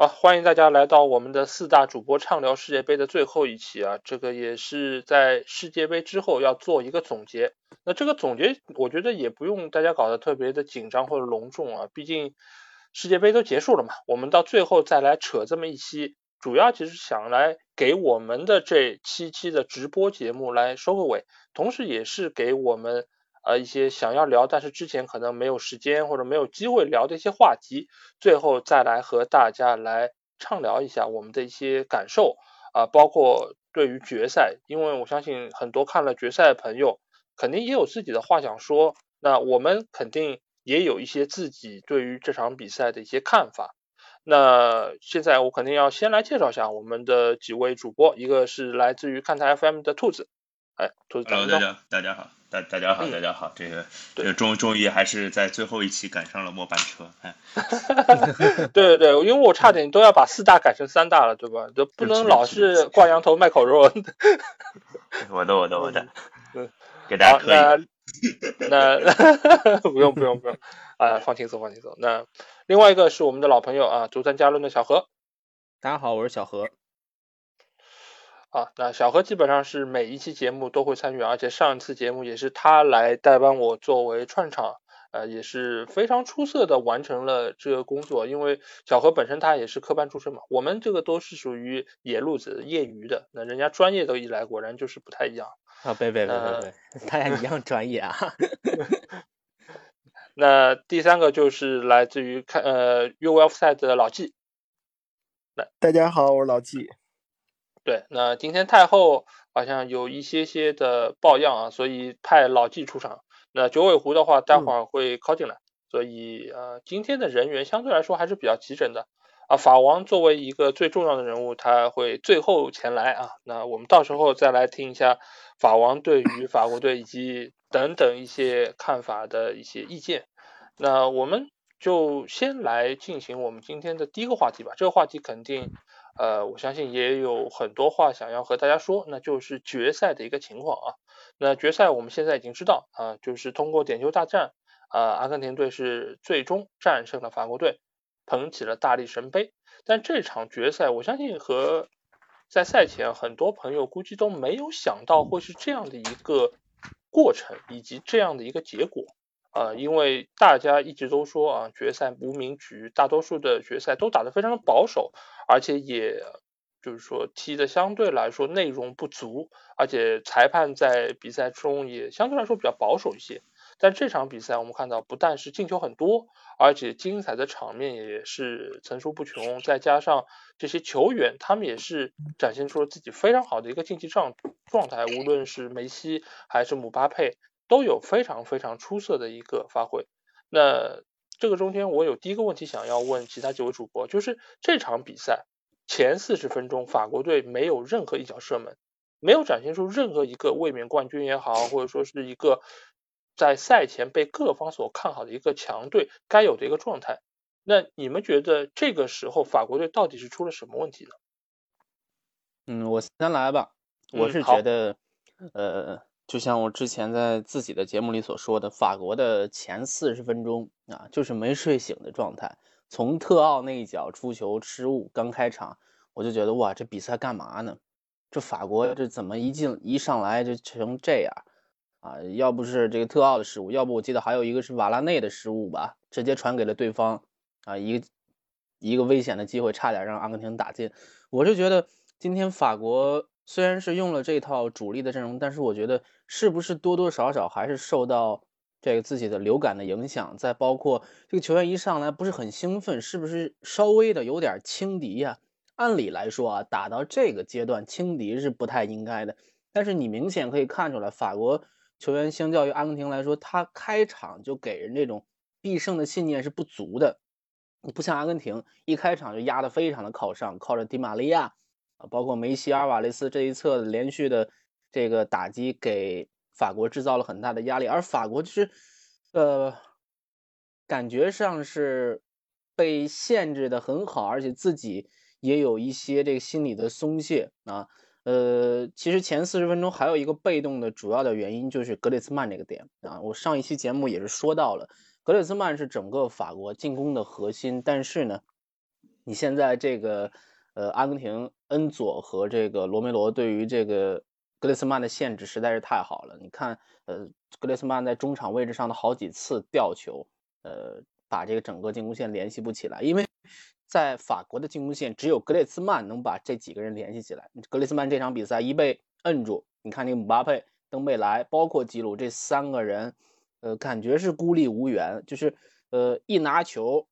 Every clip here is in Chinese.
好，欢迎大家来到我们的四大主播畅聊世界杯的最后一期啊，这个也是在世界杯之后要做一个总结。那这个总结，我觉得也不用大家搞得特别的紧张或者隆重啊，毕竟世界杯都结束了嘛，我们到最后再来扯这么一期，主要其实想来给我们的这七期的直播节目来收个尾，同时也是给我们。呃，一些想要聊，但是之前可能没有时间或者没有机会聊的一些话题，最后再来和大家来畅聊一下我们的一些感受啊，包括对于决赛，因为我相信很多看了决赛的朋友，肯定也有自己的话想说，那我们肯定也有一些自己对于这场比赛的一些看法。那现在我肯定要先来介绍一下我们的几位主播，一个是来自于看台 FM 的兔子，哎，兔子，大家大家好。大大家好，大家好，这个这终终于还是在最后一期赶上了末班车，哎，对对对，因为我差点都要把四大改成三大了，对吧？就不能老是挂羊头卖狗肉。我的我的我的，给大家可以。那 不用不用不用啊，放轻松放轻松。那另外一个是我们的老朋友啊，竹山加论的小何。大家好，我是小何。啊，那小何基本上是每一期节目都会参与，而且上一次节目也是他来代班我作为串场，呃，也是非常出色的完成了这个工作。因为小何本身他也是科班出身嘛，我们这个都是属于野路子、业余的，那人家专业都一来，果然就是不太一样。啊，别别别别别，大家一样专业啊。那第三个就是来自于看呃 U F 赛的老纪。来，大家好，我是老纪。对，那今天太后好像有一些些的抱恙啊，所以派老纪出场。那九尾狐的话，待会儿会靠进来，所以呃，今天的人员相对来说还是比较齐整的啊。法王作为一个最重要的人物，他会最后前来啊。那我们到时候再来听一下法王对于法国队以及等等一些看法的一些意见。那我们就先来进行我们今天的第一个话题吧。这个话题肯定。呃，我相信也有很多话想要和大家说，那就是决赛的一个情况啊。那决赛我们现在已经知道啊，就是通过点球大战啊，阿根廷队是最终战胜了法国队，捧起了大力神杯。但这场决赛，我相信和在赛前很多朋友估计都没有想到会是这样的一个过程以及这样的一个结果。呃，因为大家一直都说啊，决赛无名局，大多数的决赛都打得非常的保守，而且也就是说踢的相对来说内容不足，而且裁判在比赛中也相对来说比较保守一些。但这场比赛我们看到，不但是进球很多，而且精彩的场面也是层出不穷，再加上这些球员，他们也是展现出了自己非常好的一个竞技状状态，无论是梅西还是姆巴佩。都有非常非常出色的一个发挥。那这个中间，我有第一个问题想要问其他几位主播，就是这场比赛前四十分钟，法国队没有任何一脚射门，没有展现出任何一个卫冕冠军也好，或者说是一个在赛前被各方所看好的一个强队该有的一个状态。那你们觉得这个时候法国队到底是出了什么问题呢？嗯，我先来吧。我是觉得，呃。就像我之前在自己的节目里所说的，法国的前四十分钟啊，就是没睡醒的状态。从特奥那一脚出球失误刚开场，我就觉得哇，这比赛干嘛呢？这法国这怎么一进一上来就成这样啊？要不是这个特奥的失误，要不我记得还有一个是瓦拉内的失误吧，直接传给了对方啊，一个一个危险的机会，差点让阿根廷打进。我是觉得今天法国。虽然是用了这套主力的阵容，但是我觉得是不是多多少少还是受到这个自己的流感的影响。再包括这个球员一上来不是很兴奋，是不是稍微的有点轻敌呀？按理来说啊，打到这个阶段轻敌是不太应该的。但是你明显可以看出来，法国球员相较于阿根廷来说，他开场就给人这种必胜的信念是不足的。不像阿根廷一开场就压得非常的靠上，靠着迪玛利亚。包括梅西、阿尔瓦雷斯这一侧连续的这个打击，给法国制造了很大的压力。而法国就是，呃，感觉上是被限制的很好，而且自己也有一些这个心理的松懈啊。呃，其实前四十分钟还有一个被动的主要的原因就是格列兹曼这个点啊。我上一期节目也是说到了，格列兹曼是整个法国进攻的核心，但是呢。你现在这个呃，阿根廷恩佐和这个罗梅罗对于这个格雷斯曼的限制实在是太好了。你看，呃，格雷斯曼在中场位置上的好几次吊球，呃，把这个整个进攻线联系不起来，因为在法国的进攻线只有格雷斯曼能把这几个人联系起来。格雷斯曼这场比赛一被摁住，你看那个姆巴佩、登贝莱，包括吉鲁这三个人，呃，感觉是孤立无援，就是呃一拿球。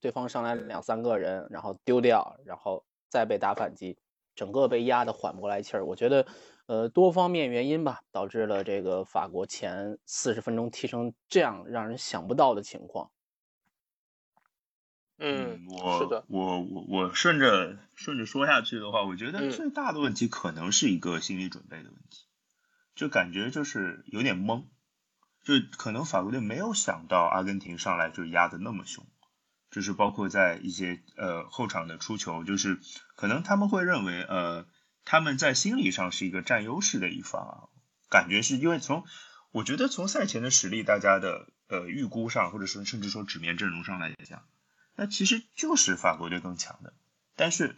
对方上来两三个人，然后丢掉，然后再被打反击，整个被压得缓不过来气儿。我觉得，呃，多方面原因吧，导致了这个法国前四十分钟踢成这样让人想不到的情况。嗯，我我我我顺着顺着说下去的话，我觉得最大的问题可能是一个心理准备的问题，就感觉就是有点懵，就可能法国队没有想到阿根廷上来就压的那么凶。就是包括在一些呃后场的出球，就是可能他们会认为呃他们在心理上是一个占优势的一方啊，感觉是因为从我觉得从赛前的实力，大家的呃预估上，或者说甚至说纸面阵容上来讲，那其实就是法国队更强的。但是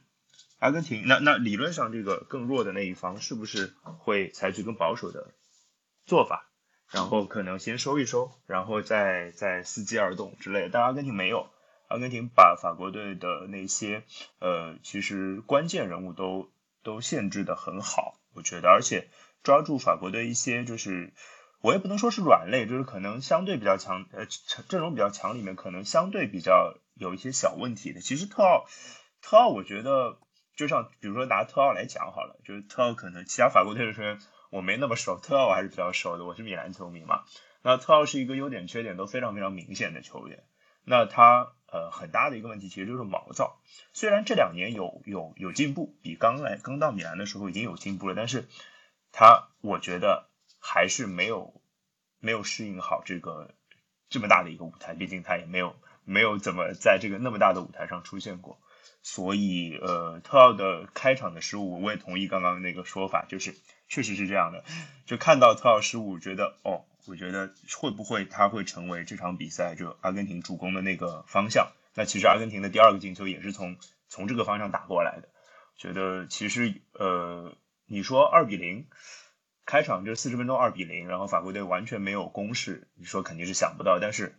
阿根廷那那理论上这个更弱的那一方是不是会采取更保守的做法，然后可能先收一收，然后再再伺机而动之类的？但阿根廷没有。阿根廷把法国队的那些呃，其实关键人物都都限制的很好，我觉得，而且抓住法国队一些就是我也不能说是软肋，就是可能相对比较强呃阵容比较强里面可能相对比较有一些小问题的。其实特奥特奥，我觉得就像比如说拿特奥来讲好了，就是特奥可能其他法国队的球员我没那么熟，特奥我还是比较熟的，我是米兰球迷嘛。那特奥是一个优点缺点都非常非常明显的球员，那他。呃，很大的一个问题其实就是毛躁。虽然这两年有有有进步，比刚来刚到米兰的时候已经有进步了，但是他我觉得还是没有没有适应好这个这么大的一个舞台。毕竟他也没有没有怎么在这个那么大的舞台上出现过。所以呃，特奥的开场的失误，我也同意刚刚那个说法，就是确实是这样的。就看到特奥失误，觉得哦。我觉得会不会他会成为这场比赛就阿根廷主攻的那个方向？那其实阿根廷的第二个进球也是从从这个方向打过来的。觉得其实呃，你说二比零，开场这四十分钟二比零，然后法国队完全没有攻势，你说肯定是想不到。但是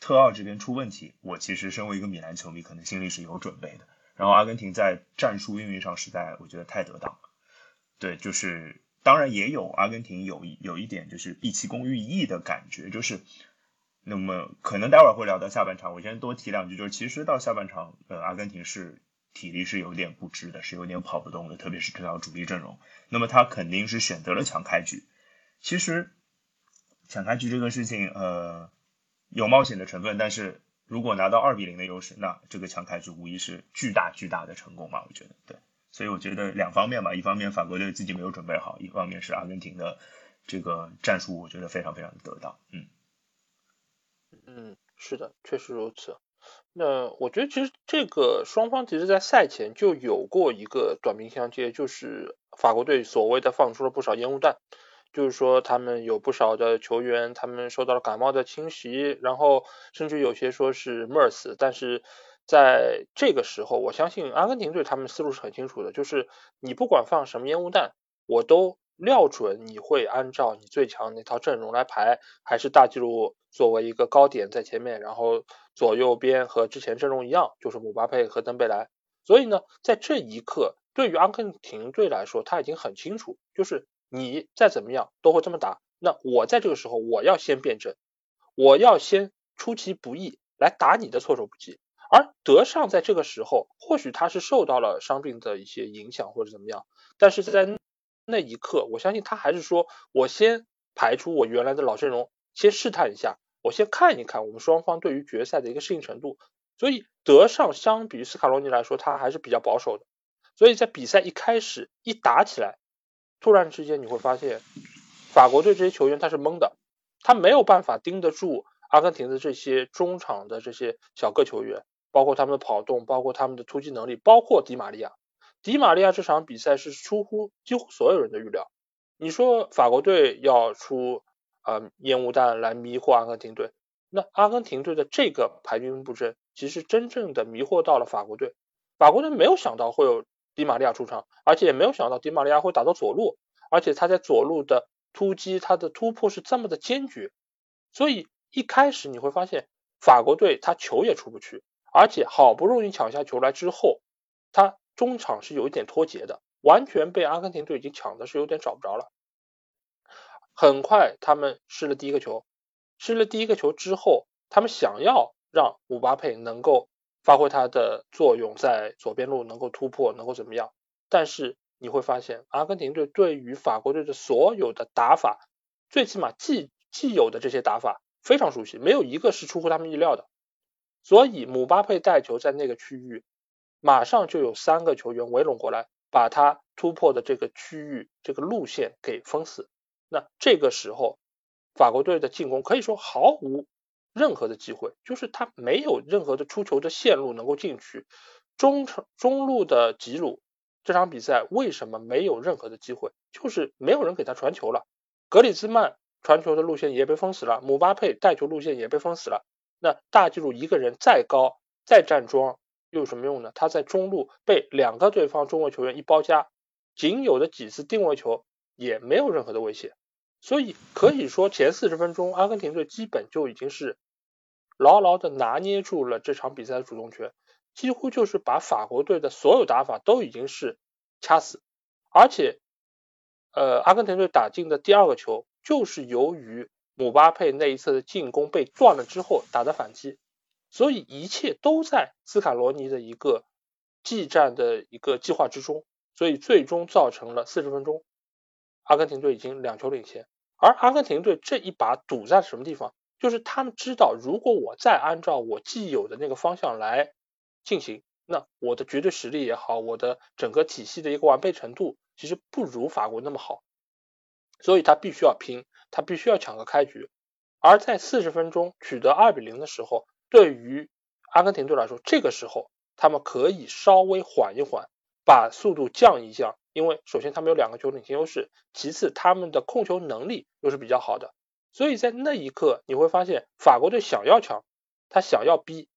特奥这边出问题，我其实身为一个米兰球迷，可能心里是有准备的。然后阿根廷在战术运营上实在我觉得太得当了，对，就是。当然也有阿根廷有有一点就是毕其功于一役的感觉，就是那么可能待会儿会聊到下半场，我先多提两句，就是其实到下半场，呃，阿根廷是体力是有点不支的，是有点跑不动的，特别是这条主力阵容，那么他肯定是选择了抢开局。其实抢开局这个事情，呃，有冒险的成分，但是如果拿到二比零的优势，那这个抢开局无疑是巨大巨大的成功嘛，我觉得对。所以我觉得两方面吧，一方面法国队自己没有准备好，一方面是阿根廷的这个战术，我觉得非常非常得当。嗯，嗯，是的，确实如此。那我觉得其实这个双方其实在赛前就有过一个短兵相接，就是法国队所谓的放出了不少烟雾弹，就是说他们有不少的球员他们受到了感冒的侵袭，然后甚至有些说是 MERS，但是。在这个时候，我相信阿根廷队他们思路是很清楚的，就是你不管放什么烟雾弹，我都料准你会按照你最强那套阵容来排，还是大记录作为一个高点在前面，然后左右边和之前阵容一样，就是姆巴佩和登贝莱。所以呢，在这一刻，对于阿根廷队来说，他已经很清楚，就是你再怎么样都会这么打，那我在这个时候我要先变阵，我要先出其不意来打你的措手不及。而德尚在这个时候，或许他是受到了伤病的一些影响或者怎么样，但是在那一刻，我相信他还是说，我先排除我原来的老阵容，先试探一下，我先看一看我们双方对于决赛的一个适应程度。所以德尚相比于斯卡罗尼来说，他还是比较保守的。所以在比赛一开始一打起来，突然之间你会发现，法国队这些球员他是懵的，他没有办法盯得住阿根廷的这些中场的这些小个球员。包括他们的跑动，包括他们的突击能力，包括迪玛利亚。迪玛利亚这场比赛是出乎几乎所有人的预料。你说法国队要出呃烟雾弹来迷惑阿根廷队，那阿根廷队的这个排兵布阵，其实真正的迷惑到了法国队。法国队没有想到会有迪玛利亚出场，而且也没有想到迪玛利亚会打到左路，而且他在左路的突击，他的突破是这么的坚决，所以一开始你会发现法国队他球也出不去，而且好不容易抢下球来之后，他中场是有一点脱节的，完全被阿根廷队已经抢的是有点找不着了。很快他们失了第一个球，失了第一个球之后，他们想要让姆巴佩能够。发挥它的作用，在左边路能够突破，能够怎么样？但是你会发现，阿根廷队对于法国队的所有的打法，最起码既既有的这些打法非常熟悉，没有一个是出乎他们意料的。所以姆巴佩带球在那个区域，马上就有三个球员围拢过来，把他突破的这个区域、这个路线给封死。那这个时候，法国队的进攻可以说毫无。任何的机会，就是他没有任何的出球的线路能够进去。中场中路的吉鲁这场比赛为什么没有任何的机会？就是没有人给他传球了。格里兹曼传球的路线也被封死了，姆巴佩带球路线也被封死了。那大吉鲁一个人再高再站桩又有什么用呢？他在中路被两个对方中卫球员一包夹，仅有的几次定位球也没有任何的威胁。所以可以说，前四十分钟，阿根廷队基本就已经是牢牢的拿捏住了这场比赛的主动权，几乎就是把法国队的所有打法都已经是掐死。而且，呃，阿根廷队打进的第二个球，就是由于姆巴佩那一侧的进攻被断了之后打的反击，所以一切都在斯卡罗尼的一个技战的一个计划之中，所以最终造成了四十分钟，阿根廷队已经两球领先。而阿根廷队这一把赌在什么地方？就是他们知道，如果我再按照我既有的那个方向来进行，那我的绝对实力也好，我的整个体系的一个完备程度，其实不如法国那么好。所以他必须要拼，他必须要抢个开局。而在四十分钟取得二比零的时候，对于阿根廷队来说，这个时候他们可以稍微缓一缓，把速度降一降。因为首先他们有两个球领先优势，其次他们的控球能力又是比较好的，所以在那一刻你会发现法国队想要抢，他想要逼，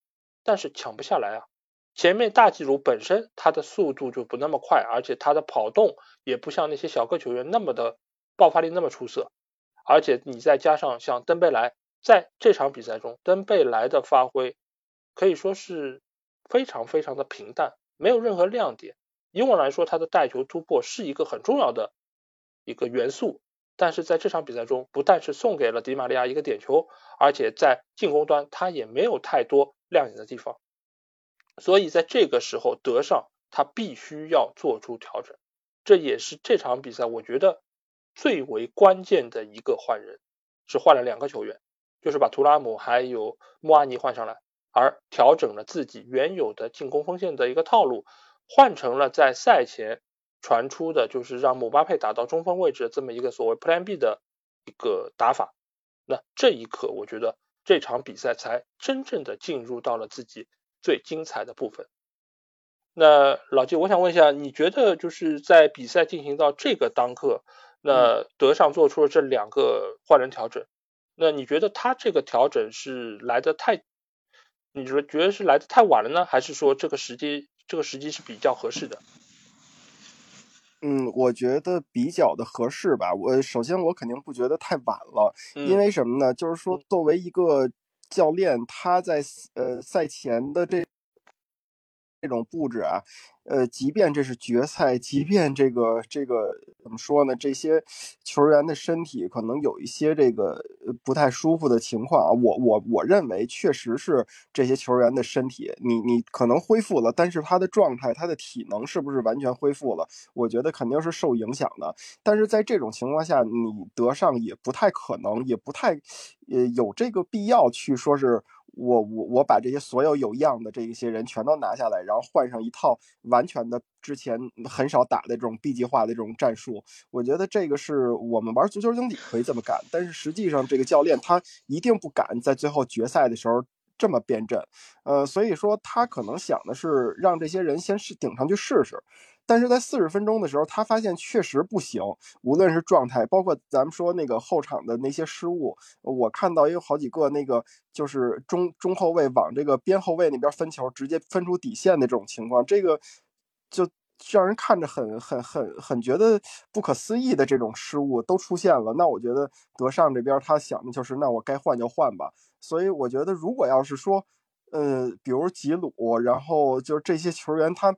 但是抢不下来啊。前面大吉鲁本身他的速度就不那么快，而且他的跑动也不像那些小个球员那么的爆发力那么出色，而且你再加上像登贝莱在这场比赛中，登贝莱的发挥可以说是非常非常的平淡，没有任何亮点。以往来说，他的带球突破是一个很重要的一个元素，但是在这场比赛中，不但是送给了迪玛利亚一个点球，而且在进攻端他也没有太多亮眼的地方，所以在这个时候，德尚他必须要做出调整，这也是这场比赛我觉得最为关键的一个换人，是换了两个球员，就是把图拉姆还有穆阿尼换上来，而调整了自己原有的进攻锋线的一个套路。换成了在赛前传出的，就是让姆巴佩打到中锋位置这么一个所谓 Plan B 的一个打法。那这一刻，我觉得这场比赛才真正的进入到了自己最精彩的部分。那老季，我想问一下，你觉得就是在比赛进行到这个当刻，那德尚做出了这两个换人调整，那你觉得他这个调整是来的太，你说觉得是来的太晚了呢，还是说这个时机？这个时机是比较合适的。嗯，我觉得比较的合适吧。我首先我肯定不觉得太晚了，因为什么呢？就是说作为一个教练，他在呃赛前的这这种布置啊。呃，即便这是决赛，即便这个这个怎么说呢？这些球员的身体可能有一些这个不太舒服的情况啊。我我我认为确实是这些球员的身体，你你可能恢复了，但是他的状态、他的体能是不是完全恢复了？我觉得肯定是受影响的。但是在这种情况下，你得上也不太可能，也不太呃有这个必要去说是。我我我把这些所有有样的这一些人全都拿下来，然后换上一套完全的之前很少打的这种 B 计划的这种战术，我觉得这个是我们玩足球经理可以这么干，但是实际上这个教练他一定不敢在最后决赛的时候这么变阵，呃，所以说他可能想的是让这些人先试顶上去试试。但是在四十分钟的时候，他发现确实不行，无论是状态，包括咱们说那个后场的那些失误，我看到也有好几个那个就是中中后卫往这个边后卫那边分球，直接分出底线的这种情况，这个就让人看着很很很很觉得不可思议的这种失误都出现了。那我觉得德尚这边他想的就是，那我该换就换吧。所以我觉得如果要是说，呃，比如吉鲁，然后就是这些球员他。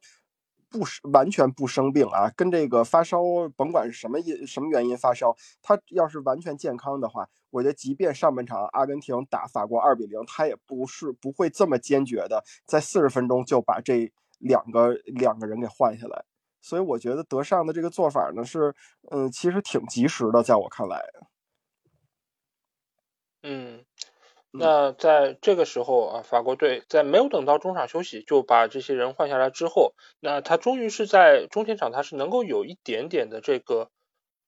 不是完全不生病啊，跟这个发烧，甭管是什么因什么原因发烧，他要是完全健康的话，我觉得即便上半场阿根廷打法国二比零，他也不是不会这么坚决的，在四十分钟就把这两个两个人给换下来。所以我觉得德尚的这个做法呢是，嗯，其实挺及时的，在我看来。嗯。那在这个时候啊，法国队在没有等到中场休息就把这些人换下来之后，那他终于是在中前场，他是能够有一点点的这个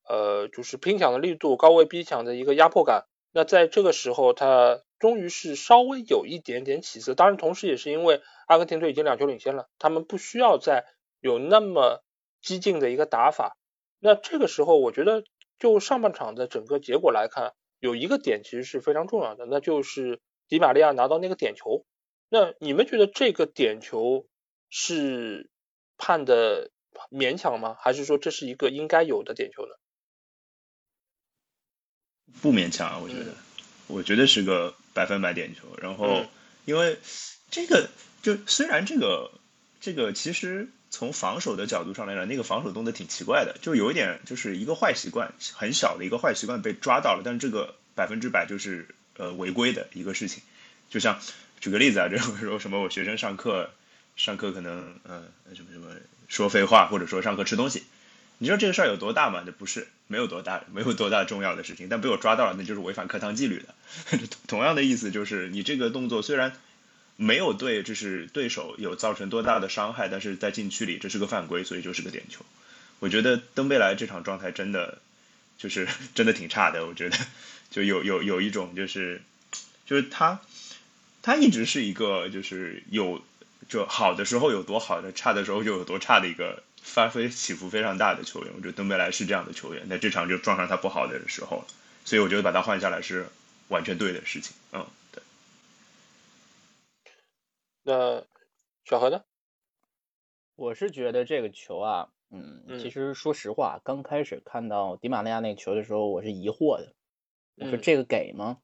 呃，就是拼抢的力度、高位逼抢的一个压迫感。那在这个时候，他终于是稍微有一点点起色。当然，同时也是因为阿根廷队已经两球领先了，他们不需要再有那么激进的一个打法。那这个时候，我觉得就上半场的整个结果来看。有一个点其实是非常重要的，那就是迪玛利亚拿到那个点球。那你们觉得这个点球是判的勉强吗？还是说这是一个应该有的点球呢？不勉强啊，我觉得，我觉得是个百分百点球。然后，因为这个就虽然这个这个其实。从防守的角度上来讲，那个防守动作挺奇怪的，就有一点就是一个坏习惯，很小的一个坏习惯被抓到了，但是这个百分之百就是呃违规的一个事情。就像举个例子啊，就是说什么我学生上课上课可能呃什么什么说废话，或者说上课吃东西，你说这个事儿有多大吗？这不是没有多大，没有多大重要的事情，但被我抓到了，那就是违反课堂纪律的。同样的意思就是你这个动作虽然。没有对，就是对手有造成多大的伤害，但是在禁区里这是个犯规，所以就是个点球。我觉得登贝莱这场状态真的就是 真的挺差的，我觉得就有有有一种就是就是他他一直是一个就是有就好的时候有多好的，差的时候就有多差的一个发挥起伏非常大的球员。我觉得登贝莱是这样的球员，那这场就撞上他不好的时候了，所以我觉得把他换下来是完全对的事情，嗯。那小何呢？我是觉得这个球啊，嗯，其实说实话，刚开始看到迪马利亚那个球的时候，我是疑惑的。我说这个给吗？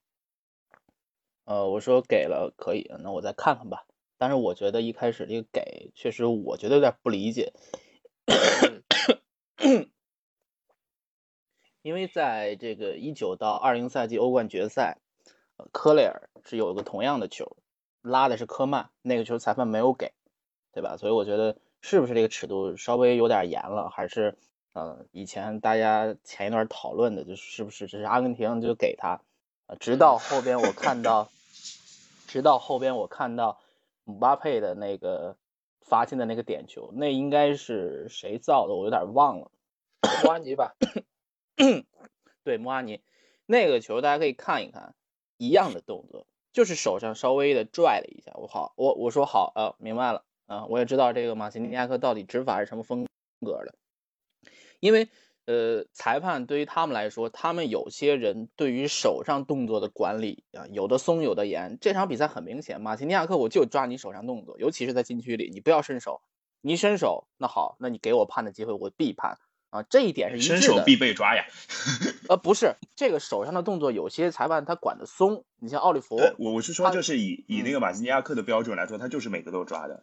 呃，我说给了可以，那我再看看吧。但是我觉得一开始这个给，确实我觉得有点不理解，因为在这个一九到二零赛季欧冠决赛，科雷尔是有一个同样的球。拉的是科曼，那个球裁判没有给，对吧？所以我觉得是不是这个尺度稍微有点严了？还是呃，以前大家前一段讨论的，就是不是这是阿根廷就给他？直到后边我看到，直到后边我看到姆巴佩的那个罚进的那个点球，那应该是谁造的？我有点忘了，穆阿尼吧？对，穆阿尼那个球大家可以看一看，一样的动作。就是手上稍微的拽了一下，我好，我我说好，呃，明白了，啊，我也知道这个马西尼亚克到底执法是什么风格的，因为，呃，裁判对于他们来说，他们有些人对于手上动作的管理啊，有的松，有的严。这场比赛很明显，马西尼亚克我就抓你手上动作，尤其是在禁区里，你不要伸手，你一伸手，那好，那你给我判的机会，我必判。啊，这一点是一致的。伸手必被抓呀！呃，不是，这个手上的动作，有些裁判他管的松。你像奥利弗，我我是说，就是以以那个马斯尼亚克的标准来说，他就是每个都抓的。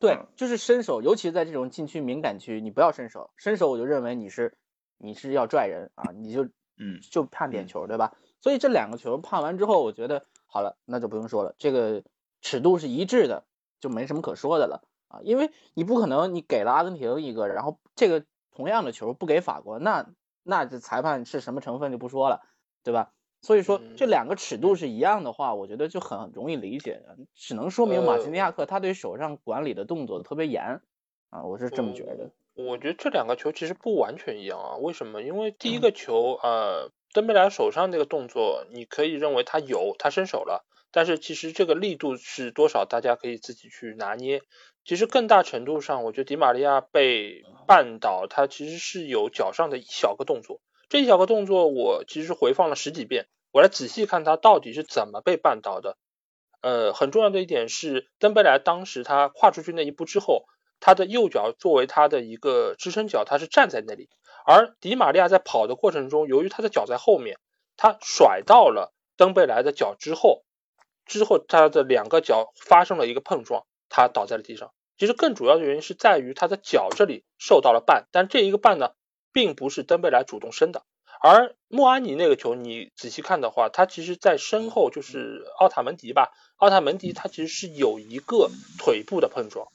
对，就是伸手，尤其是在这种禁区敏感区，你不要伸手。伸手我就认为你是你是要拽人啊，你就嗯就判点球，对吧？所以这两个球判完之后，我觉得好了，那就不用说了，这个尺度是一致的，就没什么可说的了啊，因为你不可能你给了阿根廷一个，然后这个。同样的球不给法国，那那这裁判是什么成分就不说了，对吧？所以说这两个尺度是一样的话，我觉得就很容易理解，只能说明马奇尼亚克他对手上管理的动作特别严啊，我是这么觉得。我觉得这两个球其实不完全一样啊，为什么？因为第一个球，呃，登贝莱手上那个动作，你可以认为他有他伸手了，但是其实这个力度是多少，大家可以自己去拿捏。其实更大程度上，我觉得迪玛利亚被绊倒，他其实是有脚上的一小个动作。这一小个动作，我其实回放了十几遍，我来仔细看他到底是怎么被绊倒的。呃，很重要的一点是，登贝莱当时他跨出去那一步之后，他的右脚作为他的一个支撑脚，他是站在那里。而迪玛利亚在跑的过程中，由于他的脚在后面，他甩到了登贝莱的脚之后，之后他的两个脚发生了一个碰撞，他倒在了地上。其实更主要的原因是在于他的脚这里受到了绊，但这一个绊呢，并不是登贝莱主动伸的。而莫阿尼那个球，你仔细看的话，他其实在身后就是奥塔门迪吧？奥塔门迪他其实是有一个腿部的碰撞，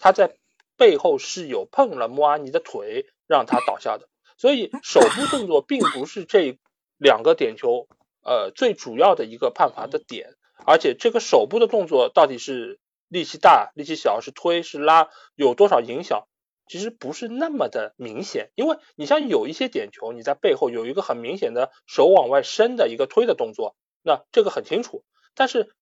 他在背后是有碰了莫阿尼的腿，让他倒下的。所以手部动作并不是这两个点球呃最主要的一个判罚的点，而且这个手部的动作到底是力气大、力气小，是推是拉，有多少影响，其实不是那么的明显。因为你像有一些点球，你在背后有一个很明显的手往外伸的一个推的动作，那这个很清楚。但是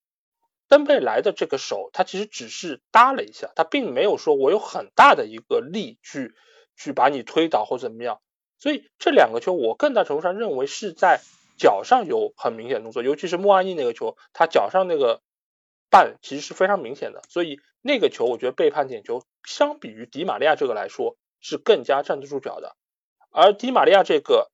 登贝莱的这个手，他其实只是搭了一下，他并没有说我有很大的一个力去去把你推倒或怎么样。所以这两个球，我更大程度上认为是在脚上有很明显动作，尤其是穆阿尼那个球，他脚上那个绊其实是非常明显的。所以那个球，我觉得被判点球，相比于迪玛利亚这个来说，是更加站得住脚的。而迪玛利亚这个，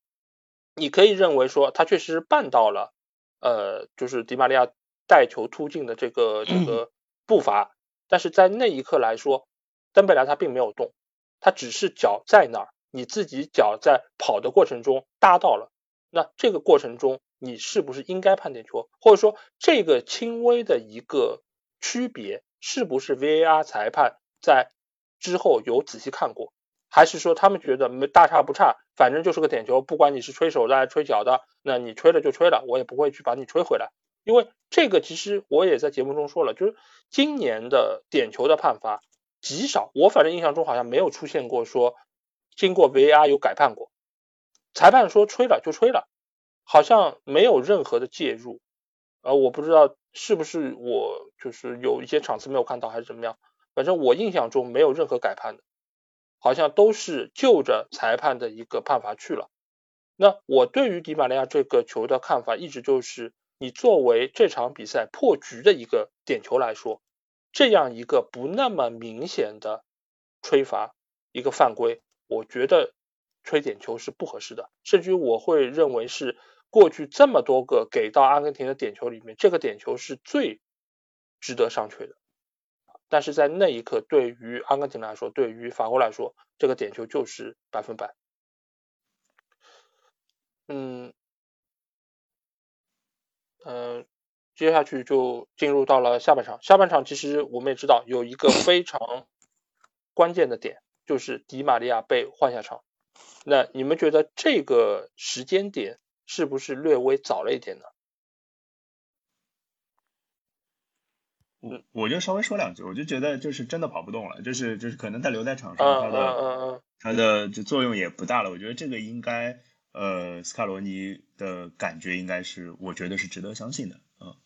你可以认为说他确实是绊到了，呃，就是迪玛利亚带球突进的这个这个步伐，但是在那一刻来说，登贝莱他并没有动，他只是脚在那儿。你自己脚在跑的过程中搭到了，那这个过程中你是不是应该判点球？或者说这个轻微的一个区别，是不是 VAR 裁判在之后有仔细看过？还是说他们觉得没大差不差，反正就是个点球，不管你是吹手的还是吹脚的，那你吹了就吹了，我也不会去把你吹回来。因为这个其实我也在节目中说了，就是今年的点球的判罚极少，我反正印象中好像没有出现过说。经过 VAR 有改判过，裁判说吹了就吹了，好像没有任何的介入，呃，我不知道是不是我就是有一些场次没有看到还是怎么样，反正我印象中没有任何改判的，好像都是就着裁判的一个判罚去了。那我对于迪马利亚这个球的看法一直就是，你作为这场比赛破局的一个点球来说，这样一个不那么明显的吹罚一个犯规。我觉得吹点球是不合适的，甚至于我会认为是过去这么多个给到阿根廷的点球里面，这个点球是最值得商榷的。但是在那一刻，对于阿根廷来说，对于法国来说，这个点球就是百分百。嗯嗯，接下去就进入到了下半场。下半场其实我们也知道有一个非常关键的点。就是迪玛利亚被换下场，那你们觉得这个时间点是不是略微早了一点呢？我我就稍微说两句，我就觉得就是真的跑不动了，就是就是可能他留在场上，他的他的就作用也不大了。我觉得这个应该呃斯卡罗尼的感觉应该是，我觉得是值得相信的，嗯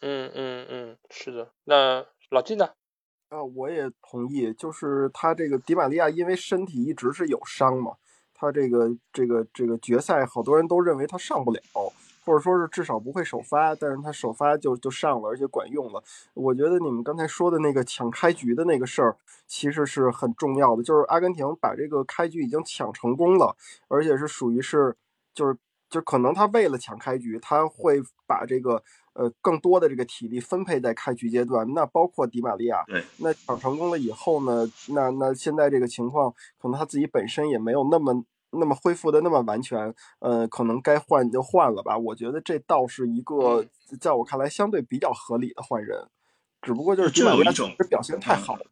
嗯嗯嗯，是的。那老季呢？啊，我也同意，就是他这个迪玛利亚，因为身体一直是有伤嘛，他这个这个这个决赛，好多人都认为他上不了，或者说是至少不会首发，但是他首发就就上了，而且管用了。我觉得你们刚才说的那个抢开局的那个事儿，其实是很重要的，就是阿根廷把这个开局已经抢成功了，而且是属于是，就是就可能他为了抢开局，他会把这个。呃，更多的这个体力分配在开局阶段，那包括迪玛利亚。对，那抢成功了以后呢，那那现在这个情况，可能他自己本身也没有那么那么恢复的那么完全，呃，可能该换就换了吧。我觉得这倒是一个在我看来相对比较合理的换人，只不过就是迪玛利亚表现太好了。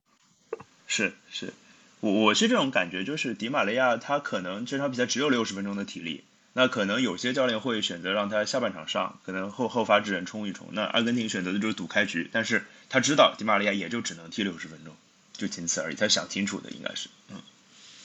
是是，我我是这种感觉，就是迪玛利亚他可能这场比赛只有六十分钟的体力。那可能有些教练会选择让他下半场上，可能后后发制人冲一冲。那阿根廷选择的就是赌开局，但是他知道迪玛利亚也就只能踢六十分钟，就仅此而已。他想清楚的应该是，嗯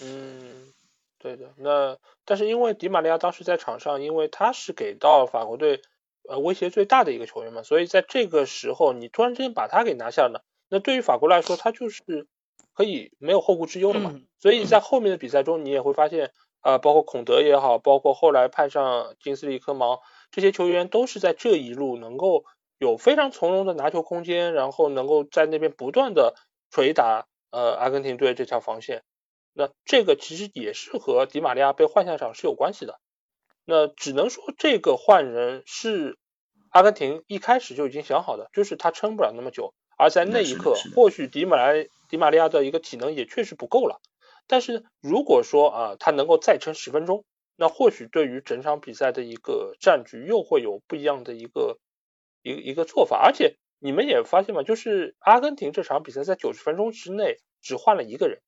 嗯，对的。那但是因为迪玛利亚当时在场上，因为他是给到法国队呃威胁最大的一个球员嘛，所以在这个时候你突然之间把他给拿下了，那对于法国来说，他就是可以没有后顾之忧了嘛。所以在后面的比赛中，你也会发现，啊，包括孔德也好，包括后来派上金斯利科芒这些球员，都是在这一路能够有非常从容的拿球空间，然后能够在那边不断的捶打呃阿根廷队这条防线。那这个其实也是和迪玛利亚被换下场是有关系的。那只能说这个换人是阿根廷一开始就已经想好的，就是他撑不了那么久。而在那一刻，或许迪马莱迪玛利亚的一个体能也确实不够了。但是如果说啊，他能够再撑十分钟，那或许对于整场比赛的一个战局又会有不一样的一个一一个做法。而且你们也发现嘛，就是阿根廷这场比赛在九十分钟之内只换了一个人。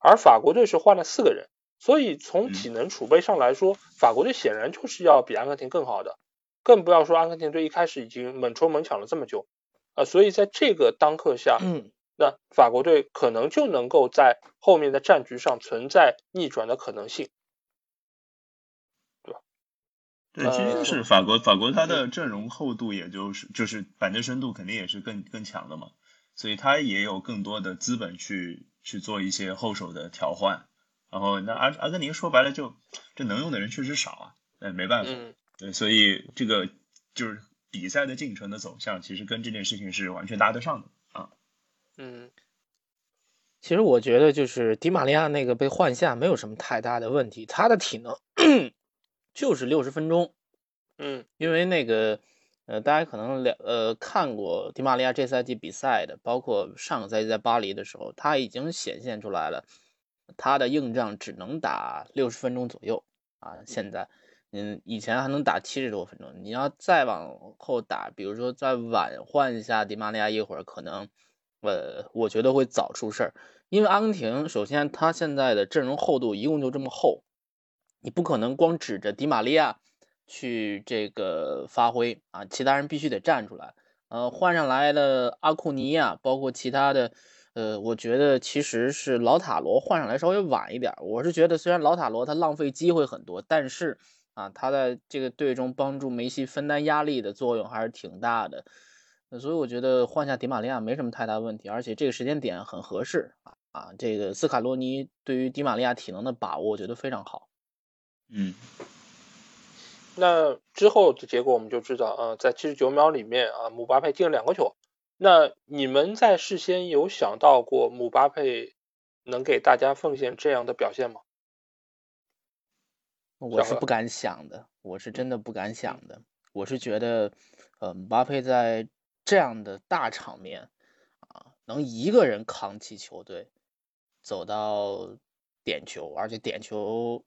而法国队是换了四个人，所以从体能储备上来说，法国队显然就是要比阿根廷更好的，更不要说阿根廷队一开始已经猛冲猛抢了这么久，啊，所以在这个当刻下，嗯，那法国队可能就能够在后面的战局上存在逆转的可能性，对吧？对，其实就是法国，法国它的阵容厚度，也就是就是板凳深度肯定也是更更强的嘛，所以他也有更多的资本去。去做一些后手的调换，然后那阿阿根廷说白了就这能用的人确实少啊，哎没办法，对，所以这个就是比赛的进程的走向，其实跟这件事情是完全搭得上的啊。嗯，其实我觉得就是迪玛利亚那个被换下没有什么太大的问题，他的体能 就是六十分钟，嗯，因为那个。呃，大家可能了呃看过迪玛利亚这赛季比赛的，包括上个赛季在巴黎的时候，他已经显现出来了，他的硬仗只能打六十分钟左右啊。现在，嗯，以前还能打七十多分钟，你要再往后打，比如说再晚换一下迪玛利亚一会儿，可能，呃，我觉得会早出事儿。因为阿根廷首先他现在的阵容厚度一共就这么厚，你不可能光指着迪玛利亚。去这个发挥啊，其他人必须得站出来。呃，换上来的阿库尼亚，包括其他的，呃，我觉得其实是老塔罗换上来稍微晚一点。我是觉得虽然老塔罗他浪费机会很多，但是啊，他在这个队中帮助梅西分担压力的作用还是挺大的。所以我觉得换下迪玛利亚没什么太大问题，而且这个时间点很合适啊。这个斯卡洛尼对于迪玛利亚体能的把握，我觉得非常好。嗯。那之后的结果我们就知道，啊，在七十九秒里面啊，姆巴佩进了两个球。那你们在事先有想到过姆巴佩能给大家奉献这样的表现吗？我是不敢想的，我是真的不敢想的。我是觉得，呃，姆巴佩在这样的大场面啊，能一个人扛起球队走到点球，而且点球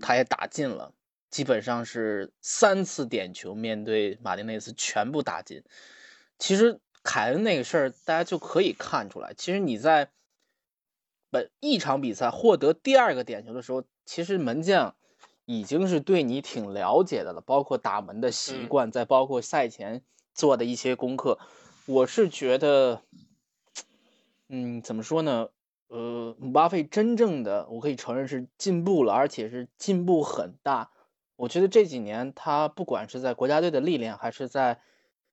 他也打进了。基本上是三次点球，面对马丁内斯全部打进。其实凯恩那个事儿，大家就可以看出来。其实你在本一场比赛获得第二个点球的时候，其实门将已经是对你挺了解的了，包括打门的习惯，再包括赛前做的一些功课。我是觉得，嗯，怎么说呢？呃，姆巴佩真正的我可以承认是进步了，而且是进步很大。我觉得这几年他不管是在国家队的历练，还是在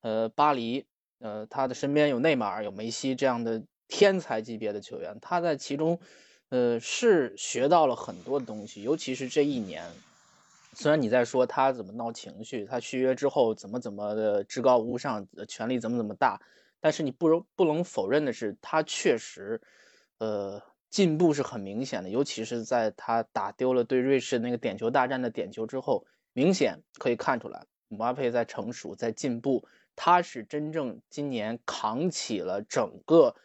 呃巴黎，呃他的身边有内马尔、有梅西这样的天才级别的球员，他在其中呃是学到了很多东西。尤其是这一年，虽然你在说他怎么闹情绪，他续约之后怎么怎么的至高无上，权力怎么怎么大，但是你不容不能否认的是，他确实呃。进步是很明显的，尤其是在他打丢了对瑞士那个点球大战的点球之后，明显可以看出来，姆巴佩在成熟，在进步。他是真正今年扛起了整个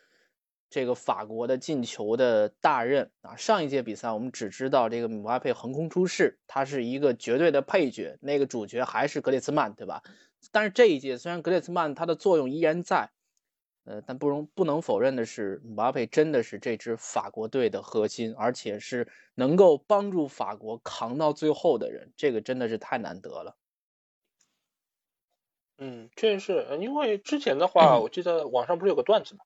这个法国的进球的大任啊！上一届比赛我们只知道这个姆巴佩横空出世，他是一个绝对的配角，那个主角还是格列兹曼，对吧？但是这一届虽然格列兹曼他的作用依然在。呃，但不容不能否认的是，姆巴佩真的是这支法国队的核心，而且是能够帮助法国扛到最后的人，这个真的是太难得了。嗯，确实是因为之前的话，我记得网上不是有个段子嘛，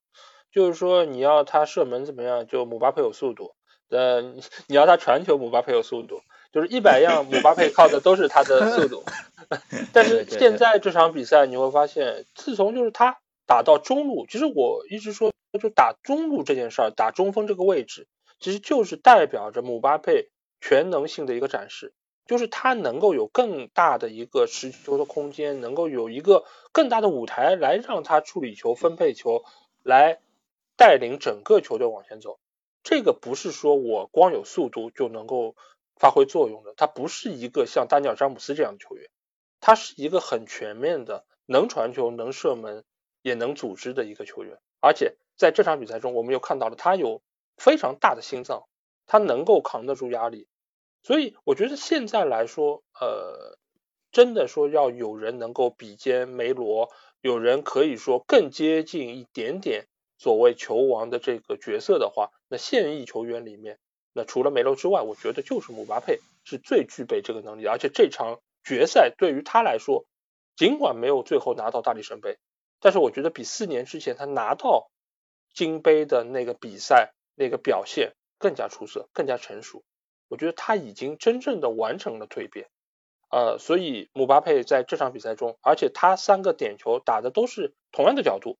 就是说你要他射门怎么样，就姆巴佩有速度；呃，你要他传球，姆巴佩有速度，就是一百样，姆巴佩靠的都是他的速度。但是现在这场比赛你会发现，自从就是他打到中路，其实我一直说，就打中路这件事儿，打中锋这个位置，其实就是代表着姆巴佩全能性的一个展示。就是他能够有更大的一个持球的空间，能够有一个更大的舞台来让他处理球、分配球，来带领整个球队往前走。这个不是说我光有速度就能够发挥作用的，他不是一个像丹尼尔·詹姆斯这样的球员，他是一个很全面的，能传球、能射门、也能组织的一个球员。而且在这场比赛中，我们又看到了他有非常大的心脏，他能够扛得住压力。所以我觉得现在来说，呃，真的说要有人能够比肩梅罗，有人可以说更接近一点点所谓球王的这个角色的话，那现役球员里面，那除了梅罗之外，我觉得就是姆巴佩是最具备这个能力。而且这场决赛对于他来说，尽管没有最后拿到大力神杯，但是我觉得比四年之前他拿到金杯的那个比赛那个表现更加出色，更加成熟。我觉得他已经真正的完成了蜕变，呃，所以姆巴佩在这场比赛中，而且他三个点球打的都是同样的角度，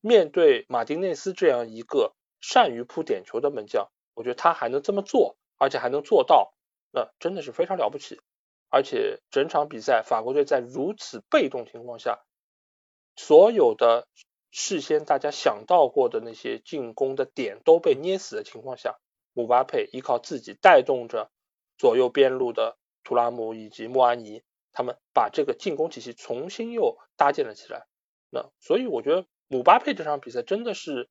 面对马丁内斯这样一个善于扑点球的门将，我觉得他还能这么做，而且还能做到，那真的是非常了不起。而且整场比赛法国队在如此被动情况下，所有的事先大家想到过的那些进攻的点都被捏死的情况下。姆巴佩依靠自己带动着左右边路的图拉姆以及莫阿尼，他们把这个进攻体系重新又搭建了起来。那所以我觉得姆巴佩这场比赛真的是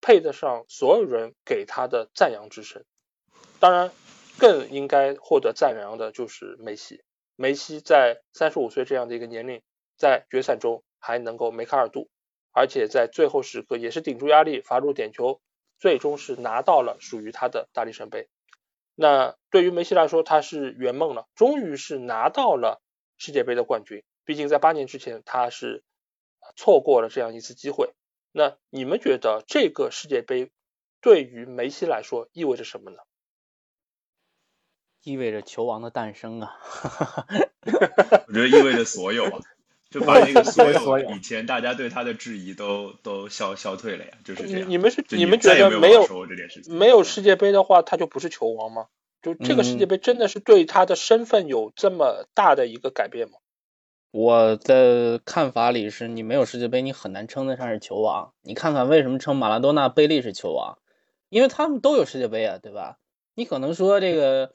配得上所有人给他的赞扬之声。当然，更应该获得赞扬的就是梅西。梅西在三十五岁这样的一个年龄，在决赛中还能够梅开二度，而且在最后时刻也是顶住压力罚入点球。最终是拿到了属于他的大力神杯。那对于梅西来说，他是圆梦了，终于是拿到了世界杯的冠军。毕竟在八年之前，他是错过了这样一次机会。那你们觉得这个世界杯对于梅西来说意味着什么呢？意味着球王的诞生啊！我觉得意味着所有啊。就把那个所有以前大家对他的质疑都都消消退了呀，就是这样。你们是你们觉得没有没有世界杯的话，他就不是球王吗？就这个世界杯真的是对他的身份有这么大的一个改变吗？我的看法里是，你没有世界杯，你很难称得上是球王。你看看为什么称马拉多纳、贝利是球王？因为他们都有世界杯啊，对吧？你可能说这个，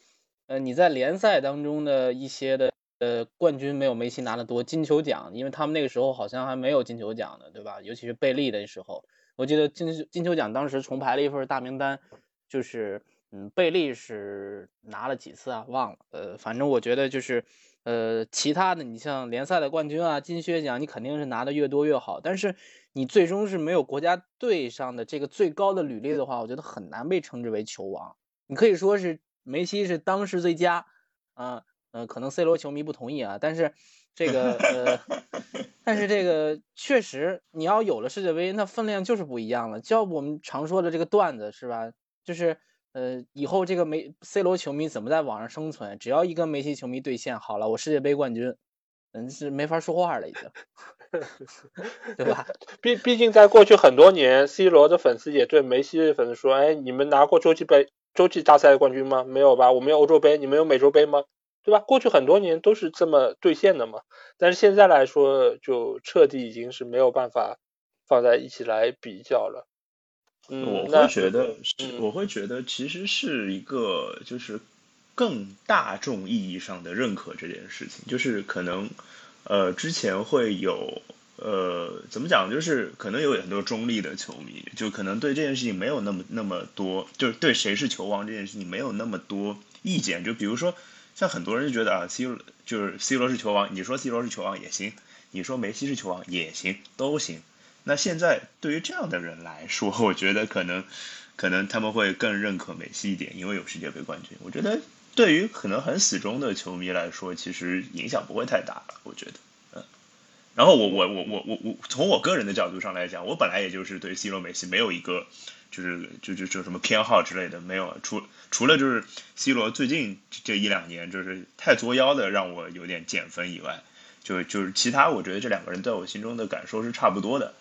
呃，你在联赛当中的一些的。呃，冠军没有梅西拿的多，金球奖，因为他们那个时候好像还没有金球奖呢，对吧？尤其是贝利的时候，我记得金金球奖当时重排了一份大名单，就是，嗯，贝利是拿了几次啊？忘了，呃，反正我觉得就是，呃，其他的你像联赛的冠军啊，金靴奖，你肯定是拿的越多越好，但是你最终是没有国家队上的这个最高的履历的话，我觉得很难被称之为球王。你可以说是梅西是当时最佳，啊。呃，可能 C 罗球迷不同意啊，但是这个呃，但是这个确实，你要有了世界杯，那分量就是不一样了。就我们常说的这个段子是吧？就是呃，以后这个梅 C 罗球迷怎么在网上生存？只要一跟梅西球迷对线，好了，我世界杯冠军，嗯，是没法说话了，已经，对吧？毕毕竟在过去很多年，C 罗的粉丝也对梅西的粉丝说：“哎，你们拿过洲际杯、洲际大赛冠军吗？没有吧？我们有欧洲杯，你们有美洲杯吗？”对吧？过去很多年都是这么兑现的嘛，但是现在来说，就彻底已经是没有办法放在一起来比较了。嗯，我会觉得是，我会觉得其实是一个就是更大众意义上的认可这件事情，就是可能呃之前会有呃怎么讲，就是可能有很多中立的球迷，就可能对这件事情没有那么那么多，就是对谁是球王这件事情没有那么多意见，就比如说。像很多人就觉得啊，C 罗就是 C 罗是球王，你说 C 罗是球王也行，你说梅西是球王也行，都行。那现在对于这样的人来说，我觉得可能可能他们会更认可梅西一点，因为有世界杯冠军。我觉得对于可能很死忠的球迷来说，其实影响不会太大。我觉得，嗯。然后我我我我我我从我个人的角度上来讲，我本来也就是对 C 罗、梅西没有一个。就是就就就什么偏好之类的没有，除除了就是 C 罗最近这一两年就是太作妖的让我有点减分以外，就就是其他，我觉得这两个人在我心中的感受是差不多的。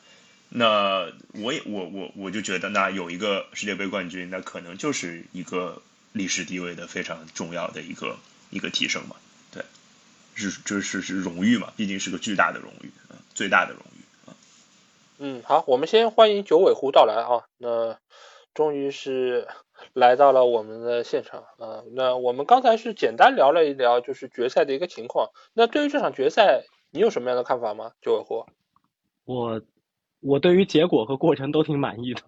那我也我我我就觉得，那有一个世界杯冠军，那可能就是一个历史地位的非常重要的一个一个提升嘛。对，是就是是荣誉嘛，毕竟是个巨大的荣誉，最大的荣誉嗯，好，我们先欢迎九尾狐到来啊。那终于是来到了我们的现场啊。那我们刚才是简单聊了一聊，就是决赛的一个情况。那对于这场决赛，你有什么样的看法吗？九尾狐，我。我对于结果和过程都挺满意的。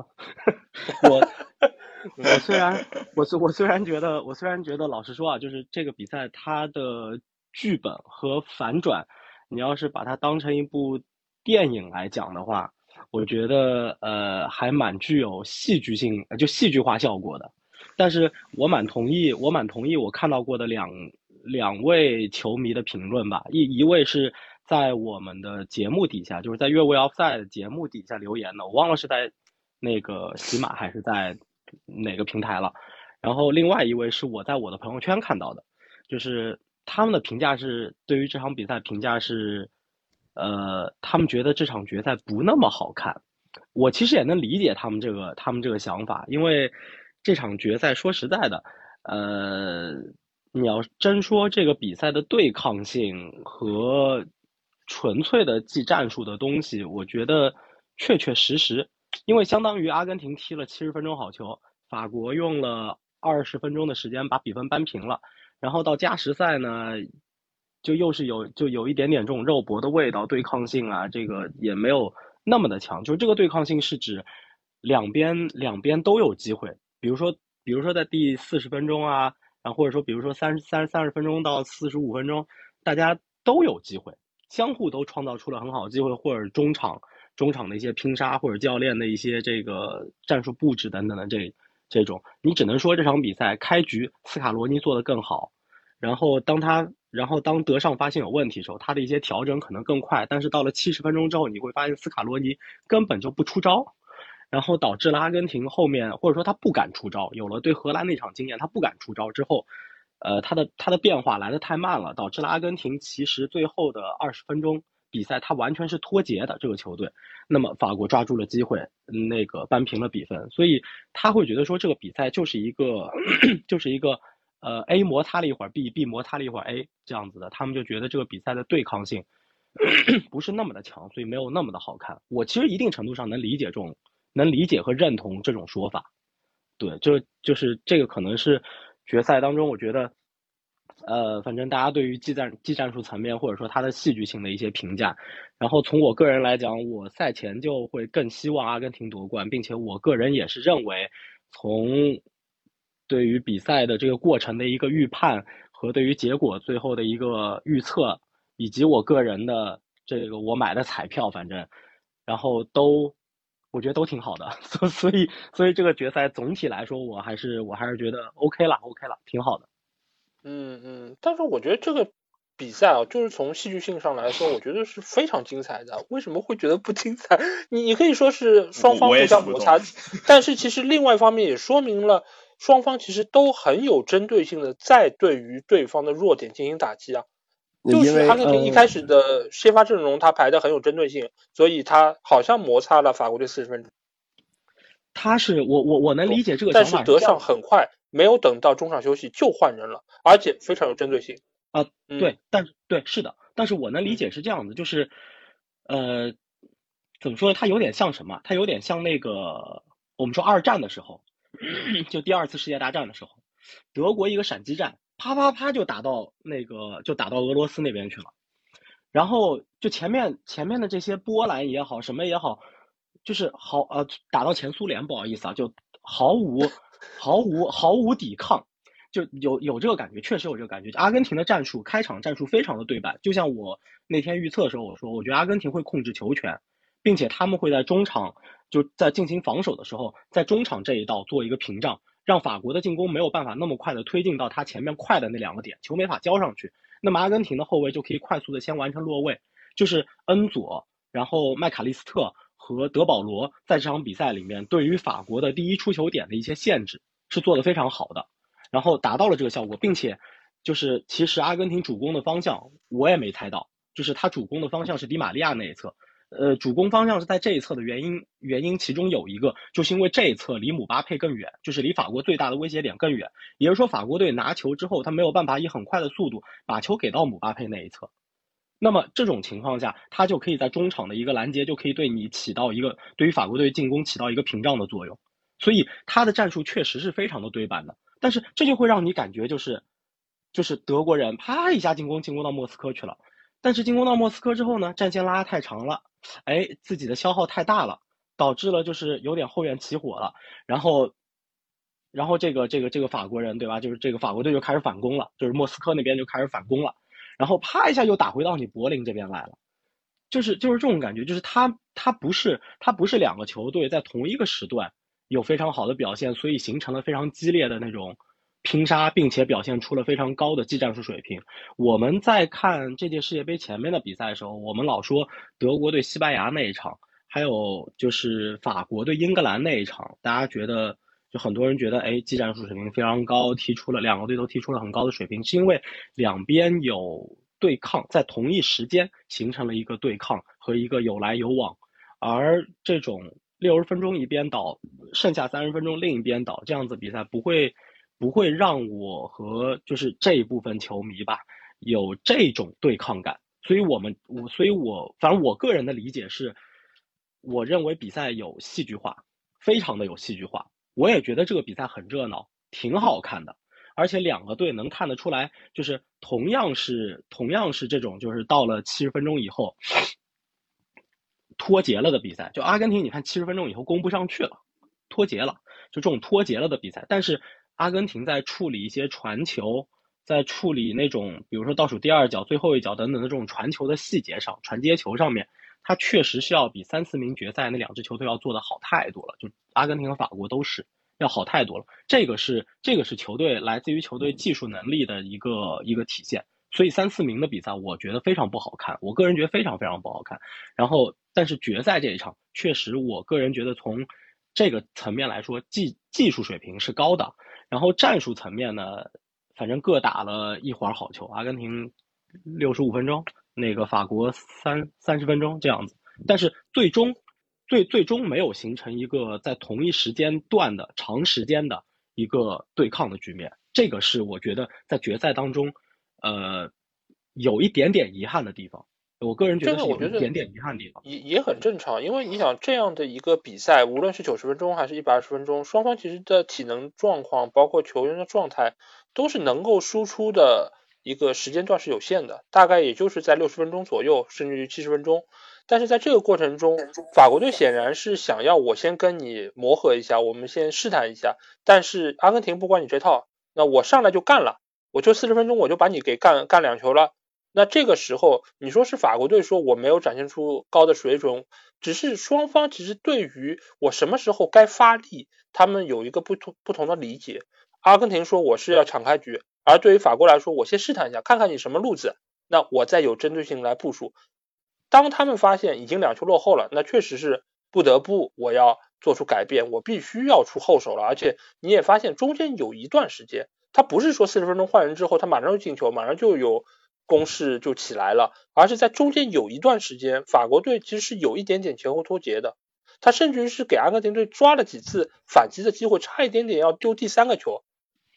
我 我虽然我虽我虽然觉得我虽然觉得老实说啊，就是这个比赛它的剧本和反转，你要是把它当成一部电影来讲的话，我觉得呃还蛮具有戏剧性，就戏剧化效果的。但是我蛮同意，我蛮同意我看到过的两两位球迷的评论吧，一一位是。在我们的节目底下，就是在越位 offside 节目底下留言的，我忘了是在那个喜马还是在哪个平台了。然后另外一位是我在我的朋友圈看到的，就是他们的评价是对于这场比赛评价是，呃，他们觉得这场决赛不那么好看。我其实也能理解他们这个他们这个想法，因为这场决赛说实在的，呃，你要真说这个比赛的对抗性和。纯粹的技战术的东西，我觉得确确实实，因为相当于阿根廷踢了七十分钟好球，法国用了二十分钟的时间把比分扳平了，然后到加时赛呢，就又是有就有一点点这种肉搏的味道，对抗性啊，这个也没有那么的强。就这个对抗性是指两边两边都有机会，比如说比如说在第四十分钟啊，然后或者说比如说三三三十分钟到四十五分钟，大家都有机会。相互都创造出了很好的机会，或者中场中场的一些拼杀，或者教练的一些这个战术布置等等的这这种，你只能说这场比赛开局斯卡罗尼做的更好，然后当他然后当德尚发现有问题的时候，他的一些调整可能更快，但是到了七十分钟之后，你会发现斯卡罗尼根本就不出招，然后导致了阿根廷后面或者说他不敢出招，有了对荷兰那场经验，他不敢出招之后。呃，他的他的变化来的太慢了，导致了阿根廷其实最后的二十分钟比赛，他完全是脱节的这个球队。那么法国抓住了机会，那个扳平了比分，所以他会觉得说这个比赛就是一个 就是一个呃 A 摩擦了一会儿 B，B 摩擦了一会儿 A 这样子的，他们就觉得这个比赛的对抗性 不是那么的强，所以没有那么的好看。我其实一定程度上能理解这种能理解和认同这种说法，对，就就是这个可能是。决赛当中，我觉得，呃，反正大家对于技战技战术层面或者说它的戏剧性的一些评价，然后从我个人来讲，我赛前就会更希望阿根廷夺冠，并且我个人也是认为，从对于比赛的这个过程的一个预判和对于结果最后的一个预测，以及我个人的这个我买的彩票，反正，然后都。我觉得都挺好的，所所以所以这个决赛总体来说，我还是我还是觉得 OK 了，OK 了，挺好的。嗯嗯，但是我觉得这个比赛啊，就是从戏剧性上来说，我觉得是非常精彩的。为什么会觉得不精彩？你你可以说是双方互相摩擦，但是其实另外一方面也说明了双方其实都很有针对性的在对于对方的弱点进行打击啊。就是阿根廷一开始的先发阵容，他排的很有针对性，所以他好像摩擦了法国队四十分钟。他是我我我能理解这个但是德尚很快没有等到中场休息就换人了，而且非常有针对性啊。对，但是对是的，但是我能理解是这样的，就是呃，怎么说呢？他有点像什么？他有点像那个我们说二战的时候，就第二次世界大战的时候，德国一个闪击战。啪啪啪就打到那个，就打到俄罗斯那边去了，然后就前面前面的这些波兰也好，什么也好，就是毫呃打到前苏联，不好意思啊，就毫无毫无毫无抵抗，就有有这个感觉，确实有这个感觉。阿根廷的战术开场战术非常的对版，就像我那天预测的时候我说，我觉得阿根廷会控制球权，并且他们会在中场就在进行防守的时候，在中场这一道做一个屏障。让法国的进攻没有办法那么快的推进到他前面快的那两个点，球没法交上去。那么阿根廷的后卫就可以快速的先完成落位，就是恩佐，然后麦卡利斯特和德保罗在这场比赛里面对于法国的第一出球点的一些限制是做的非常好的，然后达到了这个效果，并且就是其实阿根廷主攻的方向我也没猜到，就是他主攻的方向是迪玛利亚那一侧。呃，主攻方向是在这一侧的原因，原因其中有一个就是因为这一侧离姆巴佩更远，就是离法国最大的威胁点更远。也就是说，法国队拿球之后，他没有办法以很快的速度把球给到姆巴佩那一侧。那么这种情况下，他就可以在中场的一个拦截就可以对你起到一个对于法国队进攻起到一个屏障的作用。所以他的战术确实是非常的对版的，但是这就会让你感觉就是，就是德国人啪一下进攻进攻到莫斯科去了，但是进攻到莫斯科之后呢，战线拉太长了。哎，自己的消耗太大了，导致了就是有点后院起火了，然后，然后这个这个这个法国人对吧？就是这个法国队就开始反攻了，就是莫斯科那边就开始反攻了，然后啪一下又打回到你柏林这边来了，就是就是这种感觉，就是他他不是他不是两个球队在同一个时段有非常好的表现，所以形成了非常激烈的那种。拼杀，并且表现出了非常高的技战术水平。我们在看这届世界杯前面的比赛的时候，我们老说德国对西班牙那一场，还有就是法国对英格兰那一场，大家觉得就很多人觉得，哎，技战术水平非常高，踢出了两个队都踢出了很高的水平，是因为两边有对抗，在同一时间形成了一个对抗和一个有来有往，而这种六十分钟一边倒，剩下三十分钟另一边倒，这样子比赛不会。不会让我和就是这一部分球迷吧有这种对抗感，所以我们我所以我反正我个人的理解是，我认为比赛有戏剧化，非常的有戏剧化。我也觉得这个比赛很热闹，挺好看的，而且两个队能看得出来，就是同样是同样是这种就是到了七十分钟以后脱节了的比赛，就阿根廷，你看七十分钟以后攻不上去了，脱节了，就这种脱节了的比赛，但是。阿根廷在处理一些传球，在处理那种比如说倒数第二脚、最后一脚等等的这种传球的细节上、传接球上面，他确实是要比三四名决赛那两支球队要做的好太多了。就阿根廷和法国都是要好太多了。这个是这个是球队来自于球队技术能力的一个一个体现。所以三四名的比赛，我觉得非常不好看。我个人觉得非常非常不好看。然后，但是决赛这一场，确实我个人觉得从这个层面来说，技技术水平是高的。然后战术层面呢，反正各打了一会儿好球。阿根廷六十五分钟，那个法国三三十分钟这样子。但是最终，最最终没有形成一个在同一时间段的长时间的一个对抗的局面。这个是我觉得在决赛当中，呃，有一点点遗憾的地方。我个人觉得有一点点遗憾地方，也也很正常，因为你想这样的一个比赛，无论是九十分钟还是一百二十分钟，双方其实的体能状况，包括球员的状态，都是能够输出的一个时间段是有限的，大概也就是在六十分钟左右，甚至于七十分钟。但是在这个过程中，法国队显然是想要我先跟你磨合一下，我们先试探一下。但是阿根廷不管你这套，那我上来就干了，我就四十分钟我就把你给干干两球了。那这个时候，你说是法国队说我没有展现出高的水准，只是双方其实对于我什么时候该发力，他们有一个不同不同的理解。阿根廷说我是要抢开局，而对于法国来说，我先试探一下，看看你什么路子，那我再有针对性来部署。当他们发现已经两球落后了，那确实是不得不我要做出改变，我必须要出后手了。而且你也发现中间有一段时间，他不是说四十分钟换人之后他马上就进球，马上就有。攻势就起来了，而是在中间有一段时间，法国队其实是有一点点前后脱节的，他甚至于是给阿根廷队抓了几次反击的机会，差一点点要丢第三个球。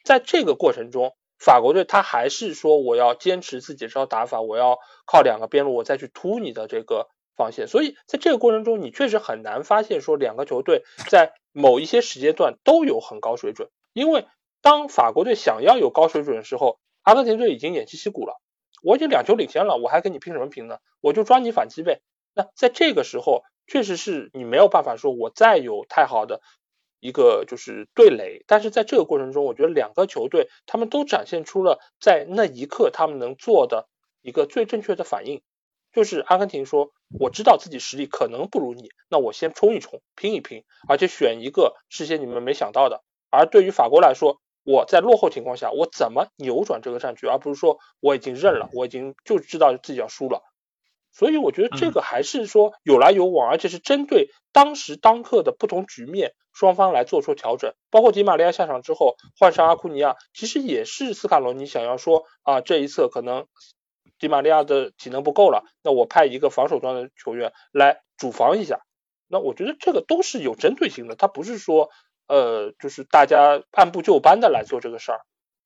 在这个过程中，法国队他还是说我要坚持自己这套打法，我要靠两个边路我再去突你的这个防线。所以在这个过程中，你确实很难发现说两个球队在某一些时间段都有很高水准，因为当法国队想要有高水准的时候，阿根廷队已经偃旗息鼓了。我已经两球领先了，我还跟你拼什么拼呢？我就抓你反击呗。那在这个时候，确实是你没有办法说，我再有太好的一个就是对垒。但是在这个过程中，我觉得两个球队他们都展现出了在那一刻他们能做的一个最正确的反应，就是阿根廷说，我知道自己实力可能不如你，那我先冲一冲，拼一拼，而且选一个事先你们没想到的。而对于法国来说，我在落后情况下，我怎么扭转这个战局，而不是说我已经认了，我已经就知道自己要输了。所以我觉得这个还是说有来有往，而且是针对当时当刻的不同局面，双方来做出调整。包括迪玛利亚下场之后换上阿库尼亚，其实也是斯卡罗尼想要说啊，这一侧可能迪马利亚的体能不够了，那我派一个防守端的球员来主防一下。那我觉得这个都是有针对性的，他不是说呃，就是大家按部就班的来做这个事儿。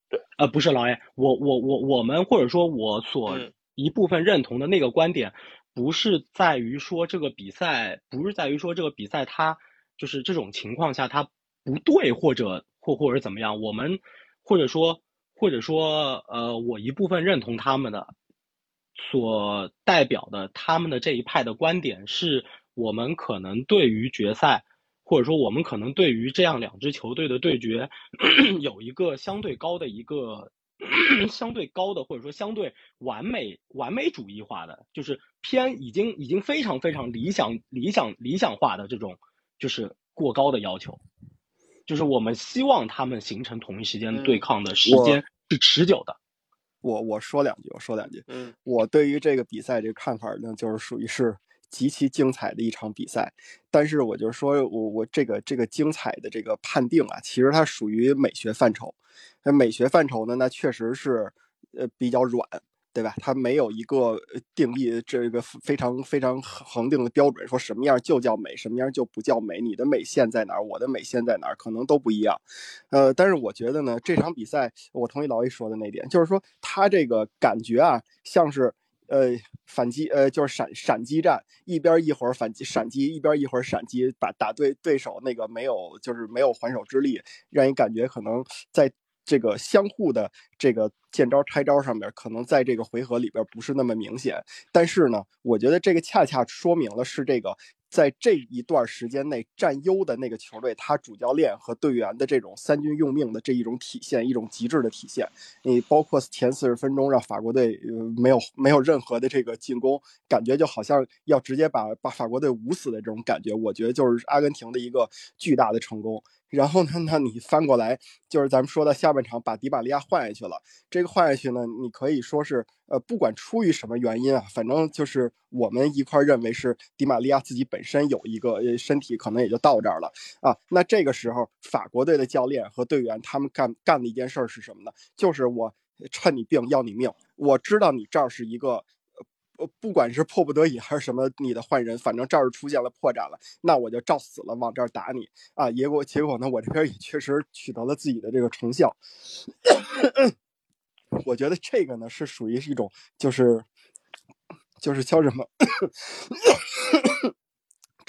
对，呃，不是老爷，我我我我们或者说我所一部分认同的那个观点，不是在于说这个比赛，不是在于说这个比赛它就是这种情况下它不对或者或或者怎么样，我们或者说或者说呃，我一部分认同他们的所代表的他们的这一派的观点是。我们可能对于决赛，或者说我们可能对于这样两支球队的对决，有一个相对高的一个 相对高的，或者说相对完美完美主义化的，就是偏已经已经非常非常理想理想理想化的这种，就是过高的要求，就是我们希望他们形成同一时间对抗的时间是持久的。我我说两句，我说两句。嗯，我对于这个比赛这个看法呢，就是属于是。极其精彩的一场比赛，但是我就说，我我这个这个精彩的这个判定啊，其实它属于美学范畴。那美学范畴呢，那确实是呃比较软，对吧？它没有一个定义，这个非常非常恒定的标准，说什么样就叫美，什么样就不叫美。你的美线在哪儿？我的美线在哪儿？可能都不一样。呃，但是我觉得呢，这场比赛，我同意劳伊说的那点，就是说他这个感觉啊，像是。呃，反击，呃，就是闪闪击战，一边一会儿反击闪击，一边一会儿闪击，把打对对手那个没有，就是没有还手之力，让你感觉可能在这个相互的这个见招拆招上面，可能在这个回合里边不是那么明显。但是呢，我觉得这个恰恰说明了是这个。在这一段时间内占优的那个球队，他主教练和队员的这种三军用命的这一种体现，一种极致的体现。你包括前四十分钟让法国队没有没有任何的这个进攻，感觉就好像要直接把把法国队捂死的这种感觉，我觉得就是阿根廷的一个巨大的成功。然后呢？那你翻过来，就是咱们说的下半场把迪玛利亚换下去了。这个换下去呢，你可以说是，呃，不管出于什么原因啊，反正就是我们一块认为是迪玛利亚自己本身有一个身体可能也就到这儿了啊。那这个时候，法国队的教练和队员他们干干的一件事是什么呢？就是我趁你病要你命，我知道你这儿是一个。我，不管是迫不得已还是什么，你的换人，反正这儿出现了破绽了，那我就照死了往这儿打你啊！结果结果呢，我这边也确实取得了自己的这个成效。我觉得这个呢是属于是一种，就是就是叫什么？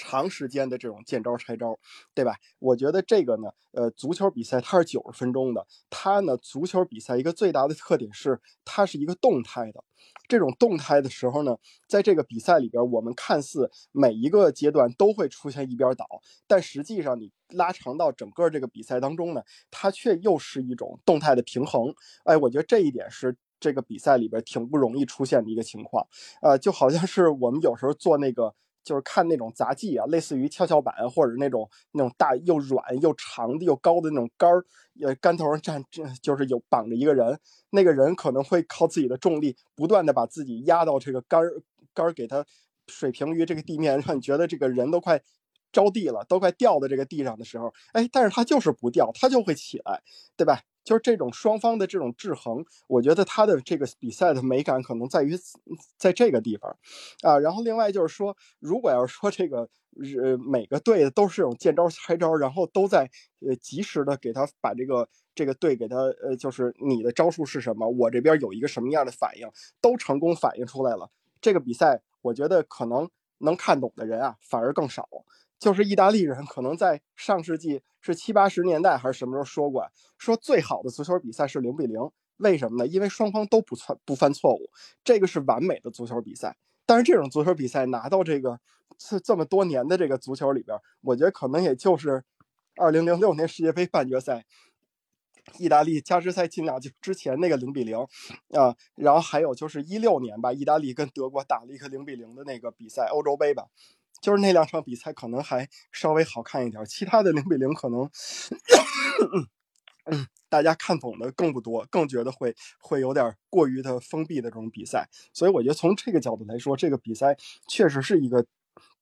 长时间的这种见招拆招，对吧？我觉得这个呢，呃，足球比赛它是九十分钟的，它呢，足球比赛一个最大的特点是它是一个动态的。这种动态的时候呢，在这个比赛里边，我们看似每一个阶段都会出现一边倒，但实际上你拉长到整个这个比赛当中呢，它却又是一种动态的平衡。哎，我觉得这一点是这个比赛里边挺不容易出现的一个情况。呃，就好像是我们有时候做那个。就是看那种杂技啊，类似于跷跷板或者那种那种大又软又长的又高的那种杆儿，呃，杆头上站，就是有绑着一个人，那个人可能会靠自己的重力不断的把自己压到这个杆儿杆儿给他水平于这个地面，让你觉得这个人都快着地了，都快掉到这个地上的时候，哎，但是他就是不掉，他就会起来，对吧？就是这种双方的这种制衡，我觉得他的这个比赛的美感可能在于在这个地方，啊，然后另外就是说，如果要是说这个呃每个队都是这种见招拆招，然后都在呃及时的给他把这个这个队给他呃就是你的招数是什么，我这边有一个什么样的反应，都成功反映出来了，这个比赛我觉得可能能看懂的人啊反而更少。就是意大利人可能在上世纪是七八十年代还是什么时候说过，说最好的足球比赛是零比零，为什么呢？因为双方都不错不犯错误，这个是完美的足球比赛。但是这种足球比赛拿到这个这这么多年的这个足球里边，我觉得可能也就是二零零六年世界杯半决赛，意大利加时赛进两球之前那个零比零啊，然后还有就是一六年吧，意大利跟德国打了一个零比零的那个比赛，欧洲杯吧。就是那两场比赛可能还稍微好看一点，其他的零比零可能，大家看懂的更不多，更觉得会会有点过于的封闭的这种比赛。所以我觉得从这个角度来说，这个比赛确实是一个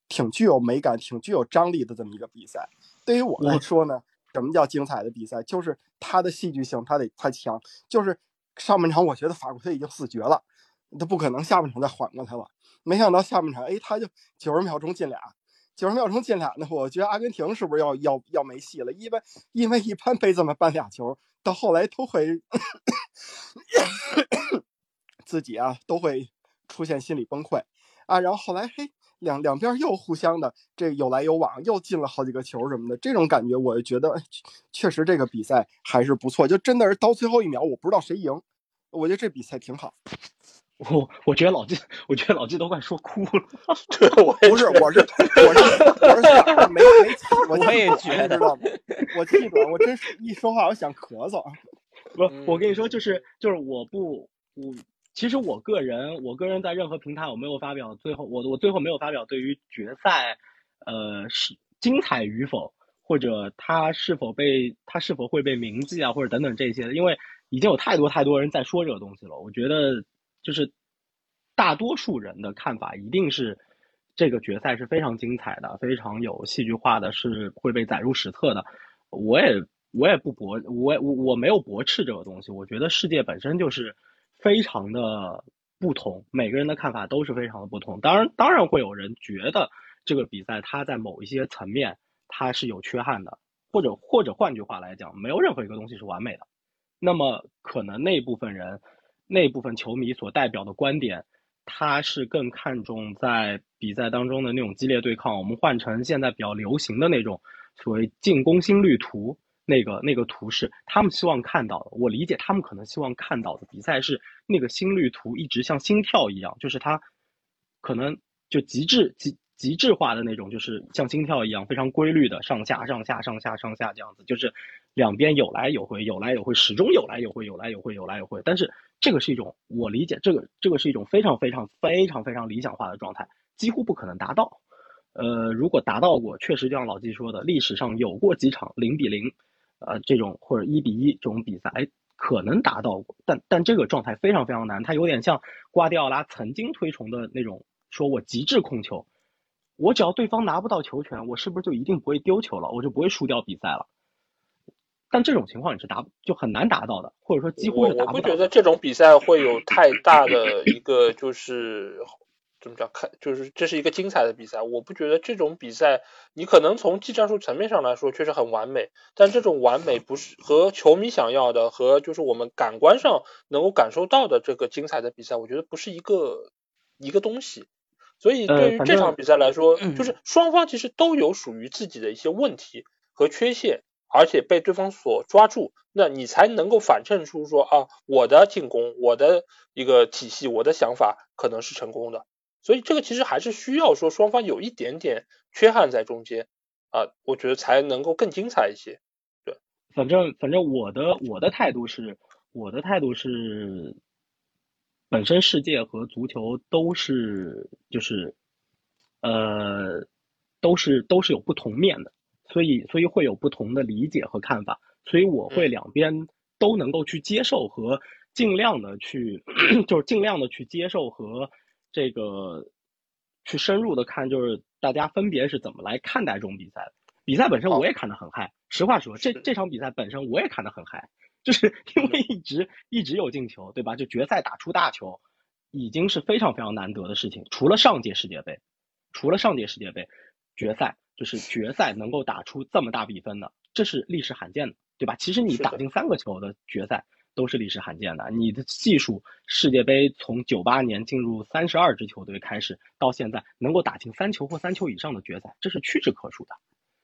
挺具有美感、挺具有张力的这么一个比赛。对于我来说呢，什么叫精彩的比赛？就是它的戏剧性，它得太强。就是上半场我觉得法国队已经死绝了。他不可能下半场再缓过来了。没想到下半场，哎，他就九十秒钟进俩，九十秒钟进俩呢。我觉得阿根廷是不是要要要没戏了？因为因为一般被这么扳俩球，到后来都会自己啊都会出现心理崩溃啊。然后后来嘿，两两边又互相的这有来有往，又进了好几个球什么的，这种感觉我觉得确实这个比赛还是不错。就真的是到最后一秒，我不知道谁赢。我觉得这比赛挺好。我 我觉得老季，我觉得老季都快说哭了。对，我不是，我是我是我是想没 没气，我也觉得，我气短，我真是一说话我想咳嗽。不，我跟你说，就是就是我不我其实我个人我个人在任何平台我没有发表最后我我最后没有发表对于决赛呃是精彩与否或者他是否被他是否会被铭记啊或者等等这些，因为已经有太多太多人在说这个东西了，我觉得。就是大多数人的看法一定是这个决赛是非常精彩的，非常有戏剧化的，是会被载入史册的。我也我也不驳，我我我没有驳斥这个东西。我觉得世界本身就是非常的不同，每个人的看法都是非常的不同。当然，当然会有人觉得这个比赛它在某一些层面它是有缺憾的，或者或者换句话来讲，没有任何一个东西是完美的。那么可能那部分人。那部分球迷所代表的观点，他是更看重在比赛当中的那种激烈对抗。我们换成现在比较流行的那种所谓进攻心率图，那个那个图是他们希望看到的。我理解他们可能希望看到的比赛是那个心率图一直像心跳一样，就是它可能就极致极。极致化的那种，就是像心跳一样非常规律的上下上下上下上下这样子，就是两边有来有回，有来有回，始终有来有回，有来有回，有来有回。但是这个是一种我理解，这个这个是一种非常非常非常非常理想化的状态，几乎不可能达到。呃，如果达到过，确实就像老季说的，历史上有过几场零比零，呃，这种或者一比一这种比赛，哎，可能达到过，但但这个状态非常非常难，它有点像瓜迪奥拉曾经推崇的那种，说我极致控球。我只要对方拿不到球权，我是不是就一定不会丢球了？我就不会输掉比赛了？但这种情况你是达就很难达到的，或者说几乎是达不到。我不觉得这种比赛会有太大的一个就是怎么讲看，就是这是一个精彩的比赛。我不觉得这种比赛，你可能从技战术层面上来说确实很完美，但这种完美不是和球迷想要的和就是我们感官上能够感受到的这个精彩的比赛，我觉得不是一个一个东西。所以对于这场比赛来说，就是双方其实都有属于自己的一些问题和缺陷，而且被对方所抓住，那你才能够反衬出说啊，我的进攻，我的一个体系，我的想法可能是成功的。所以这个其实还是需要说双方有一点点缺憾在中间啊，我觉得才能够更精彩一些。对，反正反正我的我的态度是，我的态度是。本身世界和足球都是就是，呃，都是都是有不同面的，所以所以会有不同的理解和看法，所以我会两边都能够去接受和尽量的去，就是尽量的去接受和这个去深入的看，就是大家分别是怎么来看待这种比赛的。比赛本身我也看得很嗨，实话说，这这场比赛本身我也看得很嗨。就是 因为一直一直有进球，对吧？就决赛打出大球，已经是非常非常难得的事情。除了上届世界杯，除了上届世界杯决赛，就是决赛能够打出这么大比分的，这是历史罕见的，对吧？其实你打进三个球的决赛都是历史罕见的。你的技术，世界杯从九八年进入三十二支球队开始到现在，能够打进三球或三球以上的决赛，这是屈指可数的。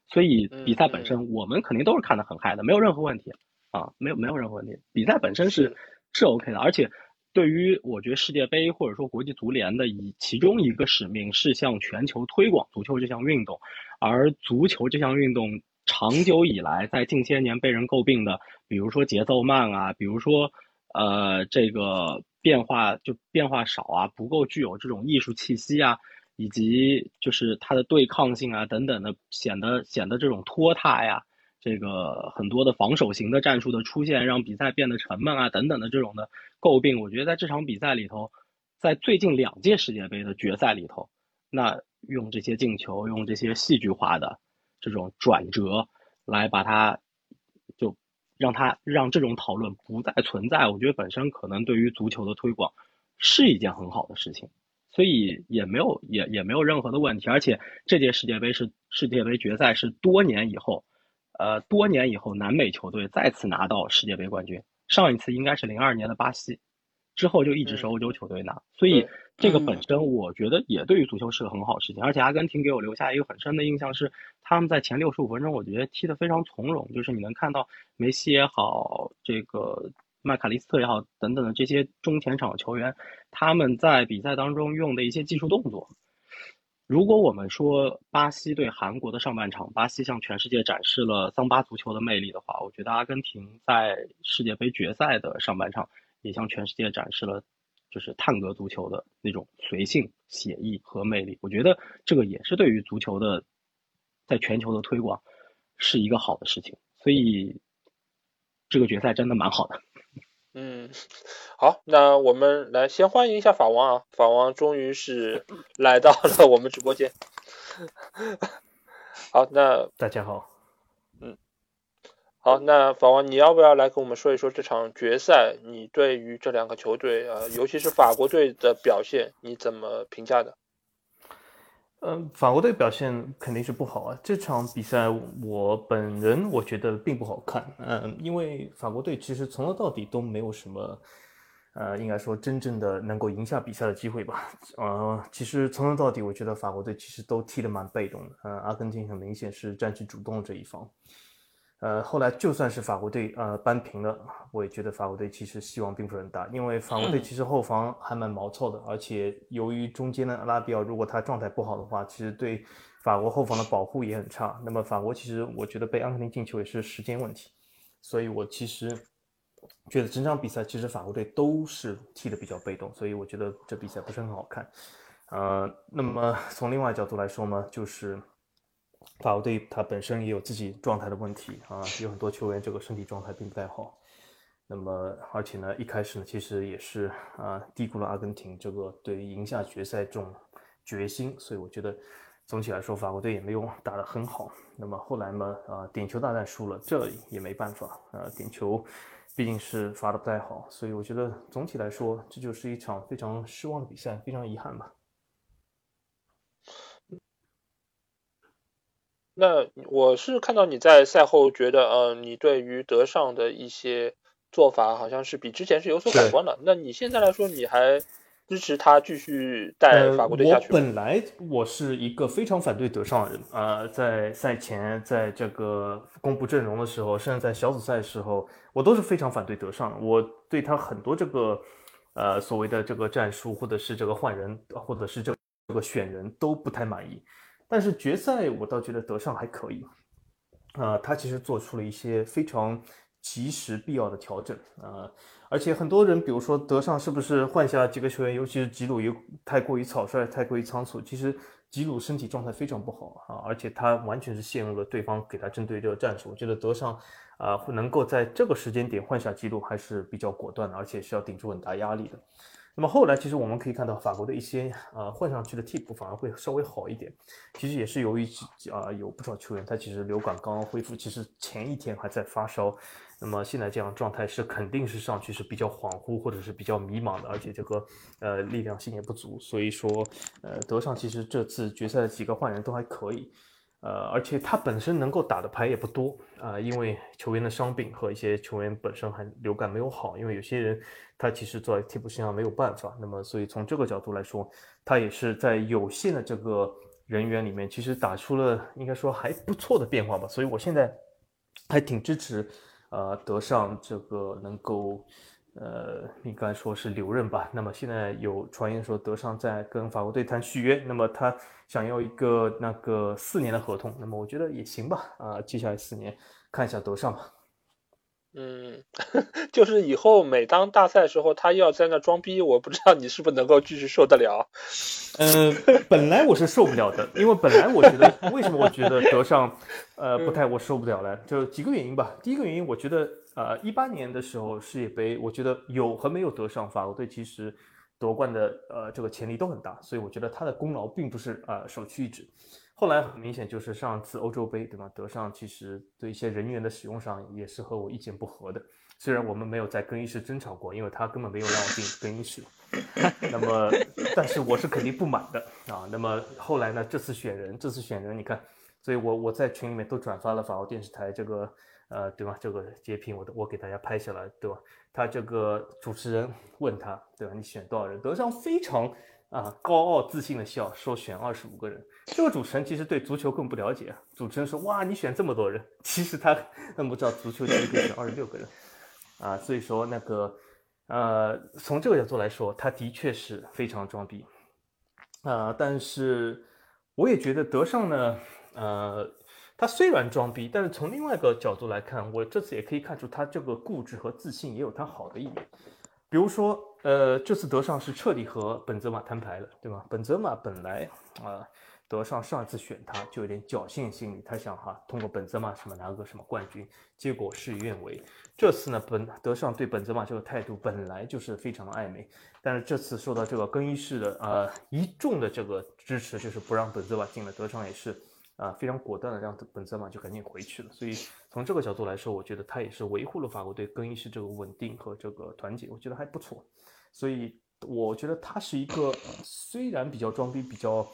所以比赛本身，我们肯定都是看得很嗨的，没有任何问题。啊，没有没有任何问题，比赛本身是是 OK 的，而且对于我觉得世界杯或者说国际足联的以其中一个使命是向全球推广足球这项运动，而足球这项运动长久以来在近些年被人诟病的，比如说节奏慢啊，比如说呃这个变化就变化少啊，不够具有这种艺术气息啊，以及就是它的对抗性啊等等的，显得显得这种拖沓呀。这个很多的防守型的战术的出现，让比赛变得沉闷啊，等等的这种的诟病，我觉得在这场比赛里头，在最近两届世界杯的决赛里头，那用这些进球，用这些戏剧化的这种转折来把它，就让它让这种讨论不再存在，我觉得本身可能对于足球的推广是一件很好的事情，所以也没有也也没有任何的问题。而且这届世界杯是世界杯决赛是多年以后，呃，多年以后南美球队再次拿到世界杯冠军，上一次应该是零二年的巴西，之后就一直是欧洲球队拿，所以。这个本身我觉得也对于足球是个很好事情，而且阿根廷给我留下一个很深的印象是，他们在前六十五分钟，我觉得踢得非常从容，就是你能看到梅西也好，这个麦卡利斯特也好等等的这些中前场球员，他们在比赛当中用的一些技术动作。如果我们说巴西对韩国的上半场，巴西向全世界展示了桑巴足球的魅力的话，我觉得阿根廷在世界杯决赛的上半场也向全世界展示了。就是探戈足球的那种随性、写意和魅力，我觉得这个也是对于足球的在全球的推广是一个好的事情。所以这个决赛真的蛮好的。嗯，好，那我们来先欢迎一下法王啊，法王终于是 来到了我们直播间。好，那大家好。嗯好，那法王，你要不要来跟我们说一说这场决赛？你对于这两个球队啊，尤其是法国队的表现，你怎么评价的？嗯，法国队表现肯定是不好啊。这场比赛我本人我觉得并不好看。嗯，因为法国队其实从头到底都没有什么，呃，应该说真正的能够赢下比赛的机会吧。呃，其实从头到底，我觉得法国队其实都踢得蛮被动的。嗯，阿根廷很明显是占据主动这一方。呃，后来就算是法国队呃扳平了，我也觉得法国队其实希望并不是很大，因为法国队其实后防还蛮毛糙的，而且由于中间的拉比奥如果他状态不好的话，其实对法国后防的保护也很差。那么法国其实我觉得被阿根廷进球也是时间问题，所以我其实觉得整场比赛其实法国队都是踢得比较被动，所以我觉得这比赛不是很好看。呃，那么从另外角度来说呢，就是。法国队他本身也有自己状态的问题啊，有很多球员这个身体状态并不太好。那么，而且呢，一开始呢，其实也是啊低估了阿根廷这个对赢下决赛这种决心。所以我觉得总体来说，法国队也没有打得很好。那么后来呢，啊点球大战输了，这也没办法啊，点球毕竟是罚的不太好。所以我觉得总体来说，这就是一场非常失望的比赛，非常遗憾吧。那我是看到你在赛后觉得，呃，你对于德尚的一些做法好像是比之前是有所改观的。那你现在来说，你还支持他继续带法国队下去本来我是一个非常反对德尚的人，呃，在赛前在这个公布阵容的时候，甚至在小组赛的时候，我都是非常反对德尚。我对他很多这个，呃，所谓的这个战术，或者是这个换人，或者是这这个选人都不太满意。但是决赛我倒觉得德尚还可以，啊，他其实做出了一些非常及时必要的调整。啊，而且很多人比如说德尚是不是换下几个球员，尤其是吉鲁又太过于草率，太过于仓促，其实吉鲁身体状态非常不好啊，而且他完全是陷入了对方给他针对这个战术，我觉得德尚啊能够在这个时间点换下吉鲁还是比较果断的，而且是要顶住很大压力的。那么后来，其实我们可以看到法国的一些呃换上去的替补反而会稍微好一点。其实也是由于啊有不少球员他其实流感刚刚恢复，其实前一天还在发烧。那么现在这样状态是肯定是上去是比较恍惚或者是比较迷茫的，而且这个呃力量性也不足。所以说呃德尚其实这次决赛的几个换人都还可以。呃，而且他本身能够打的牌也不多啊，因为球员的伤病和一些球员本身还流感没有好，因为有些人他其实坐在替补席上没有办法。那么，所以从这个角度来说，他也是在有限的这个人员里面，其实打出了应该说还不错的变化吧。所以我现在还挺支持，呃，德尚这个能够。呃，应该说是留任吧。那么现在有传言说德尚在跟法国队谈续约，那么他想要一个那个四年的合同。那么我觉得也行吧。啊，接下来四年看一下德尚吧。嗯，就是以后每当大赛时候他要在那装逼，我不知道你是不是能够继续受得了。嗯，本来我是受不了的，因为本来我觉得为什么我觉得德尚 呃不太我受不了呢？就几个原因吧。第一个原因，我觉得。呃，一八年的时候世界杯，我觉得有和没有德尚，法国队其实夺冠的呃这个潜力都很大，所以我觉得他的功劳并不是呃首屈一指。后来很明显就是上次欧洲杯，对吧？德尚其实对一些人员的使用上也是和我意见不合的，虽然我们没有在更衣室争吵过，因为他根本没有让我进更衣室。那么，但是我是肯定不满的啊。那么后来呢？这次选人，这次选人，你看，所以我我在群里面都转发了法国电视台这个呃，对吧？这个截屏，我都我给大家拍下来，对吧？他这个主持人问他，对吧？你选多少人？德尚非常啊高傲自信的笑，说选二十五个人。这个主持人其实对足球更不了解。主持人说，哇，你选这么多人，其实他根本不知道足球其实可以选二十六个人啊。所以说那个。呃，从这个角度来说，他的确是非常装逼，啊，但是我也觉得德尚呢，呃，他虽然装逼，但是从另外一个角度来看，我这次也可以看出他这个固执和自信也有他好的一面，比如说，呃，这次德尚是彻底和本泽马摊牌了，对吧？本泽马本来啊。德尚上一次选他就有点侥幸心理，他想哈通过本泽马什么拿个什么冠军，结果事与愿违。这次呢，本德尚对本泽马这个态度本来就是非常的暧昧，但是这次受到这个更衣室的呃一众的这个支持，就是不让本泽马进了。德尚也是啊非常果断的让本泽马就赶紧回去了。所以从这个角度来说，我觉得他也是维护了法国队更衣室这个稳定和这个团结，我觉得还不错。所以我觉得他是一个虽然比较装逼，比较。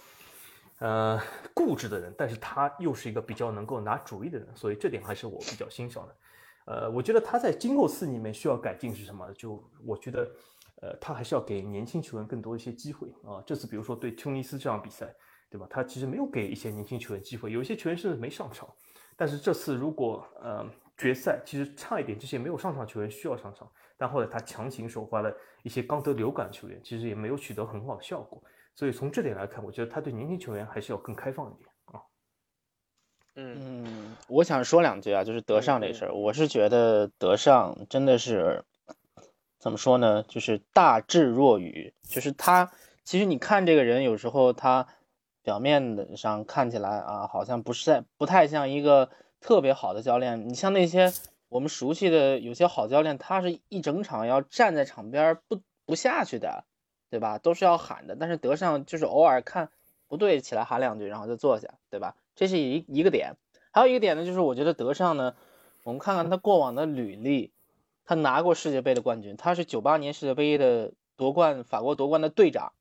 呃，固执的人，但是他又是一个比较能够拿主意的人，所以这点还是我比较欣赏的。呃，我觉得他在今后四年里面需要改进是什么？就我觉得，呃，他还是要给年轻球员更多一些机会啊。这次比如说对突尼斯这场比赛，对吧？他其实没有给一些年轻球员机会，有一些球员甚至没上场。但是这次如果呃决赛其实差一点，这些没有上场球员需要上场，但后来他强行首发了一些刚得流感球员，其实也没有取得很好的效果。所以从这点来看，我觉得他对年轻球员还是要更开放一点啊。嗯，我想说两句啊，就是德尚这事儿，我是觉得德尚真的是怎么说呢？就是大智若愚，就是他其实你看这个人，有时候他表面的上看起来啊，好像不是在不太像一个特别好的教练。你像那些我们熟悉的有些好教练，他是一整场要站在场边不不下去的。对吧？都是要喊的，但是德尚就是偶尔看不对，起来喊两句，然后就坐下，对吧？这是一一个点。还有一个点呢，就是我觉得德尚呢，我们看看他过往的履历，他拿过世界杯的冠军，他是九八年世界杯的夺冠，法国夺冠的队长，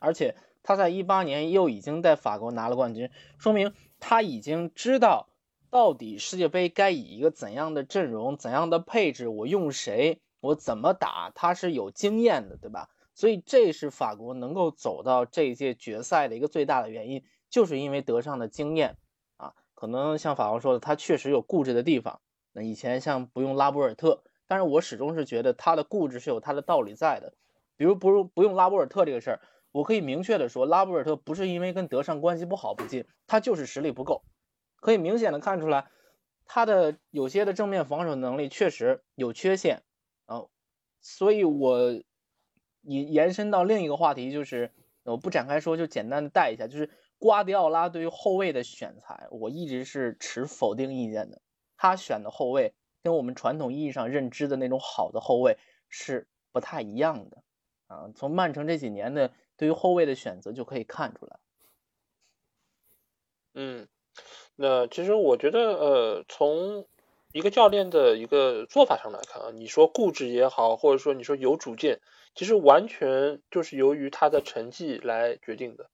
而且他在一八年又已经在法国拿了冠军，说明他已经知道到底世界杯该以一个怎样的阵容、怎样的配置，我用谁，我怎么打，他是有经验的，对吧？所以这是法国能够走到这一届决赛的一个最大的原因，就是因为德尚的经验啊。可能像法国说的，他确实有固执的地方。那以前像不用拉波尔特，但是我始终是觉得他的固执是有他的道理在的。比如不用不用拉波尔特这个事儿，我可以明确的说，拉波尔特不是因为跟德尚关系不好不进，他就是实力不够。可以明显的看出来，他的有些的正面防守能力确实有缺陷啊。所以我。延延伸到另一个话题，就是我不展开说，就简单的带一下，就是瓜迪奥拉对于后卫的选材，我一直是持否定意见的。他选的后卫跟我们传统意义上认知的那种好的后卫是不太一样的啊。从曼城这几年的对于后卫的选择就可以看出来。嗯，那其实我觉得，呃，从一个教练的一个做法上来看啊，你说固执也好，或者说你说有主见。其实完全就是由于他的成绩来决定的。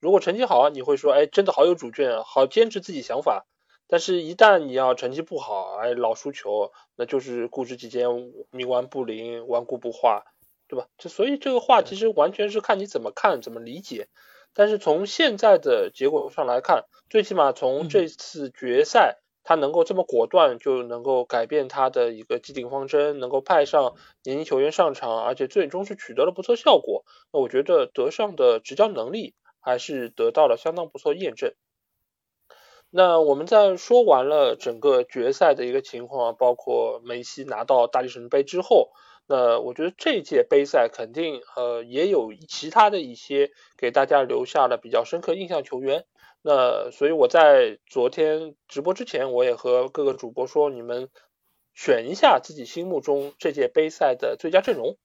如果成绩好，你会说，哎，真的好有主见，好坚持自己想法。但是，一旦你要成绩不好，哎，老输球，那就是固执己见，冥顽不灵，顽固不化，对吧？这所以这个话其实完全是看你怎么看，怎么理解。但是从现在的结果上来看，最起码从这次决赛。他能够这么果断，就能够改变他的一个既定方针，能够派上年轻球员上场，而且最终是取得了不错效果。那我觉得德尚的执教能力还是得到了相当不错验证。那我们在说完了整个决赛的一个情况，包括梅西拿到大力神杯之后，那我觉得这届杯赛肯定呃也有其他的一些给大家留下了比较深刻印象球员。那所以我在昨天直播之前，我也和各个主播说，你们选一下自己心目中这届杯赛的最佳阵容。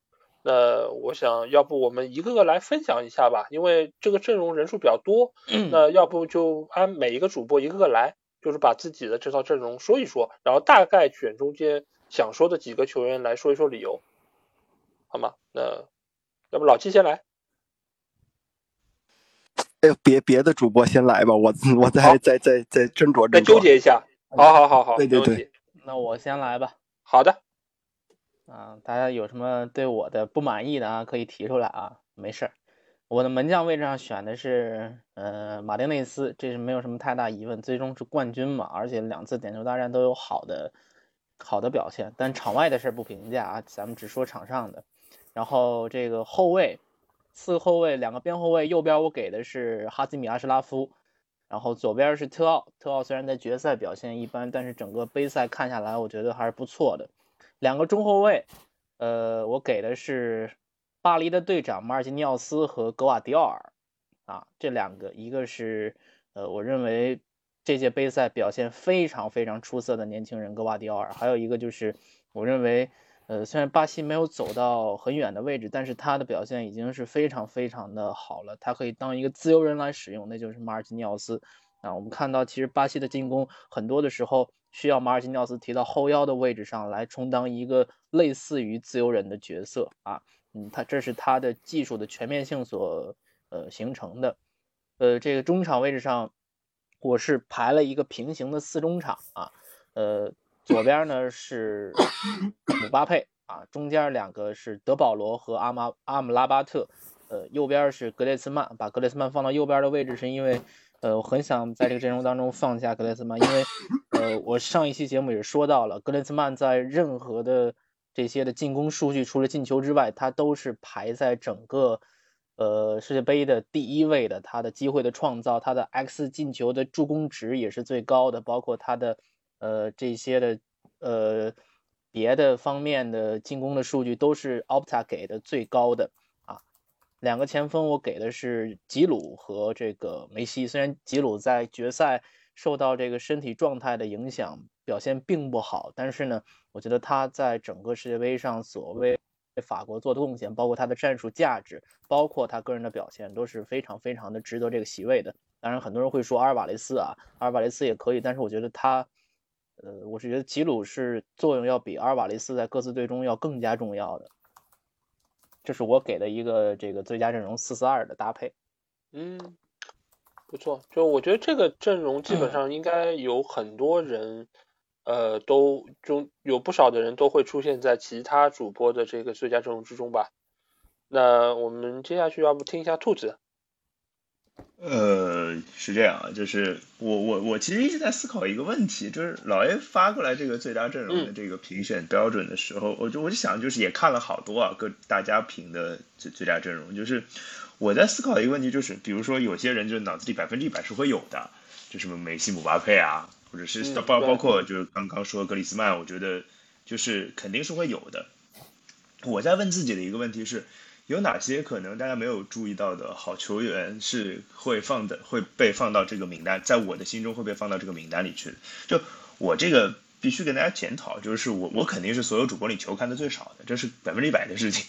那我想要不我们一个个来分享一下吧，因为这个阵容人数比较多。那要不就按每一个主播一个个来，就是把自己的这套阵容说一说，然后大概选中间想说的几个球员来说一说理由，好吗？那要不老七先来？哎呦，别别的主播先来吧，我我再再再再斟酌再纠结一下。好好好好，对对对，那我先来吧。好的。啊，大家有什么对我的不满意的啊，可以提出来啊，没事儿。我的门将位置上选的是呃马丁内斯，这是没有什么太大疑问，最终是冠军嘛，而且两次点球大战都有好的好的表现。但场外的事不评价啊，咱们只说场上的。然后这个后卫。四个后卫，两个边后卫，右边我给的是哈基米阿什拉夫，然后左边是特奥。特奥虽然在决赛表现一般，但是整个杯赛看下来，我觉得还是不错的。两个中后卫，呃，我给的是巴黎的队长马尔基尼奥斯和格瓦迪奥尔。啊，这两个，一个是呃，我认为这届杯赛表现非常非常出色的年轻人格瓦迪奥尔，还有一个就是我认为。呃，虽然巴西没有走到很远的位置，但是他的表现已经是非常非常的好了。他可以当一个自由人来使用，那就是马尔基尼奥斯啊。我们看到，其实巴西的进攻很多的时候需要马尔基尼奥斯提到后腰的位置上来充当一个类似于自由人的角色啊。嗯，他这是他的技术的全面性所呃形成的。呃，这个中场位置上，我是排了一个平行的四中场啊，呃。左边呢是姆巴佩啊，中间两个是德保罗和阿马阿姆拉巴特，呃，右边是格列兹曼。把格列兹曼放到右边的位置，是因为呃，我很想在这个阵容当中放下格列兹曼，因为呃，我上一期节目也说到了，格列兹曼在任何的这些的进攻数据，除了进球之外，他都是排在整个呃世界杯的第一位的。他的机会的创造，他的 X 进球的助攻值也是最高的，包括他的。呃，这些的呃别的方面的进攻的数据都是 Opta 给的最高的啊。两个前锋我给的是吉鲁和这个梅西，虽然吉鲁在决赛受到这个身体状态的影响，表现并不好，但是呢，我觉得他在整个世界杯上所为法国做的贡献，包括他的战术价值，包括他个人的表现，都是非常非常的值得这个席位的。当然，很多人会说阿尔瓦雷斯啊，阿尔瓦雷斯也可以，但是我觉得他。呃，我是觉得吉鲁是作用要比阿尔瓦雷斯在各自队中要更加重要的，这是我给的一个这个最佳阵容四四二的搭配。嗯，不错，就我觉得这个阵容基本上应该有很多人，呃，都中有不少的人都会出现在其他主播的这个最佳阵容之中吧。那我们接下去要不听一下兔子？呃，是这样啊，就是我我我其实一直在思考一个问题，就是老 A 发过来这个最佳阵容的这个评选标准的时候，我就我就想，就是也看了好多啊，各大家评的最最佳阵容，就是我在思考一个问题，就是比如说有些人就是脑子里百分之一百是会有的，就什么梅西、姆巴佩啊，或者是包包括就是刚刚说格里斯曼，我觉得就是肯定是会有的。我在问自己的一个问题是。有哪些可能大家没有注意到的好球员是会放的会被放到这个名单，在我的心中会被放到这个名单里去的？就我这个必须跟大家检讨，就是我我肯定是所有主播里球看的最少的，这是百分之一百的事情。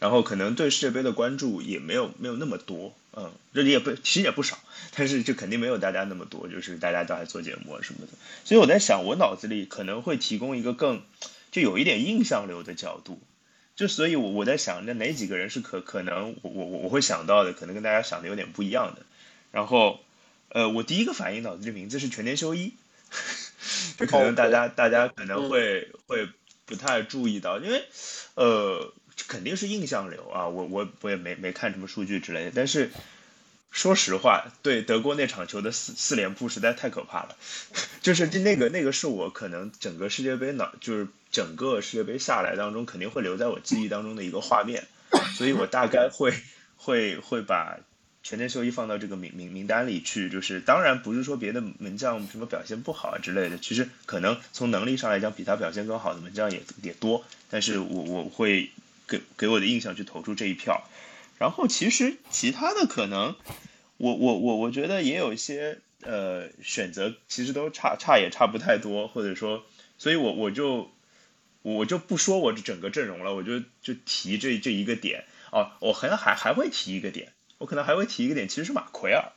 然后可能对世界杯的关注也没有没有那么多，嗯，这里也不其实也不少，但是就肯定没有大家那么多，就是大家都还做节目什么的。所以我在想，我脑子里可能会提供一个更就有一点印象流的角度。就所以，我我在想，那哪几个人是可可能我我我会想到的，可能跟大家想的有点不一样的。然后，呃，我第一个反应脑子里名字是全天修一，这可能大家大家可能会会不太注意到，因为呃肯定是印象流啊，我我我也没没看什么数据之类的，但是。说实话，对德国那场球的四四连扑实在太可怕了，就是那个那个是我可能整个世界杯脑，就是整个世界杯下来当中肯定会留在我记忆当中的一个画面，所以我大概会会会把全天秀一放到这个名名名单里去。就是当然不是说别的门将什么表现不好啊之类的，其实可能从能力上来讲比他表现更好的门将也也多，但是我我会给给我的印象去投出这一票。然后其实其他的可能，我我我我觉得也有一些呃选择，其实都差差也差不太多，或者说，所以我我就我就不说我这整个阵容了，我就就提这这一个点。哦，我可能还还会提一个点，我可能还会提一个点，其实是马奎尔，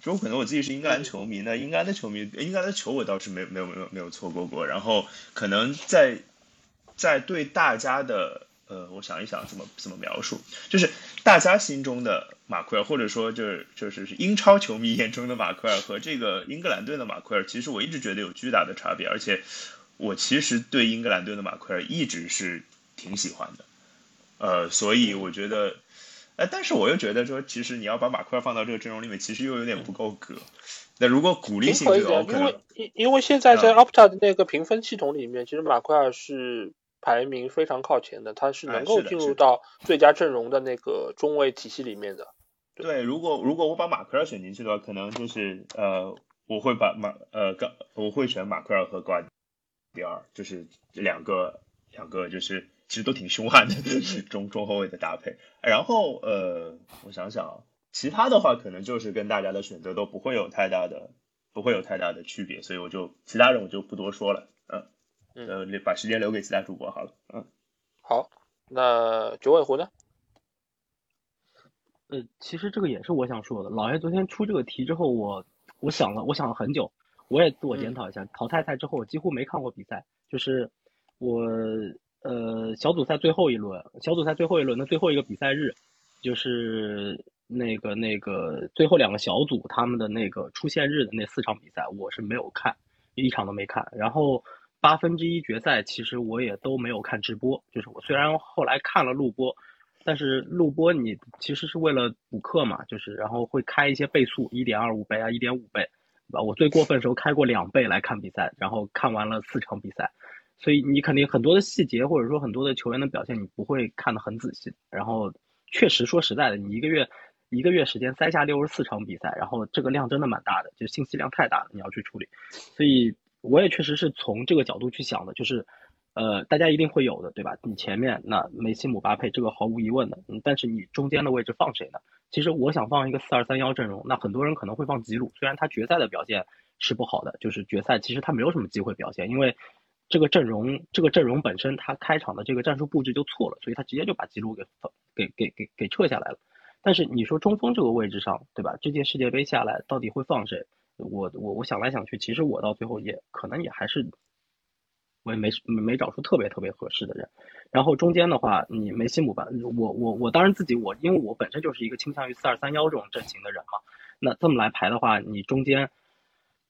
就我可能我自己是英格兰球迷呢，英格兰的球迷，英格兰的球我倒是没没有没有没有错过过，然后可能在在对大家的呃，我想一想怎么怎么描述，就是大家心中的马奎尔，或者说就是就是英超球迷眼中的马奎尔和这个英格兰队的马奎尔，其实我一直觉得有巨大的差别，而且我其实对英格兰队的马奎尔一直是挺喜欢的，呃，所以我觉得。哎，但是我又觉得说，其实你要把马奎尔放到这个阵容里面，其实又有点不够格。那如果鼓励性这个，因为因因为现在在 Opta 的那个评分系统里面，其实马奎尔是排名非常靠前的，他是能够进入到最佳阵容的那个中卫体系里面的。对，如果如果我把马奎尔选进去的话，可能就是呃，我会把马呃，我会选马奎尔和瓜迪尔，就是两个两个就是。其实都挺凶悍的中中后卫的搭配，然后呃，我想想，其他的话可能就是跟大家的选择都不会有太大的不会有太大的区别，所以我就其他人我就不多说了，嗯，呃，把时间留给其他主播好了，嗯，好，那九尾狐呢？呃，其实这个也是我想说的，老爷昨天出这个题之后，我我想了，我想了很久，我也自我检讨一下，淘汰赛之后我几乎没看过比赛，就是我。呃，小组赛最后一轮，小组赛最后一轮的最后一个比赛日，就是那个那个最后两个小组他们的那个出线日的那四场比赛，我是没有看，一场都没看。然后八分之一决赛，其实我也都没有看直播，就是我虽然后来看了录播，但是录播你其实是为了补课嘛，就是然后会开一些倍速，一点二五倍啊，一点五倍，对吧？我最过分的时候开过两倍来看比赛，然后看完了四场比赛。所以你肯定很多的细节，或者说很多的球员的表现，你不会看得很仔细。然后确实说实在的，你一个月一个月时间塞下六十四场比赛，然后这个量真的蛮大的，就信息量太大了，你要去处理。所以我也确实是从这个角度去想的，就是呃，大家一定会有的，对吧？你前面那梅西、姆巴佩这个毫无疑问的，嗯但是你中间的位置放谁呢？其实我想放一个四二三幺阵容，那很多人可能会放吉鲁，虽然他决赛的表现是不好的，就是决赛其实他没有什么机会表现，因为。这个阵容，这个阵容本身，他开场的这个战术布置就错了，所以他直接就把吉鲁给放给给给给撤下来了。但是你说中锋这个位置上，对吧？这届世界杯下来到底会放谁？我我我想来想去，其实我到最后也可能也还是，我也没没找出特别特别合适的人。然后中间的话，你梅西姆吧，我我我当然自己我因为我本身就是一个倾向于四二三幺这种阵型的人嘛。那这么来排的话，你中间，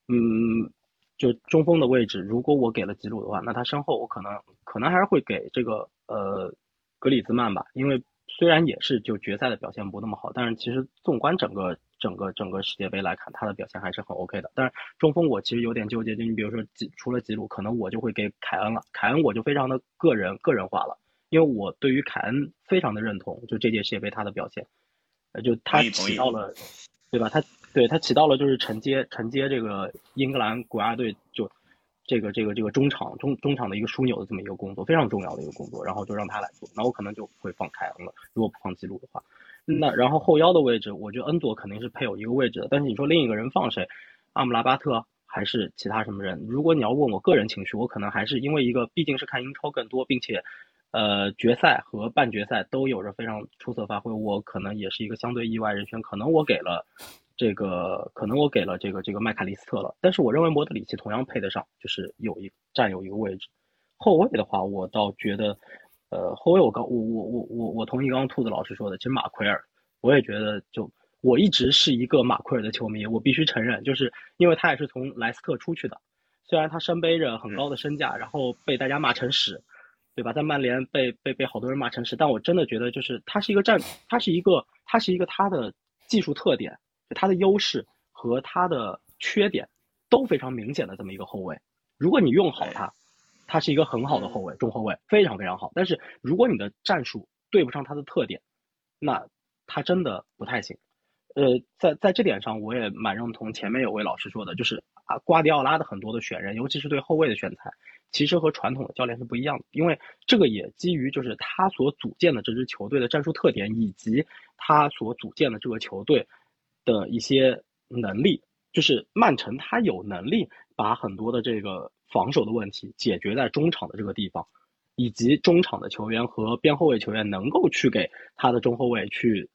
嗯。就中锋的位置，如果我给了吉鲁的话，那他身后我可能可能还是会给这个呃格里兹曼吧，因为虽然也是就决赛的表现不那么好，但是其实纵观整个整个整个世界杯来看，他的表现还是很 OK 的。但是中锋我其实有点纠结，就你比如说吉除了吉鲁，可能我就会给凯恩了。凯恩我就非常的个人个人化了，因为我对于凯恩非常的认同，就这届世界杯他的表现，呃，就他起到了，对吧？他。对他起到了就是承接承接这个英格兰国家队就这个这个这个中场中中场的一个枢纽的这么一个工作，非常重要的一个工作，然后就让他来做，那我可能就会放凯恩了。如果不放吉鲁的话，那然后后腰的位置，我觉得恩佐肯定是配有一个位置的，但是你说另一个人放谁，阿姆拉巴特还是其他什么人？如果你要问我个人情绪，我可能还是因为一个毕竟是看英超更多，并且呃决赛和半决赛都有着非常出色发挥，我可能也是一个相对意外人选，可能我给了。这个可能我给了这个这个麦卡利斯特了，但是我认为莫德里奇同样配得上，就是有一占有一个位置。后卫的话，我倒觉得，呃，后卫我刚我我我我我同意刚刚兔子老师说的，其实马奎尔，我也觉得就我一直是一个马奎尔的球迷，我必须承认，就是因为他也是从莱斯特出去的，虽然他身背着很高的身价，然后被大家骂成屎，对吧？在曼联被被被好多人骂成屎，但我真的觉得就是他是一个战，他是一个他是一个他的技术特点。他的优势和他的缺点都非常明显的这么一个后卫，如果你用好他，他是一个很好的后卫，中后卫非常非常好。但是如果你的战术对不上他的特点，那他真的不太行。呃，在在这点上，我也蛮认同前面有位老师说的，就是啊，瓜迪奥拉的很多的选人，尤其是对后卫的选材，其实和传统的教练是不一样的，因为这个也基于就是他所组建的这支球队的战术特点，以及他所组建的这个球队。的一些能力，就是曼城他有能力把很多的这个防守的问题解决在中场的这个地方，以及中场的球员和边后卫球员能够去给他的中后卫去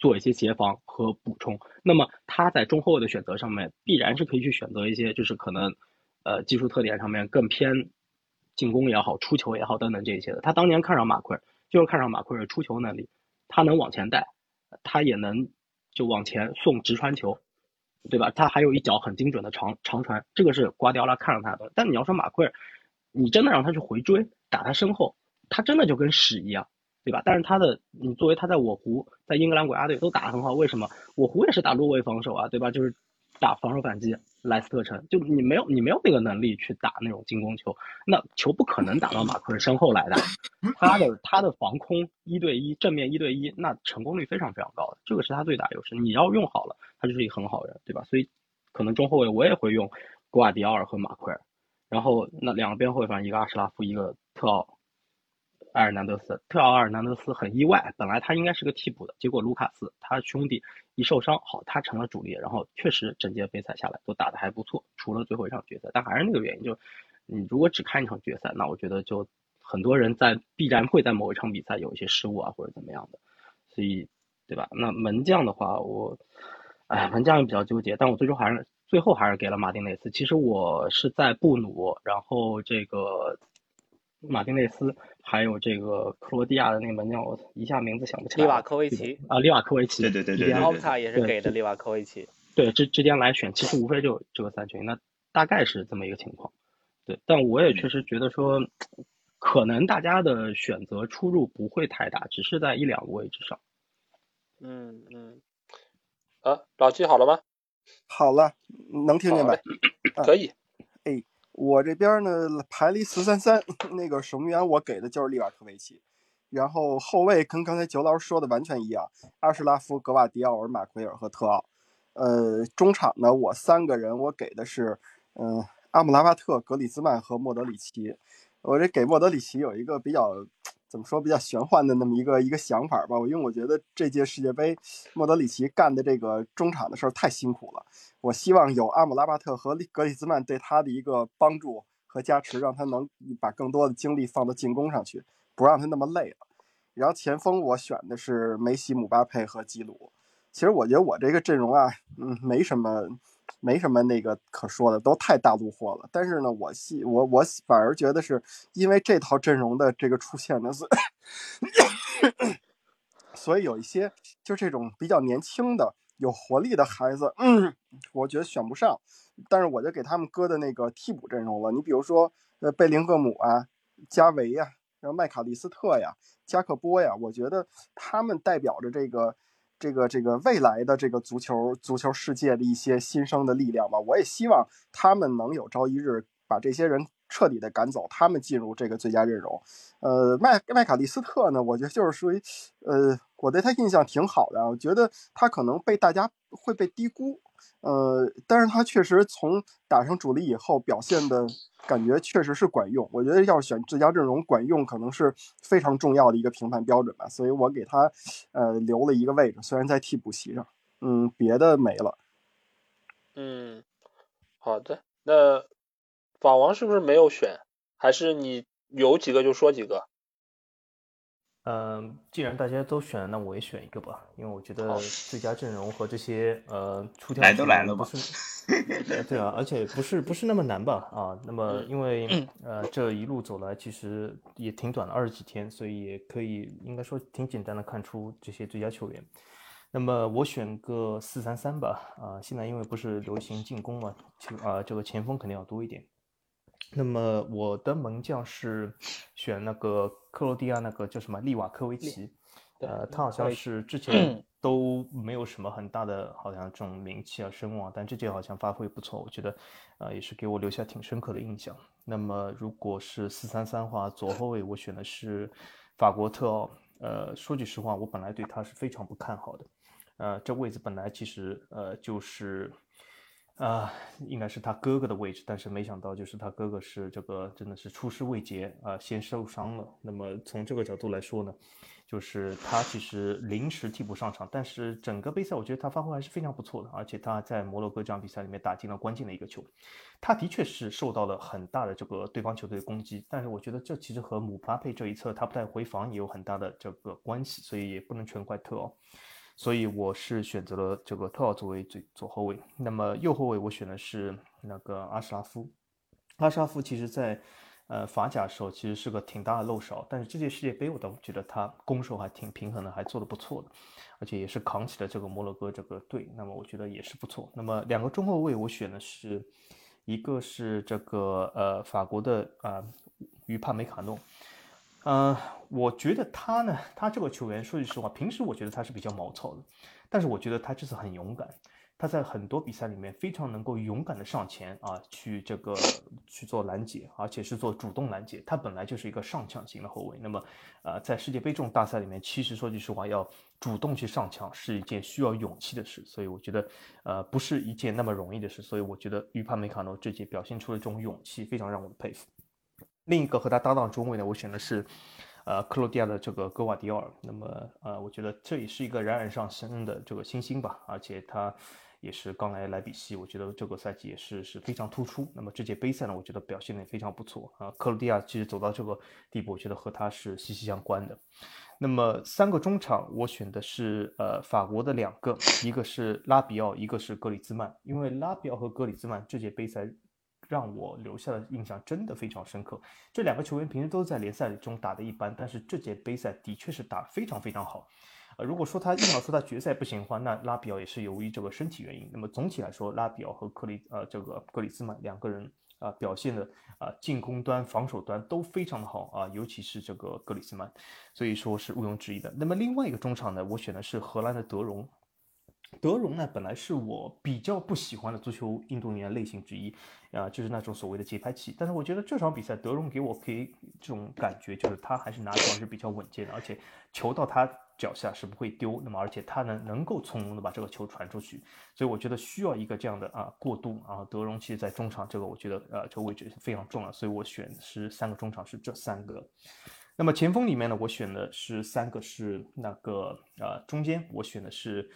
做一些协防和补充。那么他在中后卫的选择上面，必然是可以去选择一些就是可能，呃，技术特点上面更偏进攻也好，出球也好等等这些的。他当年看上马奎尔，就是看上马奎尔出球能力，他能往前带，他也能就往前送直传球，对吧？他还有一脚很精准的长长传，这个是瓜迪奥拉看上他的。但你要说马奎尔，你真的让他去回追打他身后，他真的就跟屎一样，对吧？但是他的你作为他在我湖在英格兰国家队都打得很好，为什么？我湖也是打落位防守啊，对吧？就是打防守反击。莱斯特城就你没有你没有那个能力去打那种进攻球，那球不可能打到马奎尔身后来的。他的他的防空一对一正面一对一，那成功率非常非常高的，这个是他最大优势。你要用好了，他就是一个很好人，对吧？所以可能中后卫我也会用古瓦迪奥尔和马奎尔，然后那两个边后卫反正一个阿什拉夫，一个特奥。埃尔南德斯，特奥埃尔南德斯很意外，本来他应该是个替补的，结果卢卡斯他兄弟一受伤，好，他成了主力，然后确实整届杯赛下来都打得还不错，除了最后一场决赛，但还是那个原因，就你如果只看一场决赛，那我觉得就很多人在必然会在某一场比赛有一些失误啊或者怎么样的，所以对吧？那门将的话，我哎门将也比较纠结，但我最终还是最后还是给了马丁内斯。其实我是在布努，然后这个。马丁内斯，还有这个克罗地亚的那门将，我一下名字想不起来。利瓦科维奇啊，利瓦科维奇。对对对对。奥卡也是给的利瓦科维奇。对，之之间来选，其实无非就这个三群，那大概是这么一个情况。对，但我也确实觉得说，可能大家的选择出入不会太大，只是在一两个位置上。嗯嗯。啊，老季好了吗？好了，能听见吧？可以。哎。我这边呢排了一四三三，那个守门员我给的就是利瓦科维奇，然后后卫跟刚才九老师说的完全一样，阿什拉夫、格瓦迪奥尔、马奎尔和特奥。呃，中场呢我三个人我给的是，嗯，阿姆拉巴特、格里兹曼和莫德里奇。我这给莫德里奇有一个比较。怎么说比较玄幻的那么一个一个想法吧，我因为我觉得这届世界杯莫德里奇干的这个中场的事太辛苦了，我希望有阿姆拉巴特和格里兹曼对他的一个帮助和加持，让他能把更多的精力放到进攻上去，不让他那么累了。然后前锋我选的是梅西、姆巴佩和基鲁。其实我觉得我这个阵容啊，嗯，没什么。没什么那个可说的，都太大陆货了。但是呢，我戏我我反而觉得是因为这套阵容的这个出现呢，是，所以有一些就这种比较年轻的、有活力的孩子，嗯，我觉得选不上。但是我就给他们搁的那个替补阵容了。你比如说，呃，贝林厄姆啊，加维呀，然后麦卡利斯特呀，加克波呀，我觉得他们代表着这个。这个这个未来的这个足球足球世界的一些新生的力量吧，我也希望他们能有朝一日把这些人彻底的赶走，他们进入这个最佳阵容。呃，麦麦卡利斯特呢，我觉得就是属于，呃，我对他印象挺好的，我觉得他可能被大家会被低估。呃，但是他确实从打上主力以后表现的感觉确实是管用。我觉得要选最佳阵容，管用可能是非常重要的一个评判标准吧。所以我给他呃留了一个位置，虽然在替补席上，嗯，别的没了。嗯，好的。那法王是不是没有选？还是你有几个就说几个？嗯，既然大家都选，那我也选一个吧，因为我觉得最佳阵容和这些呃出挑来都来了不是，对啊，而且不是不是那么难吧？啊，那么因为呃这一路走来其实也挺短的二十几天，所以也可以应该说挺简单的看出这些最佳球员。那么我选个四三三吧，啊，现在因为不是流行进攻嘛，就啊这个前锋肯定要多一点。那么我的门将是选那个克罗地亚那个叫什么利瓦科维奇，呃，他好像是之前 都没有什么很大的好像这种名气啊声望，但这届好像发挥不错，我觉得呃也是给我留下挺深刻的印象。那么如果是四三三话，左后卫我选的是法国特奥，呃，说句实话，我本来对他是非常不看好的，呃，这位置本来其实呃就是。啊，应该是他哥哥的位置，但是没想到就是他哥哥是这个真的是出师未捷啊，先受伤了。那么从这个角度来说呢，就是他其实临时替补上场，但是整个杯赛我觉得他发挥还是非常不错的，而且他在摩洛哥这场比赛里面打进了关键的一个球。他的确是受到了很大的这个对方球队的攻击，但是我觉得这其实和姆巴佩这一侧他不太回防也有很大的这个关系，所以也不能全怪特奥。所以我是选择了这个特奥作为最左后卫，那么右后卫我选的是那个阿什拉夫。阿什拉夫其实在呃法甲的时候其实是个挺大的漏勺，但是这届世界杯我倒觉得他攻守还挺平衡的，还做得不错的，而且也是扛起了这个摩洛哥这个队，那么我觉得也是不错。那么两个中后卫我选的是，一个是这个呃法国的啊于帕梅卡诺，嗯，我觉得他呢，他这个球员说句实话，平时我觉得他是比较毛糙的，但是我觉得他这次很勇敢。他在很多比赛里面非常能够勇敢的上前啊，去这个去做拦截，而且是做主动拦截。他本来就是一个上抢型的后卫，那么，呃，在世界杯这种大赛里面，其实说句实话，要主动去上抢是一件需要勇气的事，所以我觉得，呃，不是一件那么容易的事。所以我觉得于帕梅卡诺这届表现出了这种勇气，非常让我佩服。另一个和他搭档中卫呢，我选的是，呃，克罗地亚的这个戈瓦迪奥尔。那么，呃，我觉得这也是一个冉冉上升的这个新星吧，而且他。也是刚来莱比锡，我觉得这个赛季也是是非常突出。那么这届杯赛呢，我觉得表现的也非常不错啊。克罗地亚其实走到这个地步，我觉得和他是息息相关的。那么三个中场，我选的是呃法国的两个，一个是拉比奥，一个是格里兹曼。因为拉比奥和格里兹曼这届杯赛让我留下的印象真的非常深刻。这两个球员平时都在联赛中打的一般，但是这届杯赛的确是打非常非常好。呃，如果说他硬要说他决赛不行的话，那拉比奥也是由于这个身体原因。那么总体来说，拉比奥和克里呃这个格里兹曼两个人啊表现的啊进攻端、防守端都非常的好啊，尤其是这个格里兹曼，所以说是毋庸置疑的。那么另外一个中场呢，我选的是荷兰的德容。德容呢，本来是我比较不喜欢的足球运动员类型之一，啊，就是那种所谓的节拍器。但是我觉得这场比赛，德容给我可以这种感觉，就是他还是拿球还是比较稳健的，而且球到他脚下是不会丢。那么，而且他呢，能够从容的把这个球传出去。所以我觉得需要一个这样的啊过渡啊。德容其实在中场这个，我觉得呃这个位置是非常重要，所以我选是三个中场是这三个。那么前锋里面呢，我选的是三个是那个呃中间我选的是。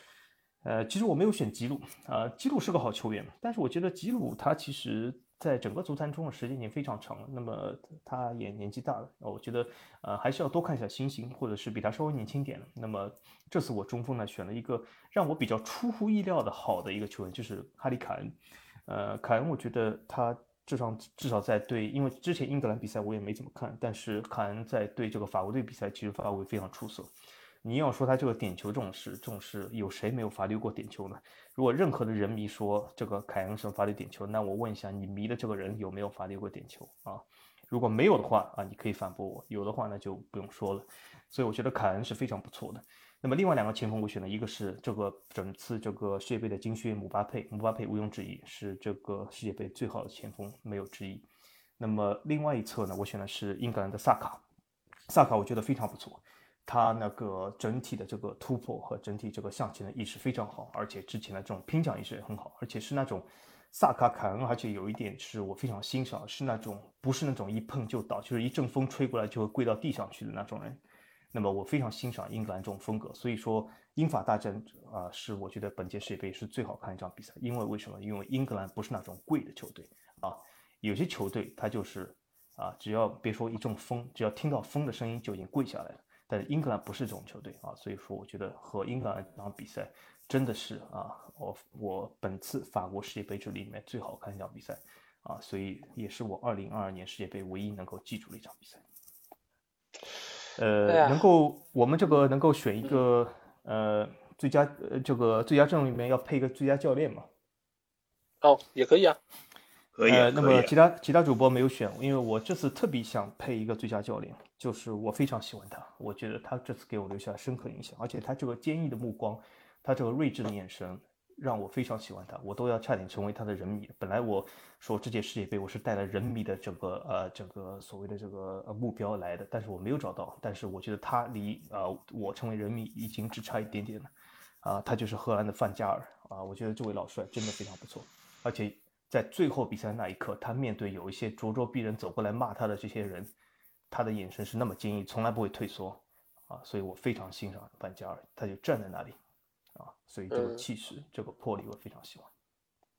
呃，其实我没有选吉鲁，啊，吉鲁是个好球员，但是我觉得吉鲁他其实在整个足坛中的时间已经非常长了，那么他也年纪大了，我觉得呃还是要多看一下新星，或者是比他稍微年轻点的。那么这次我中锋呢选了一个让我比较出乎意料的好的一个球员，就是哈里凯恩。呃，凯恩我觉得他至少至少在对，因为之前英格兰比赛我也没怎么看，但是凯恩在对这个法国队比赛其实发挥非常出色。你要说他这个点球重视重视有谁没有罚丢过点球呢？如果任何的人迷说这个凯恩是罚丢点球，那我问一下你迷的这个人有没有罚丢过点球啊？如果没有的话啊，你可以反驳我；有的话那就不用说了。所以我觉得凯恩是非常不错的。那么另外两个前锋我选的一个是这个整次这个世界杯的金靴姆巴佩，姆巴佩毋庸置疑是这个世界杯最好的前锋，没有之一。那么另外一侧呢，我选的是英格兰的萨卡，萨卡我觉得非常不错。他那个整体的这个突破和整体这个向前的意识非常好，而且之前的这种拼抢意识也很好，而且是那种萨卡凯恩，而且有一点是我非常欣赏，是那种不是那种一碰就倒，就是一阵风吹过来就会跪到地上去的那种人。那么我非常欣赏英格兰这种风格，所以说英法大战啊是我觉得本届世界杯是最好看一场比赛，因为为什么？因为英格兰不是那种跪的球队啊，有些球队他就是啊，只要别说一阵风，只要听到风的声音就已经跪下来了。但是英格兰不是这种球队啊，所以说我觉得和英格兰这场比赛真的是啊，我我本次法国世界杯这里面最好看一场比赛啊，所以也是我二零二二年世界杯唯一能够记住的一场比赛。呃，能够我们这个能够选一个呃最佳呃这个最佳阵容里面要配一个最佳教练嘛？哦，也可以啊。呃，那么其他其他主播没有选，因为我这次特别想配一个最佳教练，就是我非常喜欢他，我觉得他这次给我留下深刻印象，而且他这个坚毅的目光，他这个睿智的眼神，让我非常喜欢他，我都要差点成为他的人迷。本来我说这届世界杯我是带来人迷的整个呃整个所谓的这个目标来的，但是我没有找到，但是我觉得他离呃我成为人迷已经只差一点点了，啊，他就是荷兰的范加尔啊，我觉得这位老帅真的非常不错，而且。在最后比赛那一刻，他面对有一些咄咄逼人走过来骂他的这些人，他的眼神是那么坚毅，从来不会退缩啊！所以我非常欣赏范加尔，他就站在那里啊，所以这个气势、这个魄力，我非常喜欢。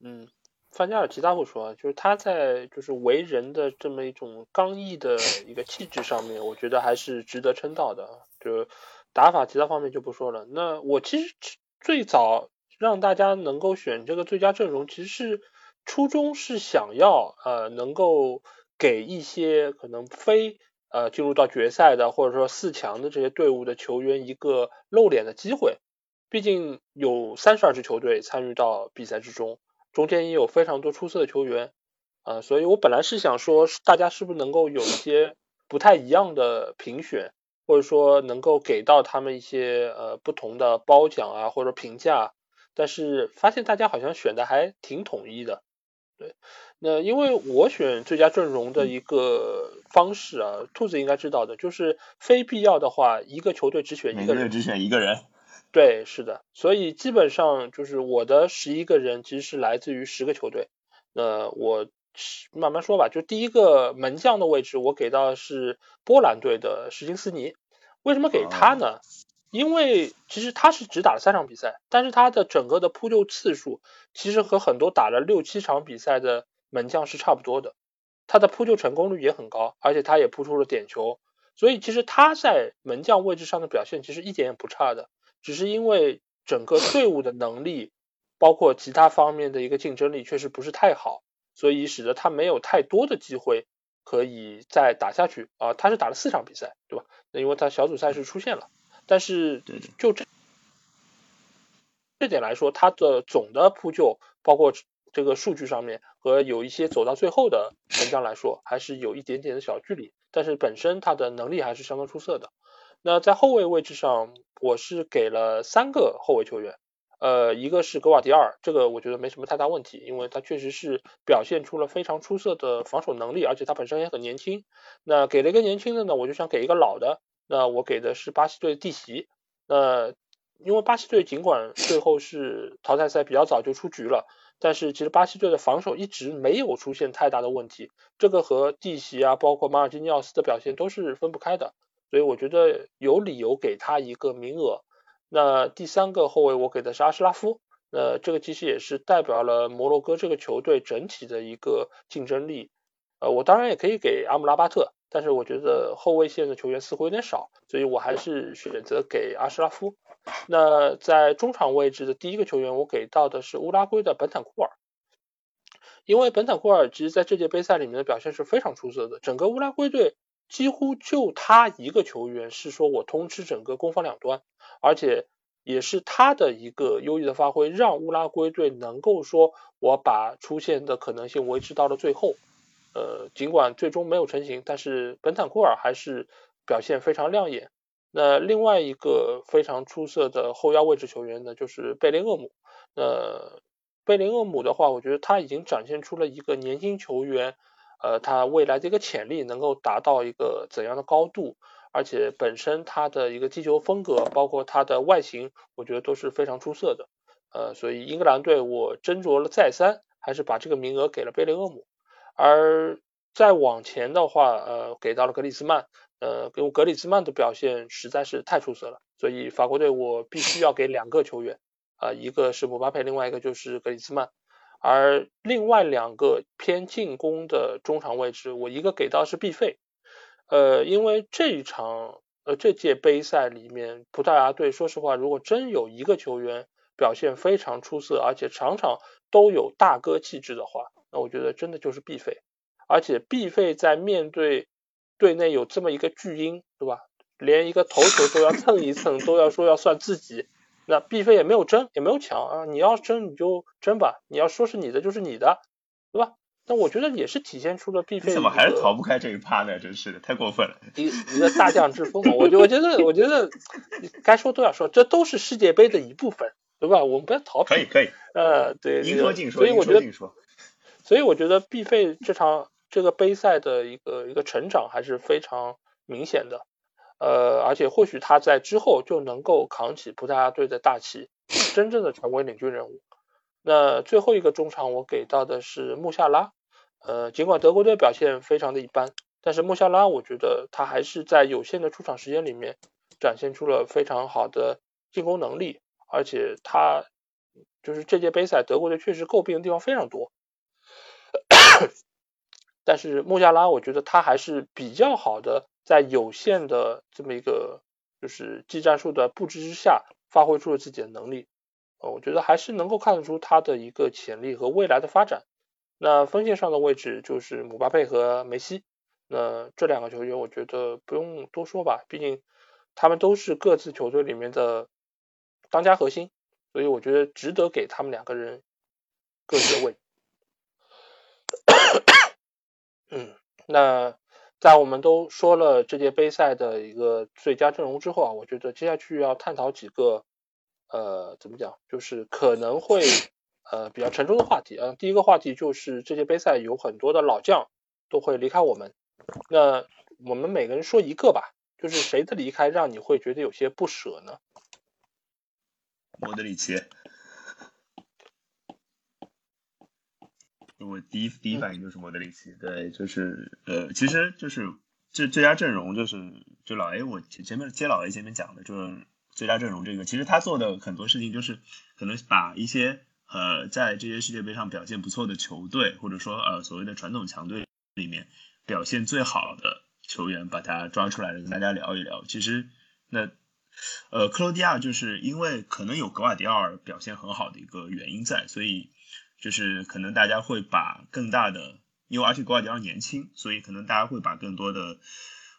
嗯，范加尔其他不说，就是他在就是为人的这么一种刚毅的一个气质上面，我觉得还是值得称道的。就打法其他方面就不说了。那我其实最早让大家能够选这个最佳阵容，其实是。初衷是想要呃能够给一些可能非呃进入到决赛的或者说四强的这些队伍的球员一个露脸的机会。毕竟有三十二支球队参与到比赛之中，中间也有非常多出色的球员啊，所以我本来是想说，大家是不是能够有一些不太一样的评选，或者说能够给到他们一些呃不同的褒奖啊或者评价，但是发现大家好像选的还挺统一的。对，那因为我选最佳阵容的一个方式啊，兔子应该知道的，就是非必要的话，一个球队只选一个人，只选一个人。对，是的，所以基本上就是我的十一个人其实是来自于十个球队。那我慢慢说吧，就第一个门将的位置，我给到是波兰队的什金斯尼。为什么给他呢？因为其实他是只打了三场比赛，但是他的整个的扑救次数其实和很多打了六七场比赛的门将是差不多的，他的扑救成功率也很高，而且他也扑出了点球，所以其实他在门将位置上的表现其实一点也不差的，只是因为整个队伍的能力，包括其他方面的一个竞争力确实不是太好，所以使得他没有太多的机会可以再打下去啊，他是打了四场比赛，对吧？那因为他小组赛是出现了。但是就这这点来说，他的总的扑救，包括这个数据上面和有一些走到最后的文章来说，还是有一点点的小距离。但是本身他的能力还是相当出色的。那在后卫位置上，我是给了三个后卫球员，呃，一个是格瓦迪尔，这个我觉得没什么太大问题，因为他确实是表现出了非常出色的防守能力，而且他本身也很年轻。那给了一个年轻的呢，我就想给一个老的。那我给的是巴西队的蒂席，那因为巴西队尽管最后是淘汰赛比较早就出局了，但是其实巴西队的防守一直没有出现太大的问题，这个和蒂席啊，包括马尔基尼奥斯的表现都是分不开的，所以我觉得有理由给他一个名额。那第三个后卫我给的是阿什拉夫，那这个其实也是代表了摩洛哥这个球队整体的一个竞争力。呃，我当然也可以给阿姆拉巴特。但是我觉得后卫线的球员似乎有点少，所以我还是选择给阿什拉夫。那在中场位置的第一个球员，我给到的是乌拉圭的本坦库尔，因为本坦库尔其实在这届杯赛里面的表现是非常出色的，整个乌拉圭队几乎就他一个球员是说我通吃整个攻防两端，而且也是他的一个优异的发挥，让乌拉圭队能够说我把出现的可能性维持到了最后。呃，尽管最终没有成型，但是本坦库尔还是表现非常亮眼。那另外一个非常出色的后腰位置球员呢，就是贝林厄姆。那贝林厄姆的话，我觉得他已经展现出了一个年轻球员，呃，他未来的一个潜力能够达到一个怎样的高度，而且本身他的一个击球风格，包括他的外形，我觉得都是非常出色的。呃，所以英格兰队我斟酌了再三，还是把这个名额给了贝林厄姆。而再往前的话，呃，给到了格里兹曼，呃，因为格里兹曼的表现实在是太出色了，所以法国队我必须要给两个球员，啊，一个是姆巴佩，另外一个就是格里兹曼。而另外两个偏进攻的中场位置，我一个给到是毕费，呃，因为这一场，呃，这届杯赛里面，葡萄牙队说实话，如果真有一个球员表现非常出色，而且场场都有大哥气质的话，那我觉得真的就是必费，而且必费在面对队内有这么一个巨婴，对吧？连一个头球都要蹭一蹭，都要说要算自己，那必费也没有争，也没有抢啊！你要争你就争吧，你要说是你的就是你的，对吧？那我觉得也是体现出了必费怎么还是逃不开这一趴呢？真是的，太过分了！一一个大将之风嘛，我我觉得我觉得该说都要说，这都是世界杯的一部分，对吧？我们不要逃避。可以可以。呃，对，应说尽说，所以我觉得。所以我觉得毕费这场这个杯赛的一个一个成长还是非常明显的，呃，而且或许他在之后就能够扛起葡萄牙队的大旗，真正的成为领军人物。那最后一个中场我给到的是穆夏拉，呃，尽管德国队表现非常的一般，但是穆夏拉我觉得他还是在有限的出场时间里面展现出了非常好的进攻能力，而且他就是这届杯赛德国队确实诟病的地方非常多。但是穆夏拉，我觉得他还是比较好的，在有限的这么一个就是技战术的布置之下，发挥出了自己的能力。呃，我觉得还是能够看得出他的一个潜力和未来的发展。那锋线上的位置就是姆巴佩和梅西。那这两个球员，我觉得不用多说吧，毕竟他们都是各自球队里面的当家核心，所以我觉得值得给他们两个人各自的位置。嗯，那在我们都说了这届杯赛的一个最佳阵容之后啊，我觉得接下去要探讨几个呃，怎么讲，就是可能会呃比较沉重的话题啊。第一个话题就是这届杯赛有很多的老将都会离开我们。那我们每个人说一个吧，就是谁的离开让你会觉得有些不舍呢？莫德里奇，我第一第一反应就是莫德里奇，对，就是呃，其实就是这最佳阵容就是就老 A 我前面接老 A 前面讲的，就是最佳阵容这个，其实他做的很多事情就是可能把一些呃在这些世界杯上表现不错的球队，或者说呃所谓的传统强队里面。表现最好的球员，把他抓出来跟大家聊一聊。其实，那呃，克罗地亚就是因为可能有格瓦迪奥尔表现很好的一个原因在，所以就是可能大家会把更大的，因为而且格瓦迪奥年轻，所以可能大家会把更多的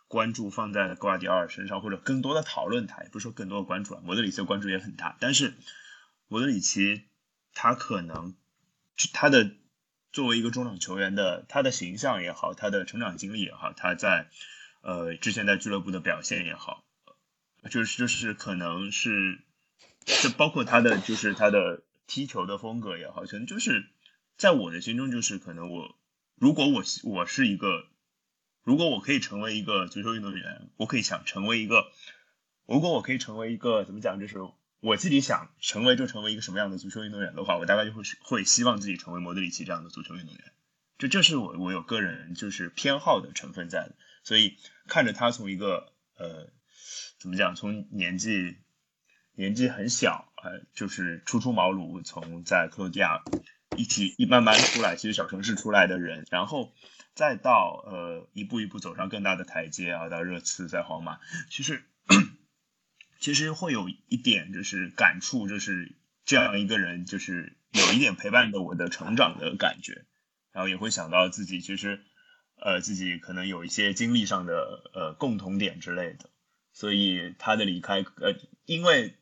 关注放在格瓦迪奥尔身上，或者更多的讨论他，也不是说更多的关注啊。莫德里奇的关注也很大，但是莫德里奇他可能他的。作为一个中场球员的，他的形象也好，他的成长经历也好，他在呃之前在俱乐部的表现也好，就是就是可能是，这包括他的就是他的踢球的风格也好，可能就是在我的心中就是可能我如果我我是一个，如果我可以成为一个足球运动员，我可以想成为一个，如果我可以成为一个怎么讲就是。我自己想成为就成为一个什么样的足球运动员的话，我大概就会会希望自己成为莫德里奇这样的足球运动员，就这是我我有个人就是偏好的成分在的，所以看着他从一个呃怎么讲，从年纪年纪很小啊，就是初出茅庐，从在克罗地亚一起一慢慢出来，其实小城市出来的人，然后再到呃一步一步走上更大的台阶啊，到热刺在皇马，其实。其实会有一点就是感触，就是这样一个人，就是有一点陪伴着我的成长的感觉，然后也会想到自己其实，呃，自己可能有一些经历上的呃共同点之类的，所以他的离开，呃，因为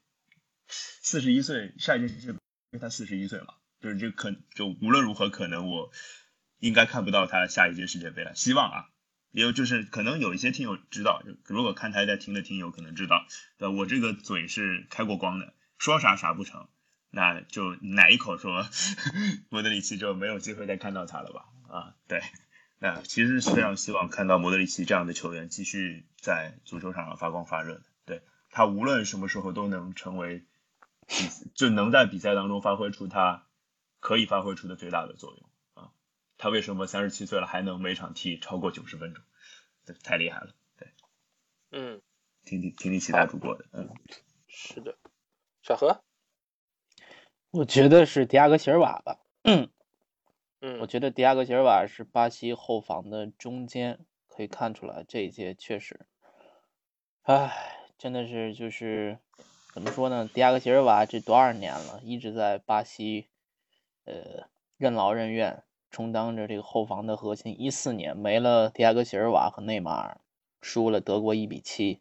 四十一岁，下一届世界杯，因为他四十一岁嘛，就是这可就无论如何，可能我应该看不到他下一届世界杯了，希望啊。也有就是可能有一些听友知道，如果看台在听的听友可能知道，呃，我这个嘴是开过光的，说啥啥不成，那就奶一口说 莫德里奇就没有机会再看到他了吧？啊，对，那其实是非常希望看到莫德里奇这样的球员继续在足球场上发光发热的，对他无论什么时候都能成为，就能在比赛当中发挥出他可以发挥出的最大的作用啊。他为什么三十七岁了还能每场踢超过九十分钟？这太厉害了，对，嗯，听听听听其他主播的，嗯，是的，小何，我觉得是迪亚哥席尔瓦吧，嗯，我觉得迪亚哥席尔瓦是巴西后防的中间，可以看出来这一届确实，唉，真的是就是怎么说呢？迪亚哥席尔瓦这多少年了，一直在巴西，呃，任劳任怨。充当着这个后防的核心。一四年没了迪亚哥·席尔瓦和内马尔，输了德国一比七。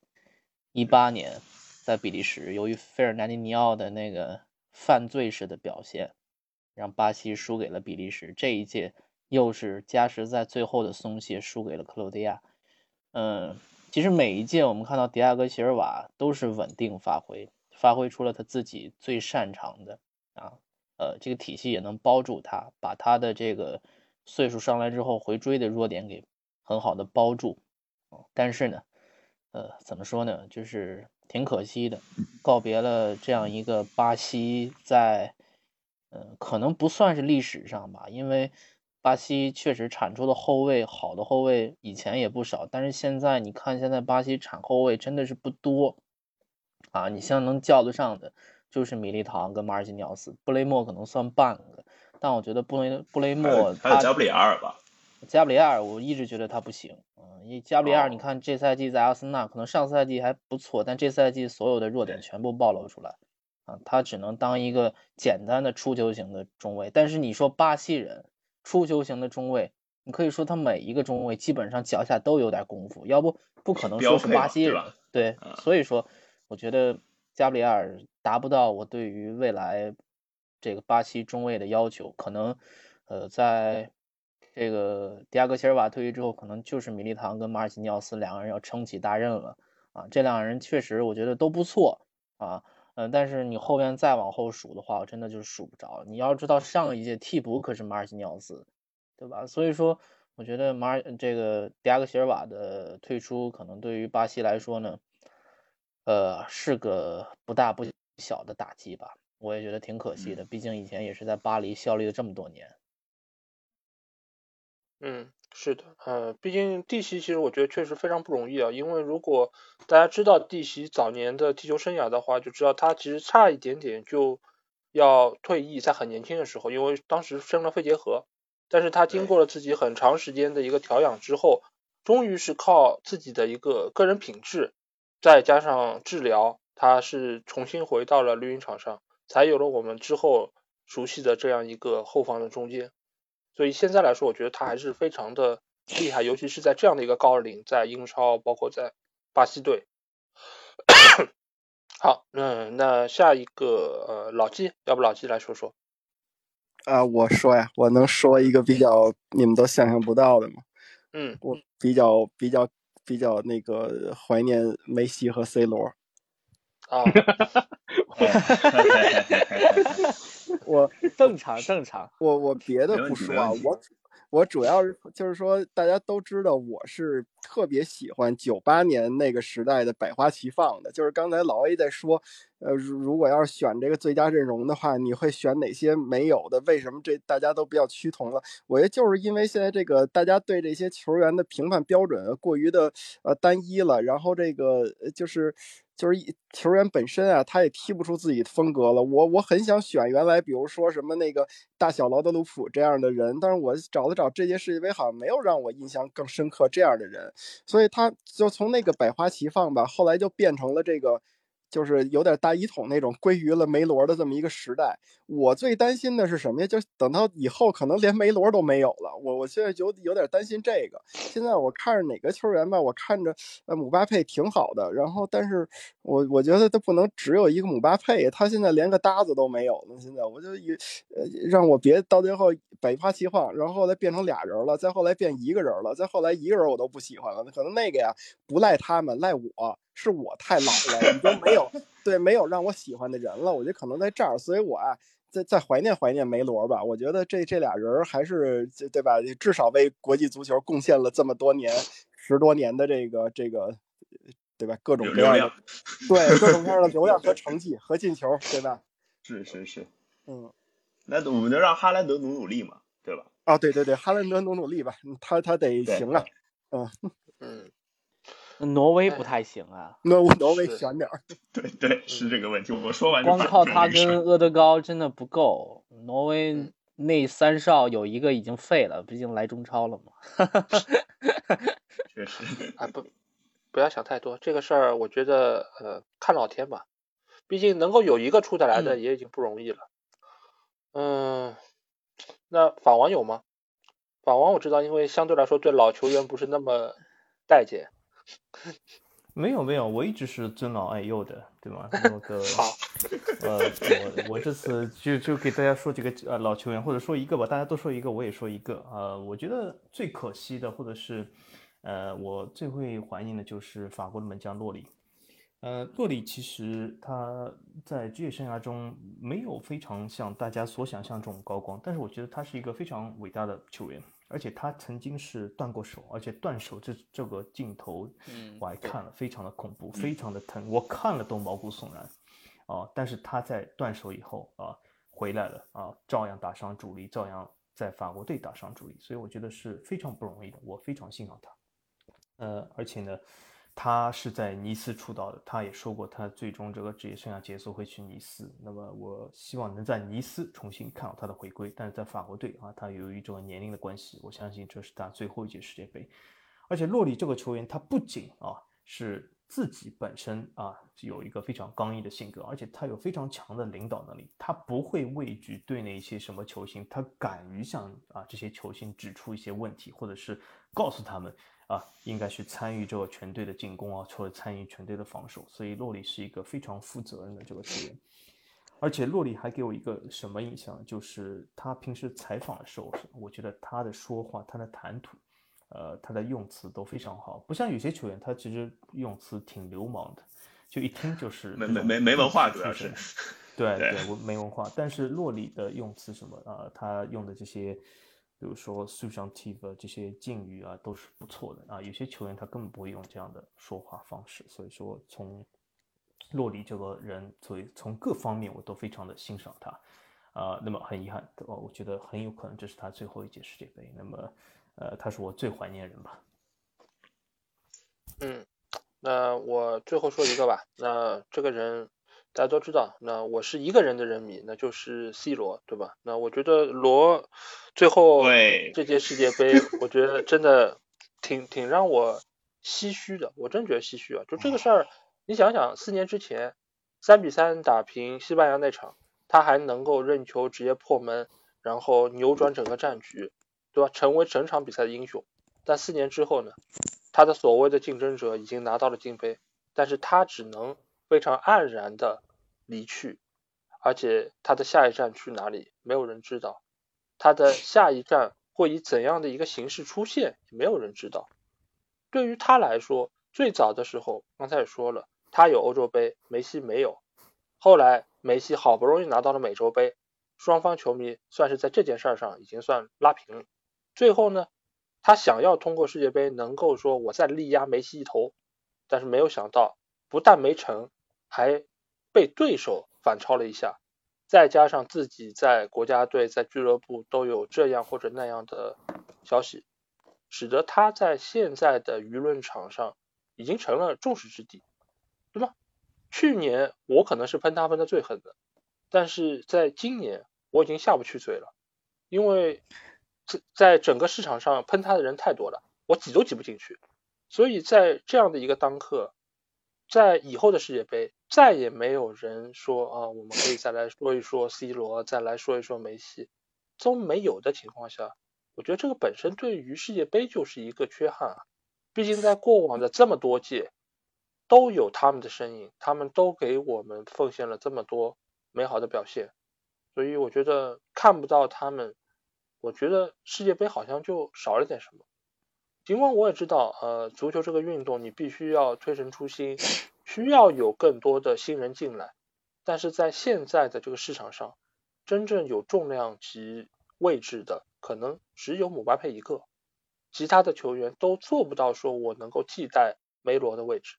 一八年在比利时，由于费尔南迪尼奥的那个犯罪式的表现，让巴西输给了比利时。这一届又是加时在最后的松懈，输给了克罗地亚。嗯，其实每一届我们看到迪亚哥·席尔瓦都是稳定发挥，发挥出了他自己最擅长的啊。呃，这个体系也能包住他，把他的这个岁数上来之后回追的弱点给很好的包住。但是呢，呃，怎么说呢，就是挺可惜的，告别了这样一个巴西在，呃，可能不算是历史上吧，因为巴西确实产出的后卫好的后卫以前也不少，但是现在你看，现在巴西产后卫真的是不多啊，你像能叫得上的。就是米利唐跟马尔基尼奥斯，布雷默可能算半个，但我觉得布雷布雷默还有加布里埃尔吧？加布里埃尔我一直觉得他不行，嗯，因为加布里埃尔你看这赛季在阿森纳可能上赛季还不错，但这赛季所有的弱点全部暴露出来，啊，他只能当一个简单的出球型的中卫。但是你说巴西人出球型的中卫，你可以说他每一个中卫基本上脚下都有点功夫，要不不可能说是巴西人。对，所以说我觉得加布里埃尔达不到我对于未来这个巴西中卫的要求，可能呃在这个迪亚哥席尔瓦退役之后，可能就是米利唐跟马尔基尼奥斯两个人要撑起大任了啊！这两个人确实我觉得都不错啊。嗯，但是你后边再往后数的话，我真的就数不着。你要知道，上一届替补可是马尔基尼奥斯，对吧？所以说，我觉得马尔这个迪亚戈席尔瓦的退出，可能对于巴西来说呢，呃，是个不大不小的打击吧。我也觉得挺可惜的，毕竟以前也是在巴黎效力了这么多年。嗯。是的，呃，毕竟蒂西其实我觉得确实非常不容易啊。因为如果大家知道蒂西早年的踢球生涯的话，就知道他其实差一点点就要退役，在很年轻的时候，因为当时生了肺结核。但是他经过了自己很长时间的一个调养之后，终于是靠自己的一个个人品质，再加上治疗，他是重新回到了绿茵场上，才有了我们之后熟悉的这样一个后防的中间。所以现在来说，我觉得他还是非常的厉害，尤其是在这样的一个高龄，在英超，包括在巴西队。好，嗯，那下一个呃，老纪，要不老纪来说说？啊，我说呀，我能说一个比较你们都想象不到的吗？嗯，我比较比较比较那个怀念梅西和 C 罗。啊。我 正常正常，我我别的不说啊，我我主要是就是说，大家都知道我是特别喜欢九八年那个时代的百花齐放的。就是刚才老 A 在说，呃，如如果要是选这个最佳阵容的话，你会选哪些没有的？为什么这大家都比较趋同了？我觉得就是因为现在这个大家对这些球员的评判标准过于的呃单一了，然后这个就是。就是球员本身啊，他也踢不出自己的风格了。我我很想选原来，比如说什么那个大小劳德鲁普这样的人，但是我找了找这届世界杯，好像没有让我印象更深刻这样的人。所以他就从那个百花齐放吧，后来就变成了这个。就是有点大一统那种归于了梅罗的这么一个时代。我最担心的是什么呀？就等到以后可能连梅罗都没有了。我我现在有有点担心这个。现在我看着哪个球员吧，我看着呃姆巴佩挺好的，然后但是我我觉得他不能只有一个姆巴佩，他现在连个搭子都没有了。现在我就以呃让我别到最后百花齐放，然后后来变成俩人了，再后来变一个人了，再后来一个人我都不喜欢了。可能那个呀不赖他们，赖我。是我太老了，已经没有对没有让我喜欢的人了。我觉得可能在这儿，所以我啊，再再怀念怀念梅罗吧。我觉得这这俩人还是对吧？至少为国际足球贡献了这么多年、十多年的这个这个，对吧？各种各样的对各种各样的 流量和成绩和进球，对吧？是是是，嗯，那我们就让哈兰德努努力嘛，对吧？啊，对对对，哈兰德努努力吧，他他得行啊，嗯嗯。挪威不太行啊，挪挪威选点儿。对对，是这个问题。我说完光靠他跟厄德高真的不够。挪威那三少有一个已经废了，毕竟来中超了嘛。确实，啊不，不要想太多。这个事儿我觉得呃看老天吧，毕竟能够有一个出得来的也已经不容易了。嗯，那法王有吗？法王我知道，因为相对来说对老球员不是那么待见。没有没有，我一直是尊老爱幼的，对吗？那个，呃，我我这次就就给大家说几个呃老球员，或者说一个吧，大家都说一个，我也说一个。呃，我觉得最可惜的，或者是呃我最会怀念的，就是法国的门将洛里。呃，洛里其实他在职业生涯中没有非常像大家所想象这种高光，但是我觉得他是一个非常伟大的球员。而且他曾经是断过手，而且断手这这个镜头，我还看了，非常的恐怖，非常的疼，我看了都毛骨悚然，啊！但是他在断手以后啊，回来了啊，照样打上主力，照样在法国队打上主力，所以我觉得是非常不容易的，我非常欣赏他，呃，而且呢。他是在尼斯出道的，他也说过他最终这个职业生涯结束会去尼斯。那么我希望能在尼斯重新看到他的回归，但是在法国队啊，他由于这个年龄的关系，我相信这是他最后一届世界杯。而且洛里这个球员，他不仅啊是自己本身啊有一个非常刚毅的性格，而且他有非常强的领导能力，他不会畏惧对那些什么球星，他敢于向啊这些球星指出一些问题，或者是告诉他们啊应该去参与这个全队的进攻啊，或者参与全队的防守。所以洛里是一个非常负责任的这个球员，而且洛里还给我一个什么印象，就是他平时采访的时候，我觉得他的说话，他的谈吐。呃，他的用词都非常好，不像有些球员，他其实用词挺流氓的，就一听就是没没没没文化，主要是，对对，没文化。但是洛里的用词什么啊，他用的这些，比如说 subjunctive 这些敬语啊，都是不错的啊。有些球员他根本不会用这样的说话方式，所以说从洛里这个人，所以从各方面我都非常的欣赏他啊。那么很遗憾，哦，我觉得很有可能这是他最后一届世界杯。那么。呃，他是我最怀念人吧。嗯，那我最后说一个吧。那这个人大家都知道，那我是一个人的人迷，那就是 C 罗，对吧？那我觉得罗最后这届世界杯，我觉得真的挺挺让我唏嘘的。我真觉得唏嘘啊！就这个事儿，你想想，四年之前三比三打平西班牙那场，他还能够任球直接破门，然后扭转整个战局。对吧？成为整场比赛的英雄，但四年之后呢？他的所谓的竞争者已经拿到了金杯，但是他只能非常黯然的离去，而且他的下一站去哪里，没有人知道。他的下一站会以怎样的一个形式出现，也没有人知道。对于他来说，最早的时候，刚才也说了，他有欧洲杯，梅西没有。后来梅西好不容易拿到了美洲杯，双方球迷算是在这件事上已经算拉平了。最后呢，他想要通过世界杯能够说我再力压梅西一头，但是没有想到，不但没成，还被对手反超了一下，再加上自己在国家队、在俱乐部都有这样或者那样的消息，使得他在现在的舆论场上已经成了众矢之的，对吧？去年我可能是喷他喷的最狠的，但是在今年我已经下不去嘴了，因为。在在整个市场上喷他的人太多了，我挤都挤不进去。所以在这样的一个当刻，在以后的世界杯，再也没有人说啊，我们可以再来说一说 C 罗，再来说一说梅西，都没有的情况下，我觉得这个本身对于世界杯就是一个缺憾啊。毕竟在过往的这么多届，都有他们的身影，他们都给我们奉献了这么多美好的表现，所以我觉得看不到他们。我觉得世界杯好像就少了点什么，尽管我也知道，呃，足球这个运动你必须要推陈出新，需要有更多的新人进来，但是在现在的这个市场上，真正有重量级位置的可能只有姆巴佩一个，其他的球员都做不到说我能够替代梅罗的位置，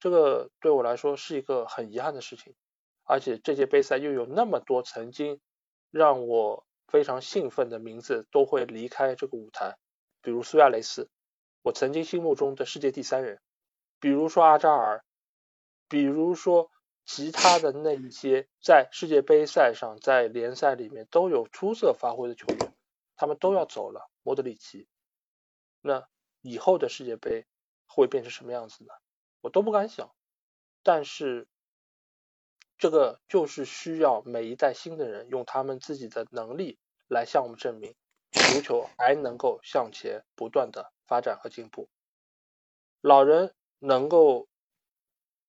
这个对我来说是一个很遗憾的事情，而且这届杯赛又有那么多曾经让我。非常兴奋的名字都会离开这个舞台，比如苏亚雷斯，我曾经心目中的世界第三人；比如说阿扎尔，比如说其他的那一些在世界杯赛上、在联赛里面都有出色发挥的球员，他们都要走了。莫德里奇，那以后的世界杯会变成什么样子呢？我都不敢想。但是。这个就是需要每一代新的人用他们自己的能力来向我们证明，足球还能够向前不断的发展和进步。老人能够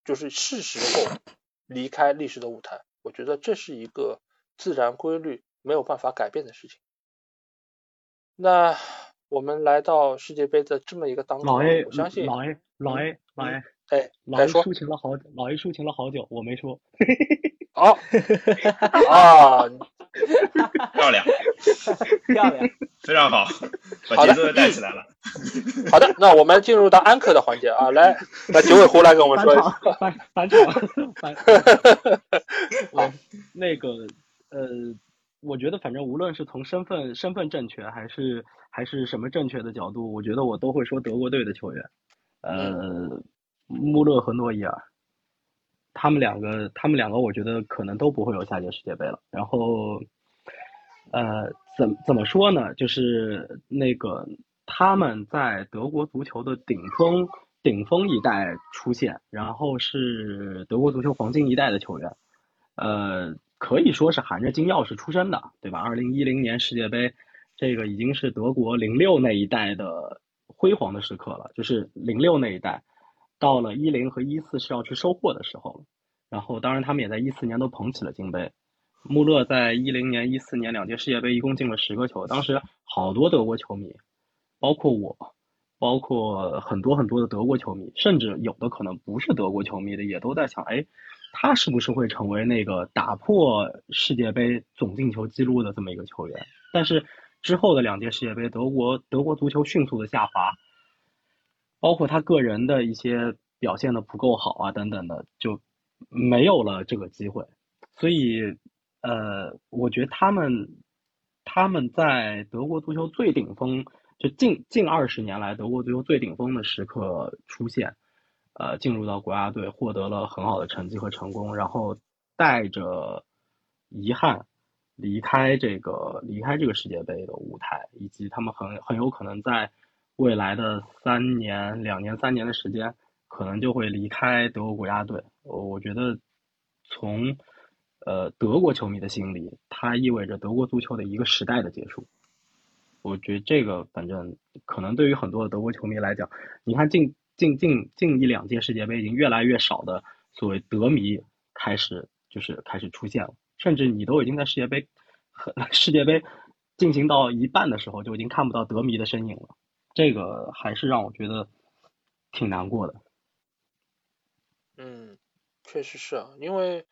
就是是时候离开历史的舞台，我觉得这是一个自然规律，没有办法改变的事情。那我们来到世界杯的这么一个当口，我相信老 A 老 A 老 A。哎，老一抒情了好久，老一抒情了好久，我没说。好啊，漂亮，漂亮，非常好，把节奏带起来了。好的，那我们进入到安可的环节啊，来，来九尾狐来跟我们说一下。反反场，反。好，那个呃，我觉得反正无论是从身份身份正确，还是还是什么正确的角度，我觉得我都会说德国队的球员，呃。穆勒和诺伊尔，他们两个，他们两个，我觉得可能都不会有下届世界杯了。然后，呃，怎怎么说呢？就是那个他们在德国足球的顶峰顶峰一代出现，然后是德国足球黄金一代的球员，呃，可以说是含着金钥匙出生的，对吧？二零一零年世界杯，这个已经是德国零六那一代的辉煌的时刻了，就是零六那一代，到了一零和一四是要去收获的时候了。然后，当然他们也在一四年都捧起了金杯。穆勒在一零年、一四年两届世界杯一共进了十个球，当时好多德国球迷，包括我，包括很多很多的德国球迷，甚至有的可能不是德国球迷的，也都在想：哎，他是不是会成为那个打破世界杯总进球记录的这么一个球员？但是之后的两届世界杯，德国德国足球迅速的下滑，包括他个人的一些表现的不够好啊等等的，就没有了这个机会，所以。呃，我觉得他们他们在德国足球最顶峰，就近近二十年来德国足球最顶峰的时刻出现，呃，进入到国家队，获得了很好的成绩和成功，然后带着遗憾离开这个离开这个世界杯的舞台，以及他们很很有可能在未来的三年、两年、三年的时间，可能就会离开德国国家队。我觉得从。呃，德国球迷的心里，它意味着德国足球的一个时代的结束。我觉得这个，反正可能对于很多的德国球迷来讲，你看近近近近一两届世界杯，已经越来越少的所谓德迷开始就是开始出现了，甚至你都已经在世界杯 世界杯进行到一半的时候，就已经看不到德迷的身影了。这个还是让我觉得挺难过的。嗯，确实是啊，因为。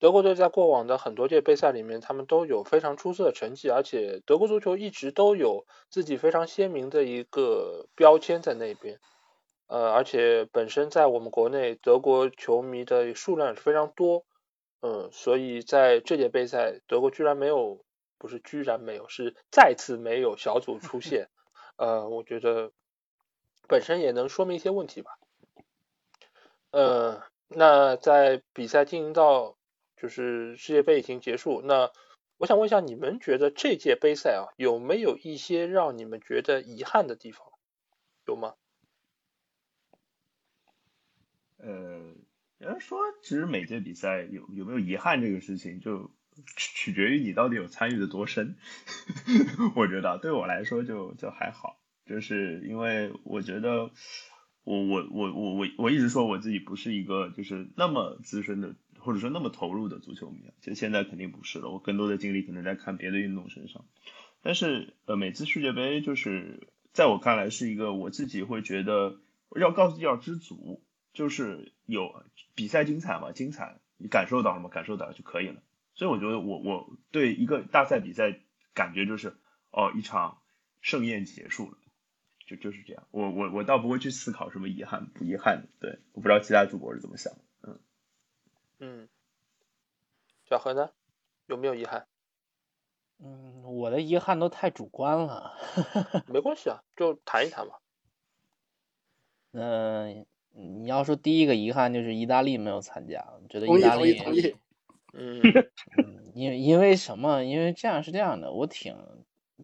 德国队在过往的很多届杯赛里面，他们都有非常出色的成绩，而且德国足球一直都有自己非常鲜明的一个标签在那边。呃，而且本身在我们国内，德国球迷的数量也是非常多。嗯，所以在这届杯赛，德国居然没有，不是居然没有，是再次没有小组出 线。呃，我觉得本身也能说明一些问题吧。呃，那在比赛进行到。就是世界杯已经结束，那我想问一下，你们觉得这届杯赛啊，有没有一些让你们觉得遗憾的地方？有吗？呃，要说其实每届比赛有有没有遗憾这个事情，就取决于你到底有参与的多深。我觉得对我来说就就还好，就是因为我觉得我我我我我我一直说我自己不是一个就是那么资深的。或者说那么投入的足球迷，其实现在肯定不是了。我更多的精力可能在看别的运动身上。但是，呃，每次世界杯就是在我看来是一个我自己会觉得要告诉要知足，就是有比赛精彩嘛，精彩，你感受到了吗？感受到就可以了。所以我觉得我我对一个大赛比赛感觉就是哦，一场盛宴结束了，就就是这样。我我我倒不会去思考什么遗憾不遗憾的。对，我不知道其他主播是怎么想。嗯嗯，小何呢？有没有遗憾？嗯，我的遗憾都太主观了。没关系啊，就谈一谈吧。嗯，你要说第一个遗憾就是意大利没有参加，觉得意大利，嗯，因因为什么？因为这样是这样的，我挺，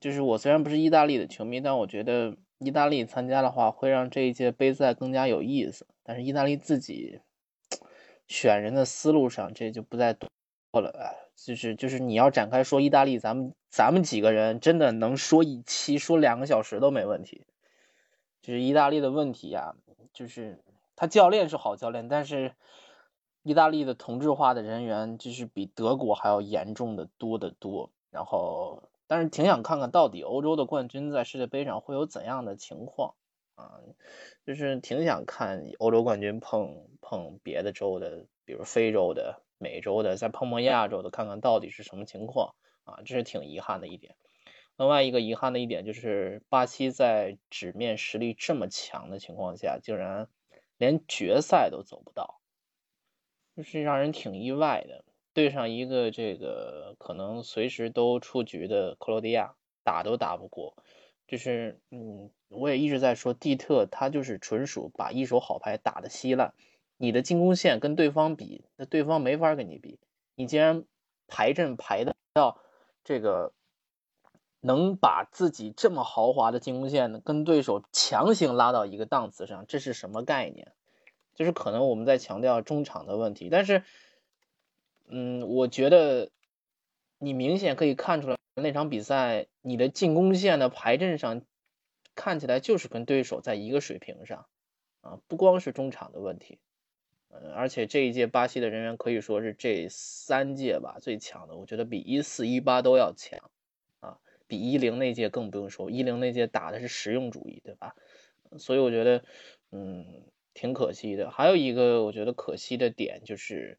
就是我虽然不是意大利的球迷，但我觉得意大利参加的话会让这一届杯赛更加有意思。但是意大利自己。选人的思路上，这就不再多了。就是就是你要展开说意大利，咱们咱们几个人真的能说一期，说两个小时都没问题。就是意大利的问题呀，就是他教练是好教练，但是意大利的同质化的人员就是比德国还要严重的多得多。然后，但是挺想看看到底欧洲的冠军在世界杯上会有怎样的情况啊。就是挺想看欧洲冠军碰碰别的州的，比如非洲的、美洲的，再碰碰亚洲的，看看到底是什么情况啊！这是挺遗憾的一点。另外一个遗憾的一点就是，巴西在纸面实力这么强的情况下，竟然连决赛都走不到，就是让人挺意外的。对上一个这个可能随时都出局的克罗地亚，打都打不过。就是嗯，我也一直在说，蒂特他就是纯属把一手好牌打得稀烂。你的进攻线跟对方比，那对方没法跟你比。你既然排阵排的到这个能把自己这么豪华的进攻线跟对手强行拉到一个档次上，这是什么概念？就是可能我们在强调中场的问题，但是，嗯，我觉得你明显可以看出来那场比赛你的进攻线的排阵上看起来就是跟对手在一个水平上啊，不光是中场的问题，嗯，而且这一届巴西的人员可以说是这三届吧最强的，我觉得比一四一八都要强啊。比一零那届更不用说，一零那届打的是实用主义，对吧？所以我觉得，嗯，挺可惜的。还有一个我觉得可惜的点就是，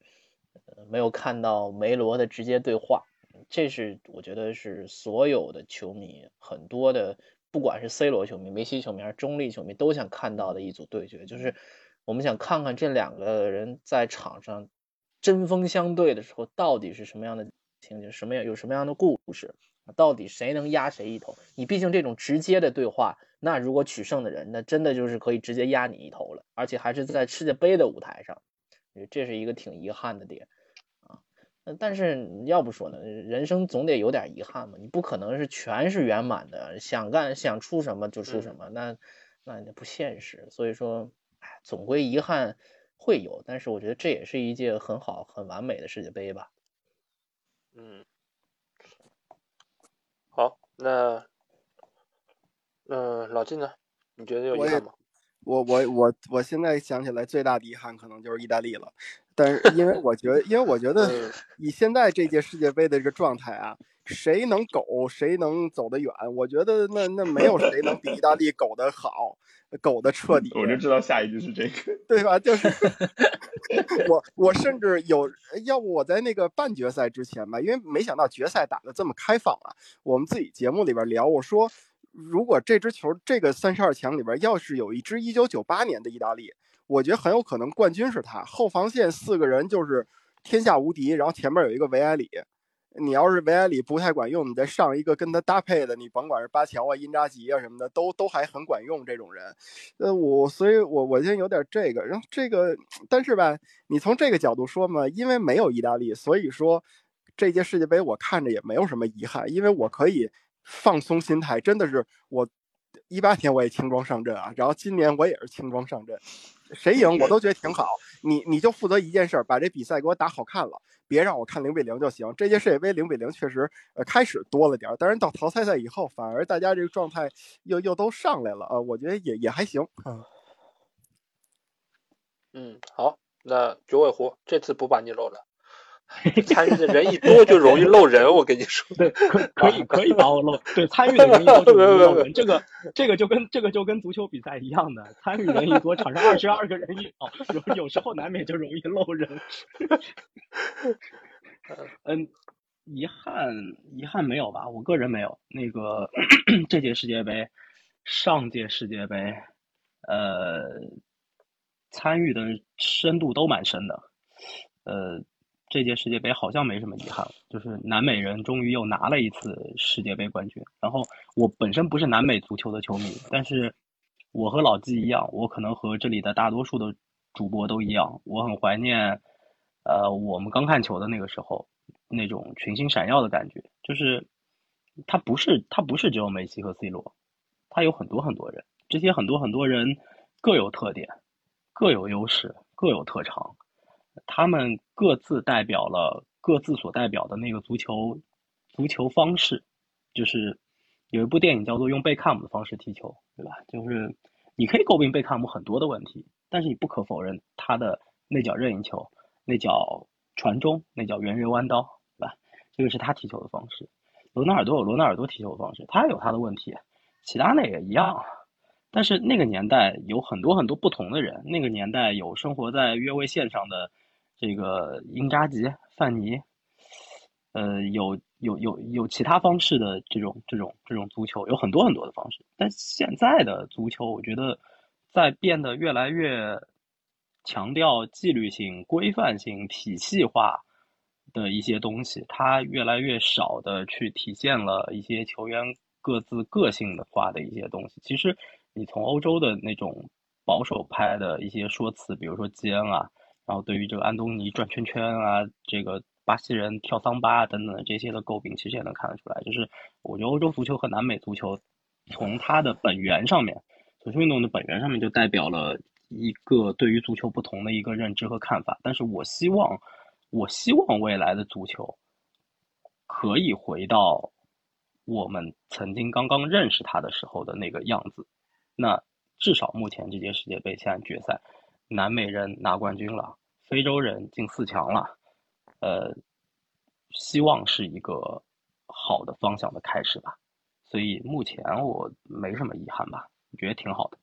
呃，没有看到梅罗的直接对话。这是我觉得是所有的球迷，很多的，不管是 C 罗球迷、梅西球迷还是中立球迷，都想看到的一组对决，就是我们想看看这两个人在场上针锋相对的时候，到底是什么样的情景，什么样有什么样的故事。到底谁能压谁一头？你毕竟这种直接的对话，那如果取胜的人，那真的就是可以直接压你一头了，而且还是在世界杯的舞台上，这是一个挺遗憾的点啊。但是要不说呢，人生总得有点遗憾嘛，你不可能是全是圆满的，想干想出什么就出什么，那那不现实。所以说，哎，总归遗憾会有，但是我觉得这也是一届很好很完美的世界杯吧。嗯。那，嗯，老季呢？你觉得有遗憾吗？我我我我现在想起来最大的遗憾可能就是意大利了，但是因为我觉得，因为我觉得以现在这届世界杯的这个状态啊，谁能苟谁能走得远？我觉得那那没有谁能比意大利苟得好。苟的彻底，我就知道下一句是这个，对吧？就是我，我甚至有，要不我在那个半决赛之前吧，因为没想到决赛打的这么开放啊。我们自己节目里边聊，我说如果这支球这个三十二强里边要是有一支一九九八年的意大利，我觉得很有可能冠军是他，后防线四个人就是天下无敌，然后前面有一个维埃里。你要是维埃里不太管用，你再上一个跟他搭配的，你甭管是巴乔啊、因扎吉啊什么的，都都还很管用。这种人，呃，我所以，我我现在有点这个，然后这个，但是吧，你从这个角度说嘛，因为没有意大利，所以说这届世界杯我看着也没有什么遗憾，因为我可以放松心态，真的是我一八年我也轻装上阵啊，然后今年我也是轻装上阵，谁赢我都觉得挺好。你你就负责一件事，把这比赛给我打好看了。别让我看零比零就行。这届世界杯零比零确实，呃，开始多了点儿，但是到淘汰赛以后，反而大家这个状态又又都上来了啊，我觉得也也还行。嗯，嗯，好，那九尾狐这次不把你漏了。参与的人一多 就容易漏人，我跟你说。对，可可以可以把我漏。对，参与的人一多就容易漏人。这个这个就跟这个就跟足球比赛一样的，参与人一多，场上二十二个人一跑，有有时候难免就容易漏人。嗯，遗憾遗憾没有吧？我个人没有。那个 这届世界杯，上届世界杯，呃，参与的深度都蛮深的，呃。这届世界杯好像没什么遗憾，就是南美人终于又拿了一次世界杯冠军。然后我本身不是南美足球的球迷，但是我和老季一样，我可能和这里的大多数的主播都一样，我很怀念，呃，我们刚看球的那个时候那种群星闪耀的感觉。就是他不是他不是只有梅西和 C 罗，他有很多很多人，这些很多很多人各有特点，各有优势，各有特长。他们各自代表了各自所代表的那个足球足球方式，就是有一部电影叫做《用贝克汉姆的方式踢球》，对吧？就是你可以诟病贝克汉姆很多的问题，但是你不可否认他的那脚任意球、那脚传中、那脚圆人弯刀，对吧？这个是他踢球的方式。罗纳尔多有罗纳尔多踢球的方式，他也有他的问题，齐达内也一样。但是那个年代有很多很多不同的人，那个年代有生活在越位线上的。这个英扎吉、范尼，呃，有有有有其他方式的这种这种这种足球，有很多很多的方式。但现在的足球，我觉得在变得越来越强调纪律性、规范性、体系化的一些东西，它越来越少的去体现了一些球员各自个性的化的一些东西。其实，你从欧洲的那种保守派的一些说辞，比如说基恩啊。然后对于这个安东尼转圈圈啊，这个巴西人跳桑巴等等这些的诟病，其实也能看得出来。就是我觉得欧洲足球和南美足球从它的本源上面，足球运动的本源上面就代表了一个对于足球不同的一个认知和看法。但是我希望，我希望未来的足球可以回到我们曾经刚刚认识它的时候的那个样子。那至少目前这届世界杯现在决赛，南美人拿冠军了。非洲人进四强了，呃，希望是一个好的方向的开始吧。所以目前我没什么遗憾吧，我觉得挺好的。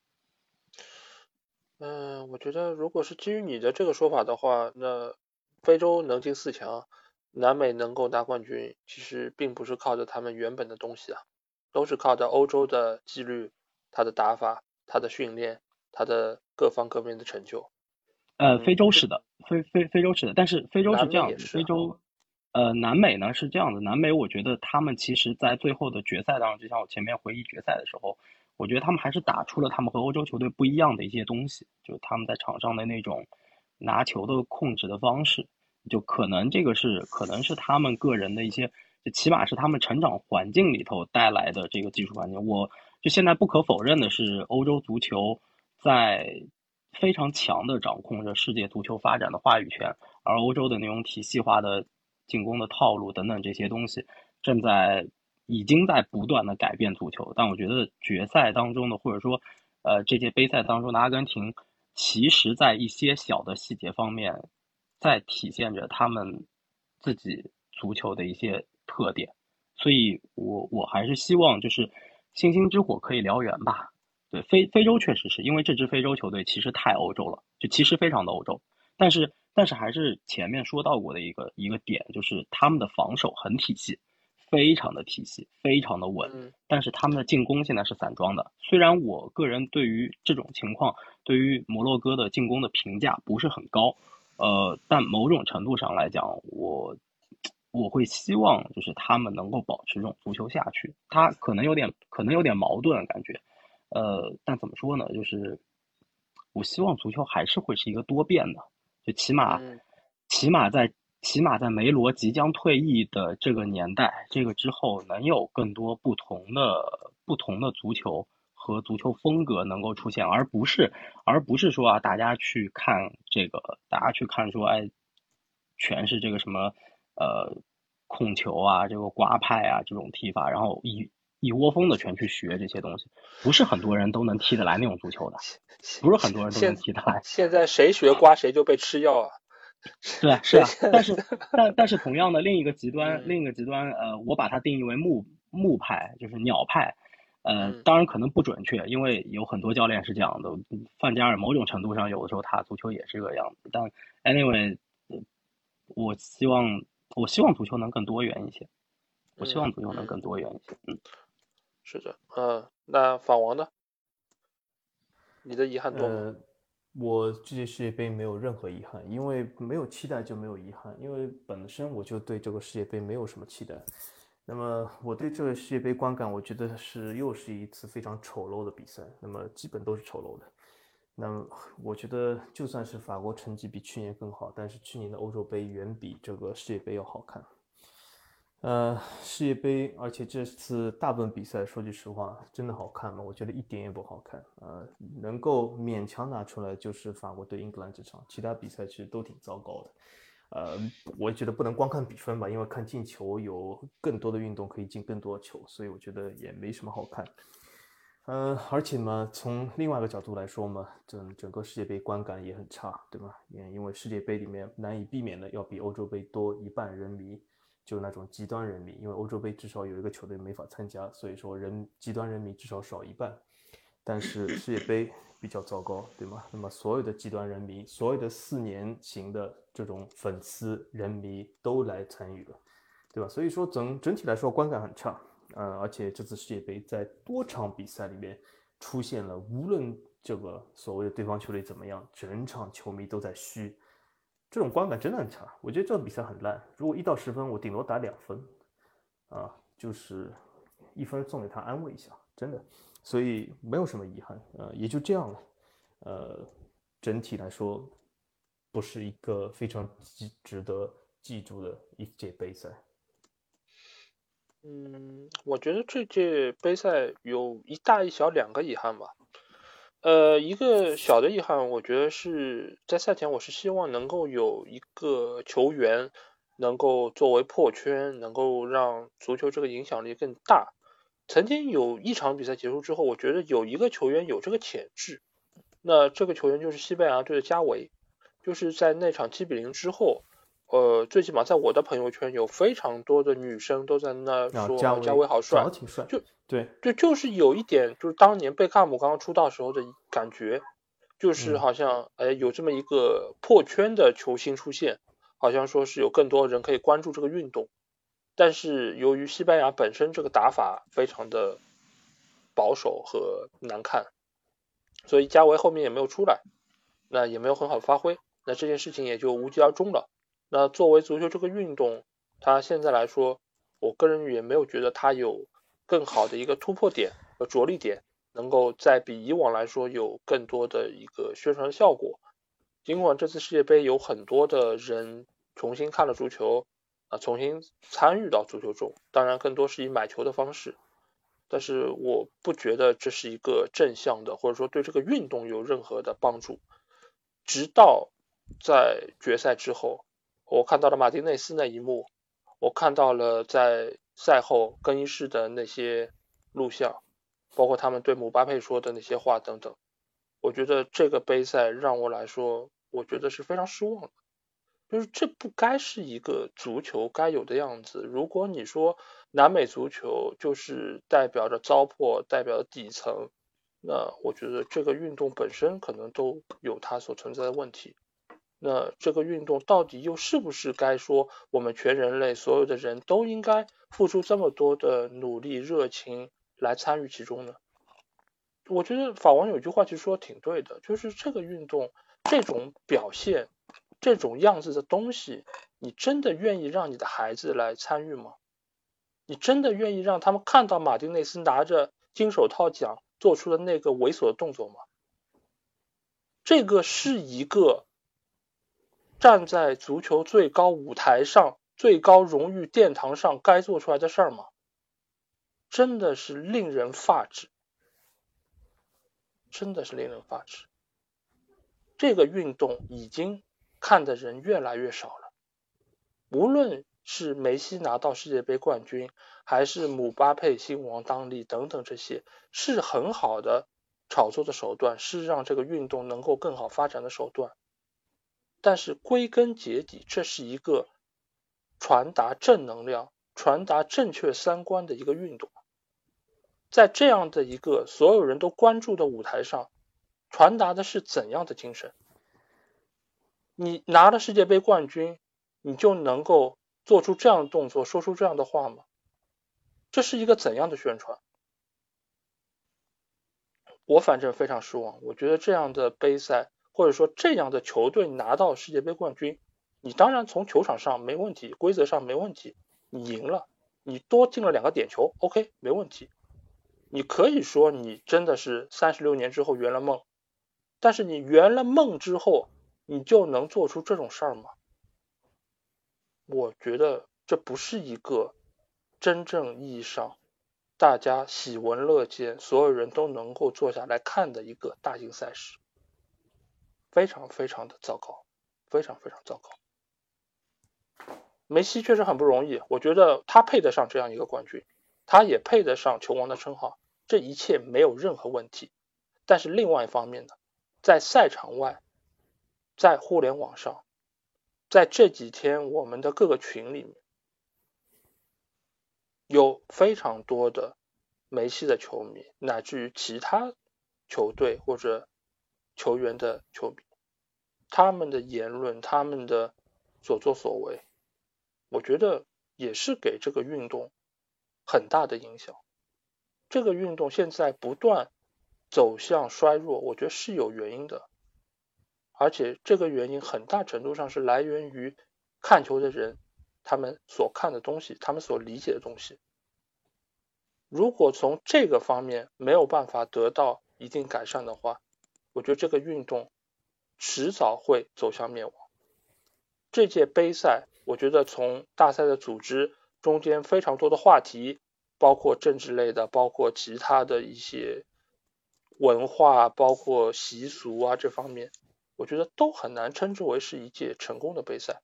嗯，我觉得如果是基于你的这个说法的话，那非洲能进四强，南美能够拿冠军，其实并不是靠着他们原本的东西啊，都是靠着欧洲的纪律、他的打法、他的训练、他的各方各面的成就。呃，非洲是的，非非非洲是的，但是非洲是这样子，非洲，呃，南美呢是这样的，南美我觉得他们其实在最后的决赛当中，就像我前面回忆决赛的时候，我觉得他们还是打出了他们和欧洲球队不一样的一些东西，就是他们在场上的那种拿球的控制的方式，就可能这个是可能是他们个人的一些，就起码是他们成长环境里头带来的这个技术环境。我就现在不可否认的是，欧洲足球在。非常强的掌控着世界足球发展的话语权，而欧洲的那种体系化的进攻的套路等等这些东西，正在已经在不断的改变足球。但我觉得决赛当中的，或者说，呃，这届杯赛当中的阿根廷，其实在一些小的细节方面，在体现着他们自己足球的一些特点。所以我我还是希望就是星星之火可以燎原吧。对非非洲确实是因为这支非洲球队其实太欧洲了，就其实非常的欧洲，但是但是还是前面说到过的一个一个点，就是他们的防守很体系，非常的体系，非常的稳，但是他们的进攻现在是散装的。虽然我个人对于这种情况，对于摩洛哥的进攻的评价不是很高，呃，但某种程度上来讲，我我会希望就是他们能够保持这种足球下去。他可能有点可能有点矛盾感觉。呃，但怎么说呢？就是我希望足球还是会是一个多变的，就起码，起码在起码在梅罗即将退役的这个年代，这个之后能有更多不同的不同的足球和足球风格能够出现，而不是而不是说啊，大家去看这个，大家去看说，哎，全是这个什么呃控球啊，这个刮派啊这种踢法，然后一。一窝蜂的全去学这些东西，不是很多人都能踢得来那种足球的，不是很多人都能踢得来。现在谁学瓜谁就被吃药啊？对，是啊。但是，但但是同样的另一个极端，另一个极端，呃，我把它定义为木木派，就是鸟派。呃，当然可能不准确，因为有很多教练是这样的。范加尔某种程度上有的时候他足球也是这个样子。但 anyway，我希望我希望足球能更多元一些，我希望足球能更多元一些。嗯。是的，嗯，那法王呢？你的遗憾多吗？我这届世界杯没有任何遗憾，因为没有期待就没有遗憾，因为本身我就对这个世界杯没有什么期待。那么我对这个世界杯观感，我觉得是又是一次非常丑陋的比赛，那么基本都是丑陋的。那么我觉得就算是法国成绩比去年更好，但是去年的欧洲杯远比这个世界杯要好看。呃，世界杯，而且这次大部分比赛，说句实话，真的好看吗？我觉得一点也不好看。呃，能够勉强拿出来就是法国对英格兰这场，其他比赛其实都挺糟糕的。呃，我觉得不能光看比分吧，因为看进球有更多的运动可以进更多球，所以我觉得也没什么好看。呃，而且嘛，从另外一个角度来说嘛，整整个世界杯观感也很差，对吧？也因为世界杯里面难以避免的要比欧洲杯多一半人迷。就那种极端人迷，因为欧洲杯至少有一个球队没法参加，所以说人极端人迷至少少一半。但是 世界杯比较糟糕，对吗？那么所有的极端人迷，所有的四年型的这种粉丝人迷都来参与了，对吧？所以说整整体来说观感很差，呃，而且这次世界杯在多场比赛里面出现了，无论这个所谓的对方球队怎么样，整场球迷都在嘘。这种观感真的很差，我觉得这场比赛很烂。如果一到十分，我顶多打两分，啊，就是一分送给他安慰一下，真的。所以没有什么遗憾，呃，也就这样了。呃，整体来说，不是一个非常值值得记住的一届杯赛？嗯，我觉得这届杯赛有一大一小两个遗憾吧。呃，一个小的遗憾，我觉得是在赛前，我是希望能够有一个球员能够作为破圈，能够让足球这个影响力更大。曾经有一场比赛结束之后，我觉得有一个球员有这个潜质，那这个球员就是西班牙队的加维，就是在那场七比零之后。呃，最起码在我的朋友圈有非常多的女生都在那说加维好帅，挺帅就对，就就是有一点，就是当年贝克汉姆刚刚出道时候的感觉，就是好像哎有这么一个破圈的球星出现，好像说是有更多人可以关注这个运动，但是由于西班牙本身这个打法非常的保守和难看，所以加维后面也没有出来，那也没有很好的发挥，那这件事情也就无疾而终了。那作为足球这个运动，它现在来说，我个人也没有觉得它有更好的一个突破点和着力点，能够在比以往来说有更多的一个宣传效果。尽管这次世界杯有很多的人重新看了足球，啊，重新参与到足球中，当然更多是以买球的方式，但是我不觉得这是一个正向的，或者说对这个运动有任何的帮助。直到在决赛之后。我看到了马丁内斯那一幕，我看到了在赛后更衣室的那些录像，包括他们对姆巴佩说的那些话等等。我觉得这个杯赛让我来说，我觉得是非常失望的。就是这不该是一个足球该有的样子。如果你说南美足球就是代表着糟粕，代表底层，那我觉得这个运动本身可能都有它所存在的问题。那这个运动到底又是不是该说我们全人类所有的人都应该付出这么多的努力热情来参与其中呢？我觉得法王有句话其实说的挺对的，就是这个运动这种表现这种样子的东西，你真的愿意让你的孩子来参与吗？你真的愿意让他们看到马丁内斯拿着金手套奖做出的那个猥琐的动作吗？这个是一个。站在足球最高舞台上、最高荣誉殿堂上该做出来的事儿吗？真的是令人发指，真的是令人发指。这个运动已经看的人越来越少了。无论是梅西拿到世界杯冠军，还是姆巴佩新王当立等等，这些是很好的炒作的手段，是让这个运动能够更好发展的手段。但是归根结底，这是一个传达正能量、传达正确三观的一个运动。在这样的一个所有人都关注的舞台上，传达的是怎样的精神？你拿了世界杯冠军，你就能够做出这样的动作，说出这样的话吗？这是一个怎样的宣传？我反正非常失望。我觉得这样的杯赛。或者说这样的球队拿到世界杯冠军，你当然从球场上没问题，规则上没问题，你赢了，你多进了两个点球，OK，没问题。你可以说你真的是三十六年之后圆了梦，但是你圆了梦之后，你就能做出这种事儿吗？我觉得这不是一个真正意义上大家喜闻乐见，所有人都能够坐下来看的一个大型赛事。非常非常的糟糕，非常非常糟糕。梅西确实很不容易，我觉得他配得上这样一个冠军，他也配得上球王的称号，这一切没有任何问题。但是另外一方面呢，在赛场外，在互联网上，在这几天我们的各个群里面，有非常多的梅西的球迷，乃至于其他球队或者。球员的球迷，他们的言论，他们的所作所为，我觉得也是给这个运动很大的影响。这个运动现在不断走向衰弱，我觉得是有原因的，而且这个原因很大程度上是来源于看球的人他们所看的东西，他们所理解的东西。如果从这个方面没有办法得到一定改善的话，我觉得这个运动迟早会走向灭亡。这届杯赛我觉得从大赛的组织中间非常多的话题，包括政治类的，包括其他的一些文化，包括习俗啊这方面，我觉得都很难称之为是一届成功的杯赛。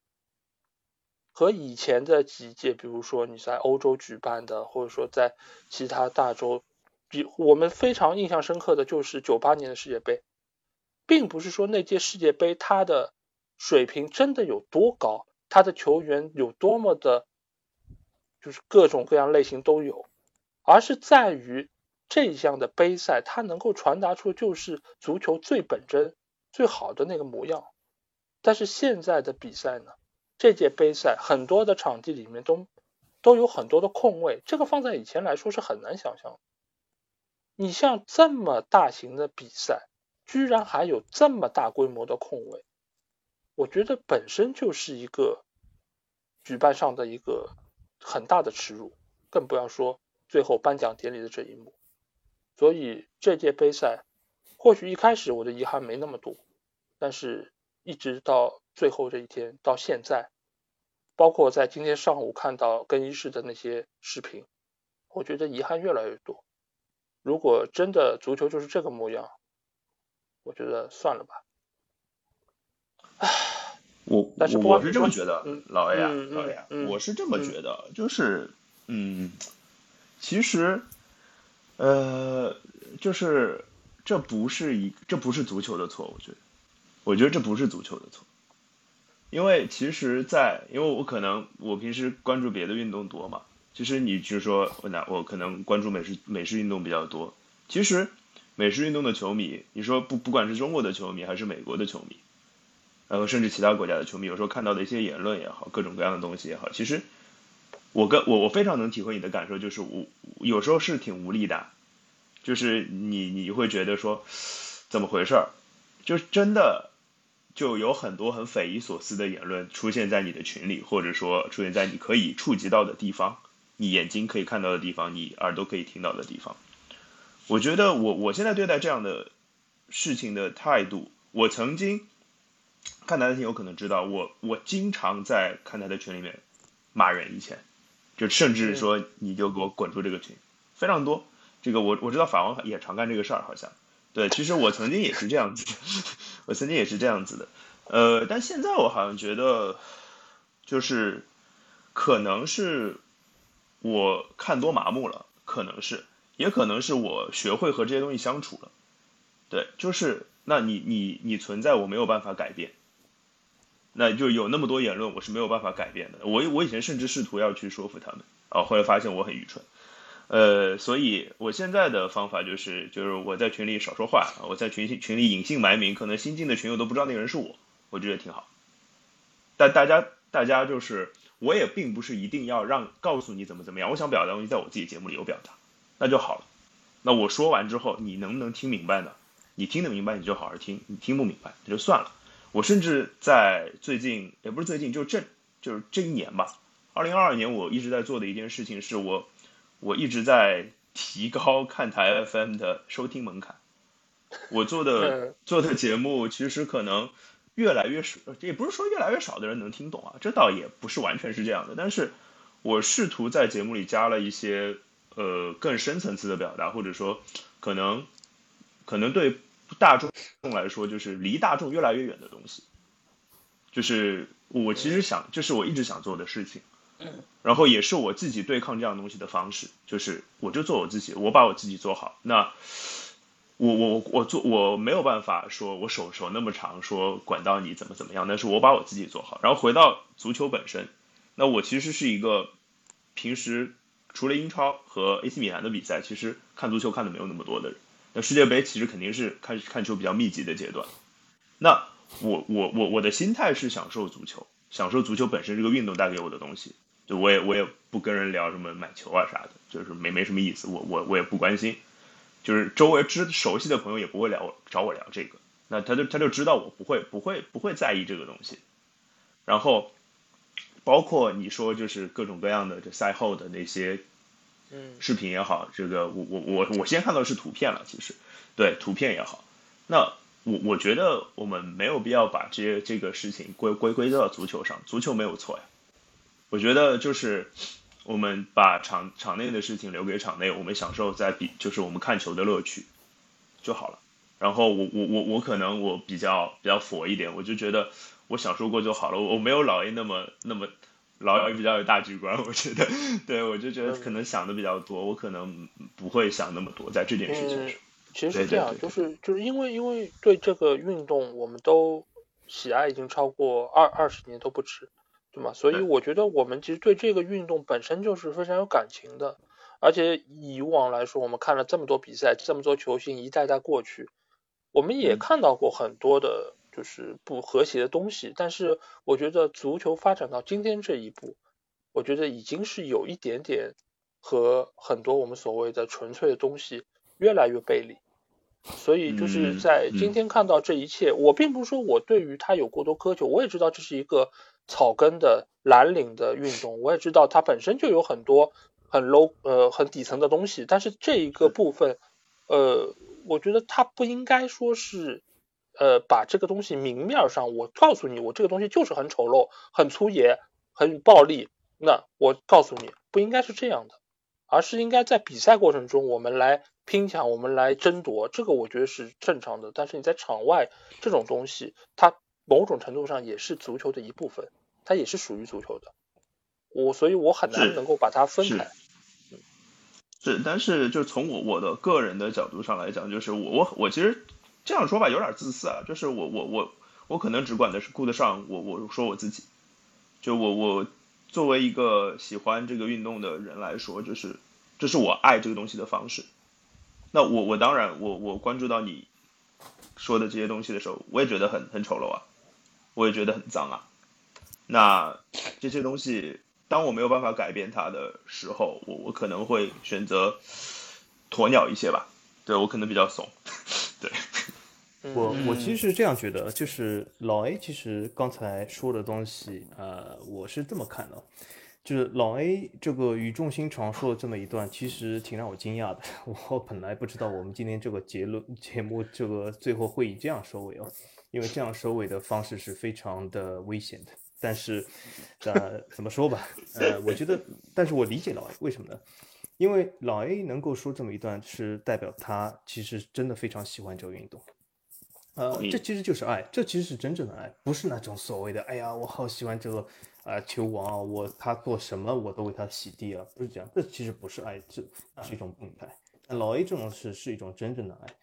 和以前的几届，比如说你在欧洲举办的，或者说在其他大洲，比我们非常印象深刻的就是九八年的世界杯，并不是说那届世界杯它的水平真的有多高，他的球员有多么的，就是各种各样类型都有，而是在于这一项的杯赛，它能够传达出就是足球最本真、最好的那个模样。但是现在的比赛呢？这届杯赛很多的场地里面都都有很多的空位，这个放在以前来说是很难想象。你像这么大型的比赛，居然还有这么大规模的空位，我觉得本身就是一个举办上的一个很大的耻辱，更不要说最后颁奖典礼的这一幕。所以这届杯赛，或许一开始我的遗憾没那么多，但是一直到。最后这一天到现在，包括在今天上午看到更衣室的那些视频，我觉得遗憾越来越多。如果真的足球就是这个模样，我觉得算了吧。唉，我但是我是这么觉得，老 A 啊，老 A 啊，我是这么觉得，就是嗯，其实呃，就是这不是一这不是足球的错，我觉得，我觉得这不是足球的错。因为其实，在因为我可能我平时关注别的运动多嘛，其实你就是说我拿我可能关注美式美式运动比较多。其实美式运动的球迷，你说不不管是中国的球迷还是美国的球迷，然后甚至其他国家的球迷，有时候看到的一些言论也好，各种各样的东西也好，其实我跟我我非常能体会你的感受，就是我有时候是挺无力的，就是你你会觉得说怎么回事儿，就真的。就有很多很匪夷所思的言论出现在你的群里，或者说出现在你可以触及到的地方，你眼睛可以看到的地方，你耳朵可以听到的地方。我觉得我我现在对待这样的事情的态度，我曾经看台的听友可能知道，我我经常在看台的群里面骂人，以前。就甚至说你就给我滚出这个群，非常多。这个我我知道法王也常干这个事儿，好像。对，其实我曾经也是这样子，我曾经也是这样子的，呃，但现在我好像觉得，就是可能是我看多麻木了，可能是，也可能是我学会和这些东西相处了，对，就是那你你你存在我没有办法改变，那就有那么多言论我是没有办法改变的，我我以前甚至试图要去说服他们，啊，后来发现我很愚蠢。呃，所以我现在的方法就是，就是我在群里少说话，我在群群里隐姓埋名，可能新进的群友都不知道那个人是我，我觉得挺好。但大家大家就是，我也并不是一定要让告诉你怎么怎么样，我想表达东西在我自己节目里有表达，那就好了。那我说完之后，你能不能听明白呢？你听得明白你就好好听，你听不明白那就算了。我甚至在最近，也不是最近，就这就是这一年吧，二零二二年，我一直在做的一件事情是我。我一直在提高看台 FM 的收听门槛。我做的做的节目其实可能越来越少，也不是说越来越少的人能听懂啊，这倒也不是完全是这样的。但是我试图在节目里加了一些呃更深层次的表达，或者说可能可能对大众来说就是离大众越来越远的东西。就是我其实想，这是我一直想做的事情。然后也是我自己对抗这样东西的方式，就是我就做我自己，我把我自己做好。那我我我做我没有办法说我手手那么长，说管到你怎么怎么样，但是我把我自己做好。然后回到足球本身，那我其实是一个平时除了英超和 AC 米兰的比赛，其实看足球看的没有那么多的人。那世界杯其实肯定是看看球比较密集的阶段。那我我我我的心态是享受足球，享受足球本身这个运动带给我的东西。就我也我也不跟人聊什么买球啊啥的，就是没没什么意思，我我我也不关心，就是周围知熟悉的朋友也不会聊找我聊这个，那他就他就知道我不会不会不会在意这个东西，然后包括你说就是各种各样的这赛后的那些，嗯，视频也好，这个我我我我先看到是图片了，其实对图片也好，那我我觉得我们没有必要把这些这个事情归归归到足球上，足球没有错呀。我觉得就是我们把场场内的事情留给场内，我们享受在比就是我们看球的乐趣就好了。然后我我我我可能我比较比较佛一点，我就觉得我享受过就好了。我没有老 A 那么那么老 A 比较有大局观，我觉得对我就觉得可能想的比较多，我可能不会想那么多在这件事情上。其实是这样，就是就是因为因为对这个运动我们都喜爱已经超过二二十年都不止，对吗？所以我觉得我们其实对这个运动本身就是非常有感情的，而且以往来说，我们看了这么多比赛，这么多球星一代代过去。我们也看到过很多的，就是不和谐的东西，但是我觉得足球发展到今天这一步，我觉得已经是有一点点和很多我们所谓的纯粹的东西越来越背离，所以就是在今天看到这一切，我并不是说我对于它有过多苛求，我也知道这是一个草根的蓝领的运动，我也知道它本身就有很多很 low 呃很底层的东西，但是这一个部分呃。我觉得它不应该说是，呃，把这个东西明面上，我告诉你，我这个东西就是很丑陋、很粗野、很暴力。那我告诉你，不应该是这样的，而是应该在比赛过程中，我们来拼抢，我们来争夺，这个我觉得是正常的。但是你在场外这种东西，它某种程度上也是足球的一部分，它也是属于足球的。我所以，我很难能够把它分开。是，但是就从我我的个人的角度上来讲，就是我我我其实这样说吧，有点自私啊。就是我我我我可能只管的是顾得上我我说我自己，就我我作为一个喜欢这个运动的人来说，就是这是我爱这个东西的方式。那我我当然我我关注到你说的这些东西的时候，我也觉得很很丑陋啊，我也觉得很脏啊。那这些东西。当我没有办法改变它的时候，我我可能会选择鸵鸟一些吧。对我可能比较怂。对，我我其实是这样觉得，就是老 A 其实刚才说的东西，呃，我是这么看的，就是老 A 这个语重心长说了这么一段，其实挺让我惊讶的。我本来不知道我们今天这个结论节目这个最后会以这样收尾哦，因为这样收尾的方式是非常的危险的。但是，呃，怎么说吧，呃，我觉得，但是我理解老 A 为什么呢？因为老 A 能够说这么一段，是代表他其实真的非常喜欢这个运动，呃，这其实就是爱，这其实是真正的爱，不是那种所谓的，哎呀，我好喜欢这个啊球王啊，我他做什么我都为他洗地啊，不是这样，这其实不是爱，这是一种病态。老 A 这种是是一种真正的爱。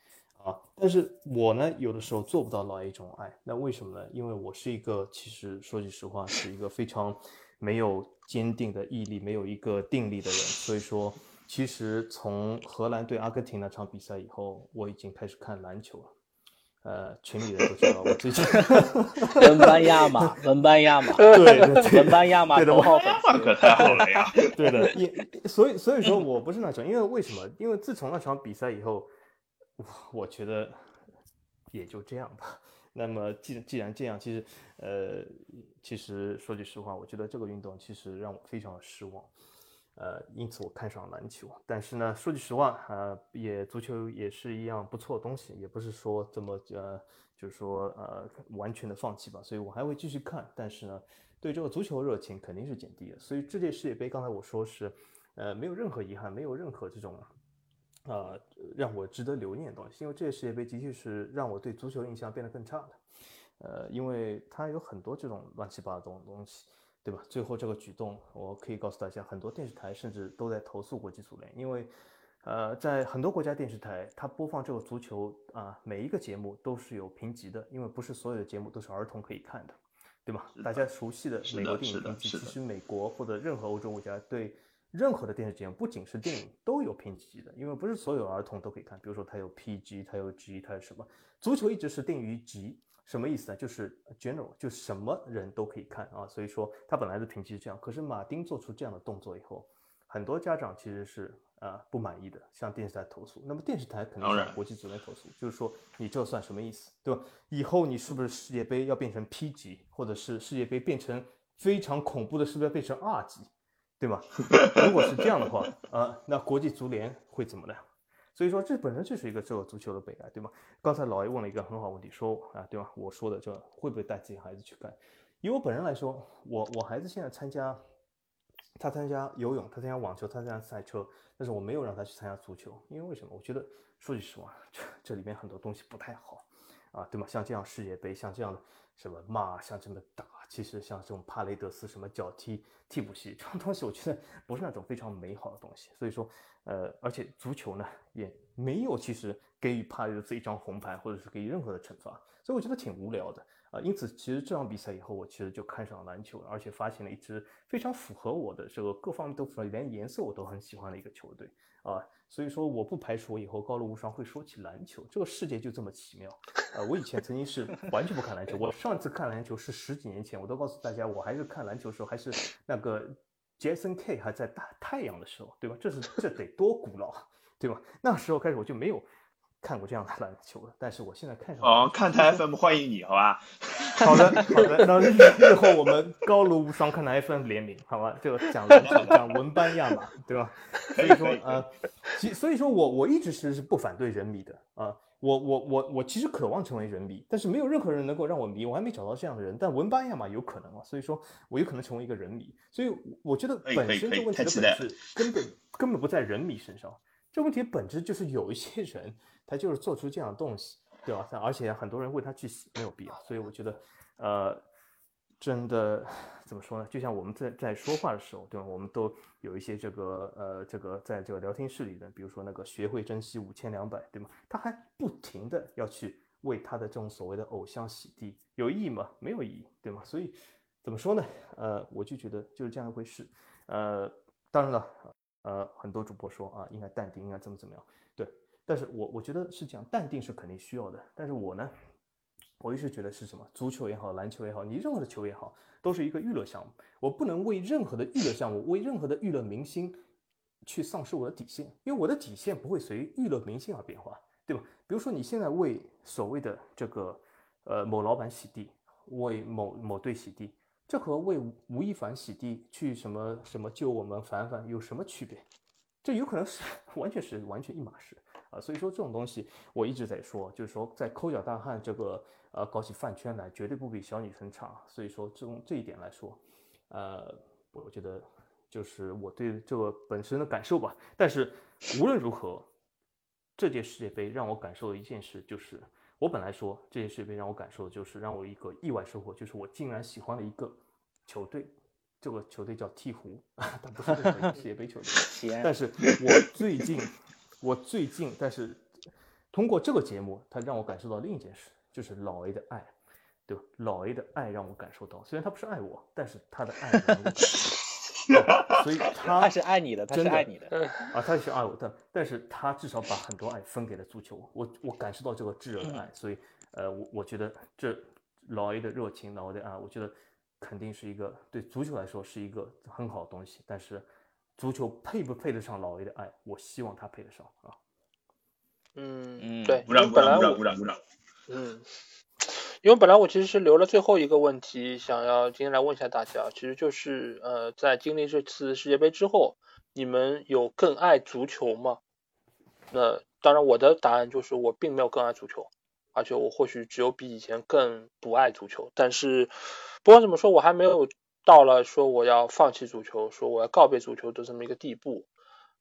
啊，但是我呢，有的时候做不到老 A 这种爱，那为什么呢？因为我是一个，其实说句实话，是一个非常没有坚定的毅力，没有一个定力的人。所以说，其实从荷兰对阿根廷那场比赛以后，我已经开始看篮球了。呃，群里人都知道我最近 文班亚马，文班亚马，对，文班亚马头号粉丝可太好了呀。对的，也所以所以说我不是那种，因为为什么？因为自从那场比赛以后。我觉得也就这样吧。那么既既然这样，其实呃，其实说句实话，我觉得这个运动其实让我非常的失望。呃，因此我看上篮球。但是呢，说句实话，呃，也足球也是一样不错的东西，也不是说这么呃，就是说呃，完全的放弃吧。所以我还会继续看。但是呢，对这个足球热情肯定是减低了。所以这届世界杯，刚才我说是呃，没有任何遗憾，没有任何这种。呃，让我值得留念的东西，因为这届世界杯的确是让我对足球印象变得更差的。呃，因为它有很多这种乱七八糟的东西，对吧？最后这个举动，我可以告诉大家，很多电视台甚至都在投诉国际足联，因为，呃，在很多国家电视台，它播放这个足球啊，每一个节目都是有评级的，因为不是所有的节目都是儿童可以看的，对吧？大家熟悉的美国电影评级，其实美国或者任何欧洲国家对。任何的电视节目，不仅是电影，都有评级的，因为不是所有儿童都可以看。比如说，它有 PG，它有 G，它是什么？足球一直是定于 G，什么意思呢？就是 general，就什么人都可以看啊。所以说，他本来的评级是这样。可是马丁做出这样的动作以后，很多家长其实是啊不满意的，向电视台投诉。那么电视台肯定向国际足联投诉，就是说你这算什么意思，对吧？以后你是不是世界杯要变成 P 级，或者是世界杯变成非常恐怖的，是不是要变成 R 级？对吧？如果是这样的话，啊，那国际足联会怎么呢？所以说，这本身就是一个这个足球的悲哀，对吗？刚才老 A 问了一个很好问题，说啊，对吧？我说的这会不会带自己孩子去看？以我本人来说，我我孩子现在参加他参加游泳，他参加网球，他参加赛车，但是我没有让他去参加足球，因为为什么？我觉得说句实话，这这里面很多东西不太好啊，对吗？像这样世界杯，像这样的什么骂，像这么打，其实像这种帕雷德斯什么脚踢替补席这种东西，我觉得不是那种非常美好的东西。所以说，呃，而且足球呢，也没有其实给予帕雷德斯一张红牌，或者是给予任何的惩罚，所以我觉得挺无聊的。啊，因此其实这场比赛以后，我其实就看上了篮球，而且发现了一支非常符合我的这个各方面都符合，连颜色我都很喜欢的一个球队啊。所以说，我不排除我以后高楼无双会说起篮球。这个世界就这么奇妙。呃，我以前曾经是 完全不看篮球，我上次看篮球是十几年前，我都告诉大家，我还是看篮球的时候还是那个 Jason K 还在大太阳的时候，对吧？这是这得多古老，对吧？那时候开始我就没有。看过这样的篮球了，但是我现在看上哦，看台 FM 欢迎你，好吧？好的，好的。那日日后我们高楼无双看台 FM 联名，好吧？就讲 篮球，讲文班亚马，对吧？所以说，呃，其所以说我我一直是是不反对人迷的啊，我我我我其实渴望成为人迷，但是没有任何人能够让我迷，我还没找到这样的人。但文班亚马有可能啊，所以说我有可能成为一个人迷。所以我觉得本身这问题的本质根本根本不在人迷身上，这问题本质就是有一些人。他就是做出这样的东西，对吧？而且很多人为他去洗，没有必要。所以我觉得，呃，真的怎么说呢？就像我们在在说话的时候，对吧？我们都有一些这个呃，这个在这个聊天室里的，比如说那个学会珍惜五千两百，对吗？他还不停的要去为他的这种所谓的偶像洗地，有意义吗？没有意义，对吗？所以怎么说呢？呃，我就觉得就是这样一回事。呃，当然了，呃，很多主播说啊，应该淡定，应该怎么怎么样，但是我我觉得是这样，淡定是肯定需要的。但是我呢，我一直觉得是什么，足球也好，篮球也好，你任何的球也好，都是一个娱乐项目。我不能为任何的娱乐项目，为任何的娱乐明星去丧失我的底线，因为我的底线不会随娱乐明星而变化，对吧？比如说你现在为所谓的这个呃某老板洗地，为某某队洗地，这和为吴亦凡洗地去什么什么救我们凡凡有什么区别？这有可能是 完全是完全一码事。啊，所以说这种东西我一直在说，就是说在抠脚大汉这个呃搞起饭圈来，绝对不比小女生差。所以说这种这一点来说，呃，我觉得就是我对这个本身的感受吧。但是无论如何，这届世界杯让我感受的一件事就是，我本来说这届世界杯让我感受的就是让我一个意外收获，就是我竟然喜欢了一个球队，这个球队叫鹈鹕，它不是世界杯球队，但是我最近。我最近，但是通过这个节目，他让我感受到另一件事，就是老 A 的爱，对吧？老 A 的爱让我感受到，虽然他不是爱我，但是他的爱，所以 他他是爱你的，他是爱你的啊，他是爱我的，但是他至少把很多爱分给了足球，我我感受到这个炙热的爱，所以呃，我我觉得这老 A 的热情，老 A 的爱，我觉得肯定是一个对足球来说是一个很好的东西，但是。足球配不配得上老 A 的爱？我希望他配得上啊。嗯，对，鼓掌鼓掌鼓掌鼓掌鼓掌。嗯，因为本来我其实是留了最后一个问题，想要今天来问一下大家，其实就是呃，在经历这次世界杯之后，你们有更爱足球吗？那当然，我的答案就是我并没有更爱足球，而且我或许只有比以前更不爱足球。但是不管怎么说，我还没有。到了说我要放弃足球，说我要告别足球的这么一个地步，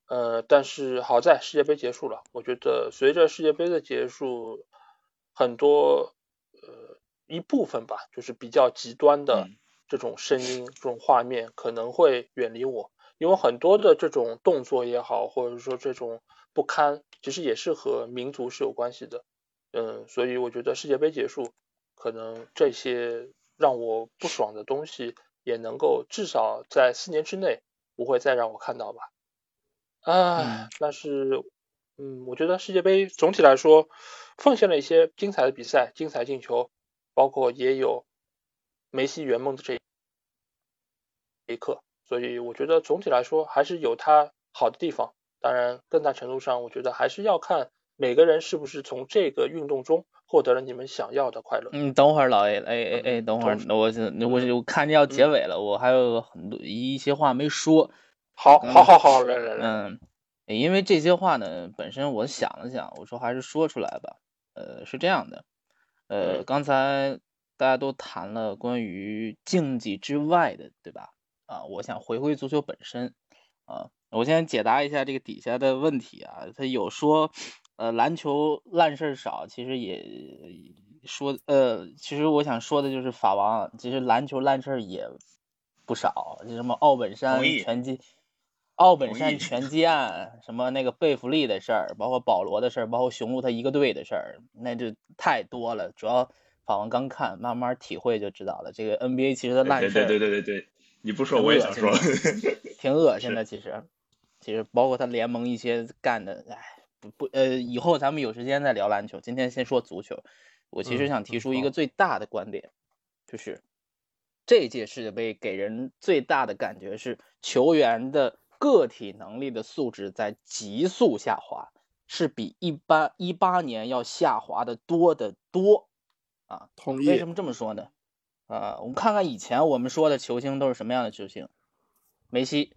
呃，但是好在世界杯结束了，我觉得随着世界杯的结束，很多呃一部分吧，就是比较极端的这种声音、这种画面可能会远离我，因为很多的这种动作也好，或者说这种不堪，其实也是和民族是有关系的，嗯，所以我觉得世界杯结束，可能这些让我不爽的东西。也能够至少在四年之内不会再让我看到吧，啊，但是，嗯，我觉得世界杯总体来说奉献了一些精彩的比赛、精彩进球，包括也有梅西圆梦的这一刻，所以我觉得总体来说还是有它好的地方。当然，更大程度上，我觉得还是要看每个人是不是从这个运动中。获得了你们想要的快乐。嗯，等会儿老 A，哎哎哎，等会儿，我我我看着要结尾了，我还有很多一些话没说。好，好，好，好，来来来。嗯，因为这些话呢，本身我想了想，我说还是说出来吧。呃，是这样的，呃，刚才大家都谈了关于竞技之外的，对吧？啊，我想回归足球本身啊。我先解答一下这个底下的问题啊，他有说，呃，篮球烂事儿少，其实也说，呃，其实我想说的就是法王，其实篮球烂事儿也不少，就什么奥本山拳击，奥本山拳击案，什么那个贝弗利的事儿，包括保罗的事儿，包括雄鹿他一个队的事儿，那就太多了。主要法王刚看，慢慢体会就知道了。这个 NBA 其实的烂事儿，对对对对对，你不说我也想说，挺恶心的，其实。其实包括他联盟一些干的，哎，不不，呃，以后咱们有时间再聊篮球。今天先说足球。我其实想提出一个最大的观点，就是这届世界杯给人最大的感觉是球员的个体能力的素质在急速下滑，是比一般一八年要下滑的多得多啊。同意。为什么这么说呢？啊，我们看看以前我们说的球星都是什么样的球星，梅西、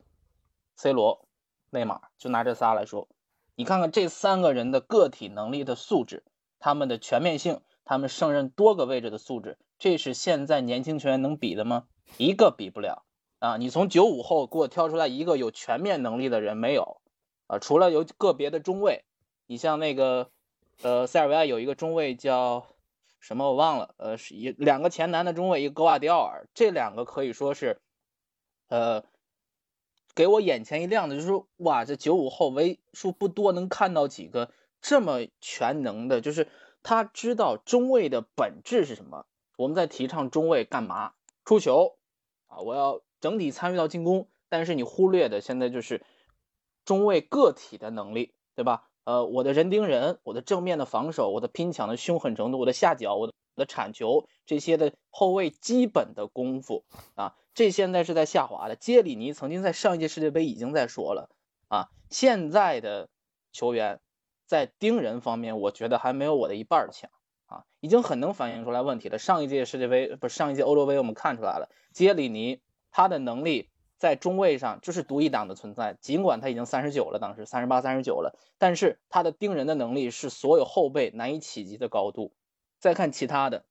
C 罗。内马尔就拿这仨来说，你看看这三个人的个体能力的素质，他们的全面性，他们胜任多个位置的素质，这是现在年轻球员能比的吗？一个比不了啊！你从九五后给我挑出来一个有全面能力的人没有啊？除了有个别的中卫，你像那个呃塞尔维亚有一个中卫叫什么我忘了，呃是一两个前南的中卫，一个格瓦迪奥尔，这两个可以说是呃。给我眼前一亮的就是说，哇，这九五后为数不多能看到几个这么全能的，就是他知道中卫的本质是什么。我们在提倡中卫干嘛？出球啊，我要整体参与到进攻，但是你忽略的现在就是中卫个体的能力，对吧？呃，我的人盯人，我的正面的防守，我的拼抢的凶狠程度，我的下脚，我的的铲球，这些的后卫基本的功夫啊。这现在是在下滑的。杰里尼曾经在上一届世界杯已经在说了啊，现在的球员在盯人方面，我觉得还没有我的一半强啊，已经很能反映出来问题了。上一届世界杯不是上一届欧洲杯，我们看出来了，杰里尼他的能力在中卫上就是独一档的存在。尽管他已经三十九了，当时三十八、三十九了，但是他的盯人的能力是所有后辈难以企及的高度。再看其他的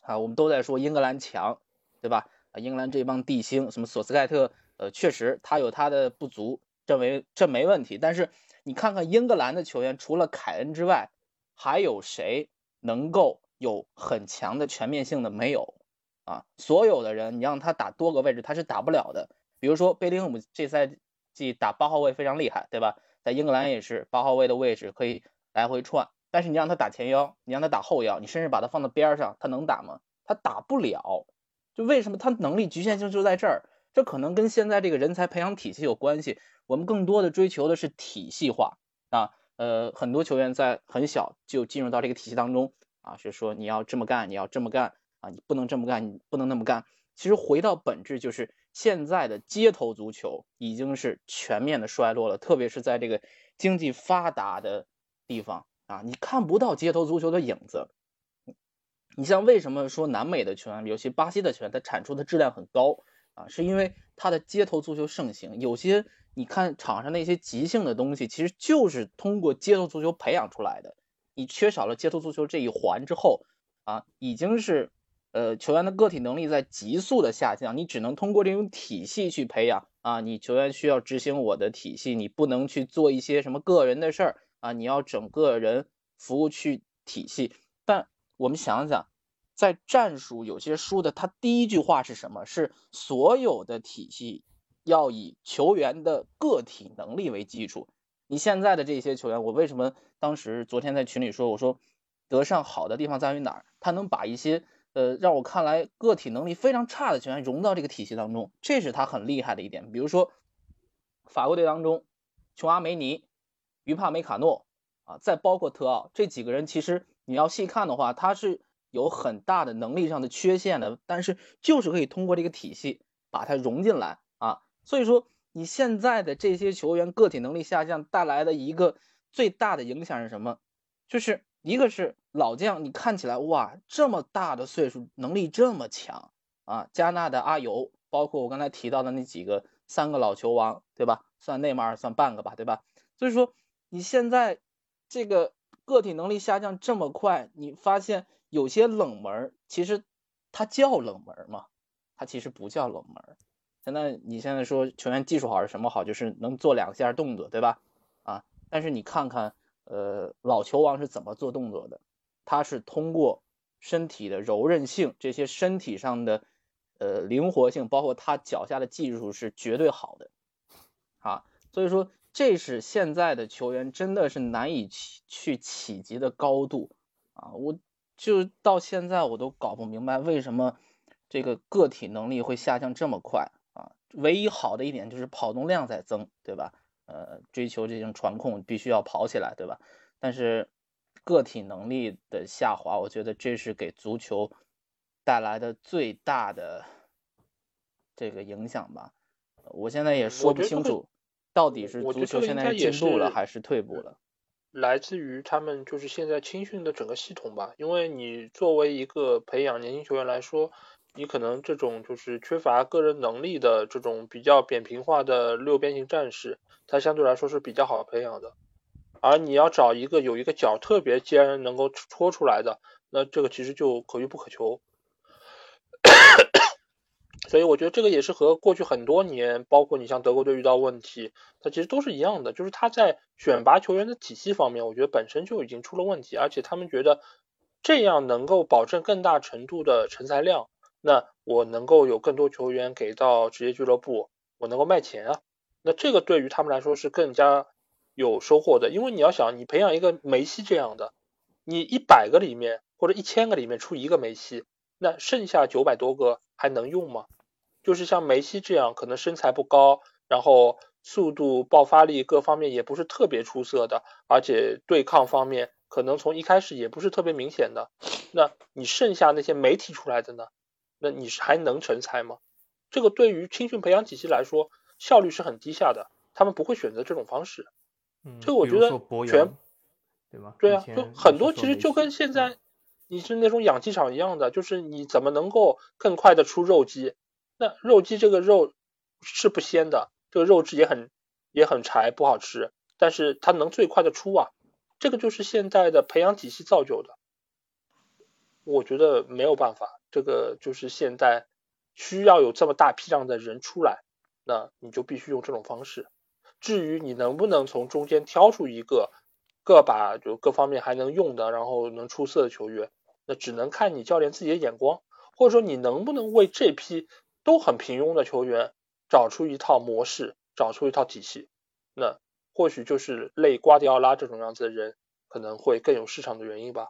啊，我们都在说英格兰强，对吧？啊英格兰这帮地星，什么索斯盖特，呃，确实他有他的不足，这没这没问题。但是你看看英格兰的球员，除了凯恩之外，还有谁能够有很强的全面性的？没有啊！所有的人，你让他打多个位置，他是打不了的。比如说贝林厄姆这赛季打八号位非常厉害，对吧？在英格兰也是八号位的位置可以来回串。但是你让他打前腰，你让他打后腰，你甚至把他放到边上，他能打吗？他打不了。就为什么他能力局限性就在这儿？这可能跟现在这个人才培养体系有关系。我们更多的追求的是体系化啊，呃，很多球员在很小就进入到这个体系当中啊，是说你要这么干，你要这么干啊，你不能这么干，你不能那么干。其实回到本质，就是现在的街头足球已经是全面的衰落了，特别是在这个经济发达的地方啊，你看不到街头足球的影子。你像为什么说南美的球员，尤其巴西的球员，他产出的质量很高啊？是因为他的街头足球盛行。有些你看场上那些即兴的东西，其实就是通过街头足球培养出来的。你缺少了街头足球这一环之后啊，已经是呃球员的个体能力在急速的下降。你只能通过这种体系去培养啊。你球员需要执行我的体系，你不能去做一些什么个人的事儿啊。你要整个人服务去体系，但。我们想想，在战术有些输的，他第一句话是什么？是所有的体系要以球员的个体能力为基础。你现在的这些球员，我为什么当时昨天在群里说，我说德尚好的地方在于哪儿？他能把一些呃让我看来个体能力非常差的球员融到这个体系当中，这是他很厉害的一点。比如说法国队当中，琼阿梅尼、于帕梅卡诺啊，再包括特奥这几个人，其实。你要细看的话，他是有很大的能力上的缺陷的，但是就是可以通过这个体系把它融进来啊。所以说，你现在的这些球员个体能力下降带来的一个最大的影响是什么？就是一个是老将，你看起来哇，这么大的岁数，能力这么强啊。加纳的阿尤，包括我刚才提到的那几个三个老球王，对吧？算内马尔算半个吧，对吧？所以说你现在这个。个体能力下降这么快，你发现有些冷门，其实它叫冷门吗？它其实不叫冷门，现在你现在说球员技术好是什么好？就是能做两下动作，对吧？啊，但是你看看，呃，老球王是怎么做动作的？他是通过身体的柔韧性，这些身体上的呃灵活性，包括他脚下的技术是绝对好的，啊，所以说这是现在的球员真的是难以去去企及的高度啊！我就到现在我都搞不明白为什么这个个体能力会下降这么快啊。唯一好的一点就是跑动量在增，对吧？呃，追求这种传控必须要跑起来，对吧？但是个体能力的下滑，我觉得这是给足球带来的最大的这个影响吧。我现在也说不清楚，到底是足球现在进步了还是退步了。来自于他们就是现在青训的整个系统吧，因为你作为一个培养年轻球员来说。你可能这种就是缺乏个人能力的这种比较扁平化的六边形战士，他相对来说是比较好培养的。而你要找一个有一个脚特别尖能够戳出来的，那这个其实就可遇不可求。所以我觉得这个也是和过去很多年，包括你像德国队遇到问题，它其实都是一样的，就是他在选拔球员的体系方面，我觉得本身就已经出了问题，而且他们觉得这样能够保证更大程度的成才量。那我能够有更多球员给到职业俱乐部，我能够卖钱啊。那这个对于他们来说是更加有收获的，因为你要想，你培养一个梅西这样的，你一百个里面或者一千个里面出一个梅西，那剩下九百多个还能用吗？就是像梅西这样，可能身材不高，然后速度、爆发力各方面也不是特别出色的，而且对抗方面可能从一开始也不是特别明显的，那你剩下那些没提出来的呢？那你是还能成才吗？这个对于青训培养体系来说，效率是很低下的，他们不会选择这种方式。嗯，这个我觉得全对吧？对啊，就很多其实就跟现在你是那种养鸡场一样的，就是你怎么能够更快的出肉鸡？那肉鸡这个肉是不鲜的，这个肉质也很也很柴，不好吃，但是它能最快的出啊，这个就是现在的培养体系造就的。我觉得没有办法。这个就是现在需要有这么大批量的人出来，那你就必须用这种方式。至于你能不能从中间挑出一个个把就各方面还能用的，然后能出色的球员，那只能看你教练自己的眼光，或者说你能不能为这批都很平庸的球员找出一套模式，找出一套体系。那或许就是类瓜迪奥拉这种样子的人可能会更有市场的原因吧。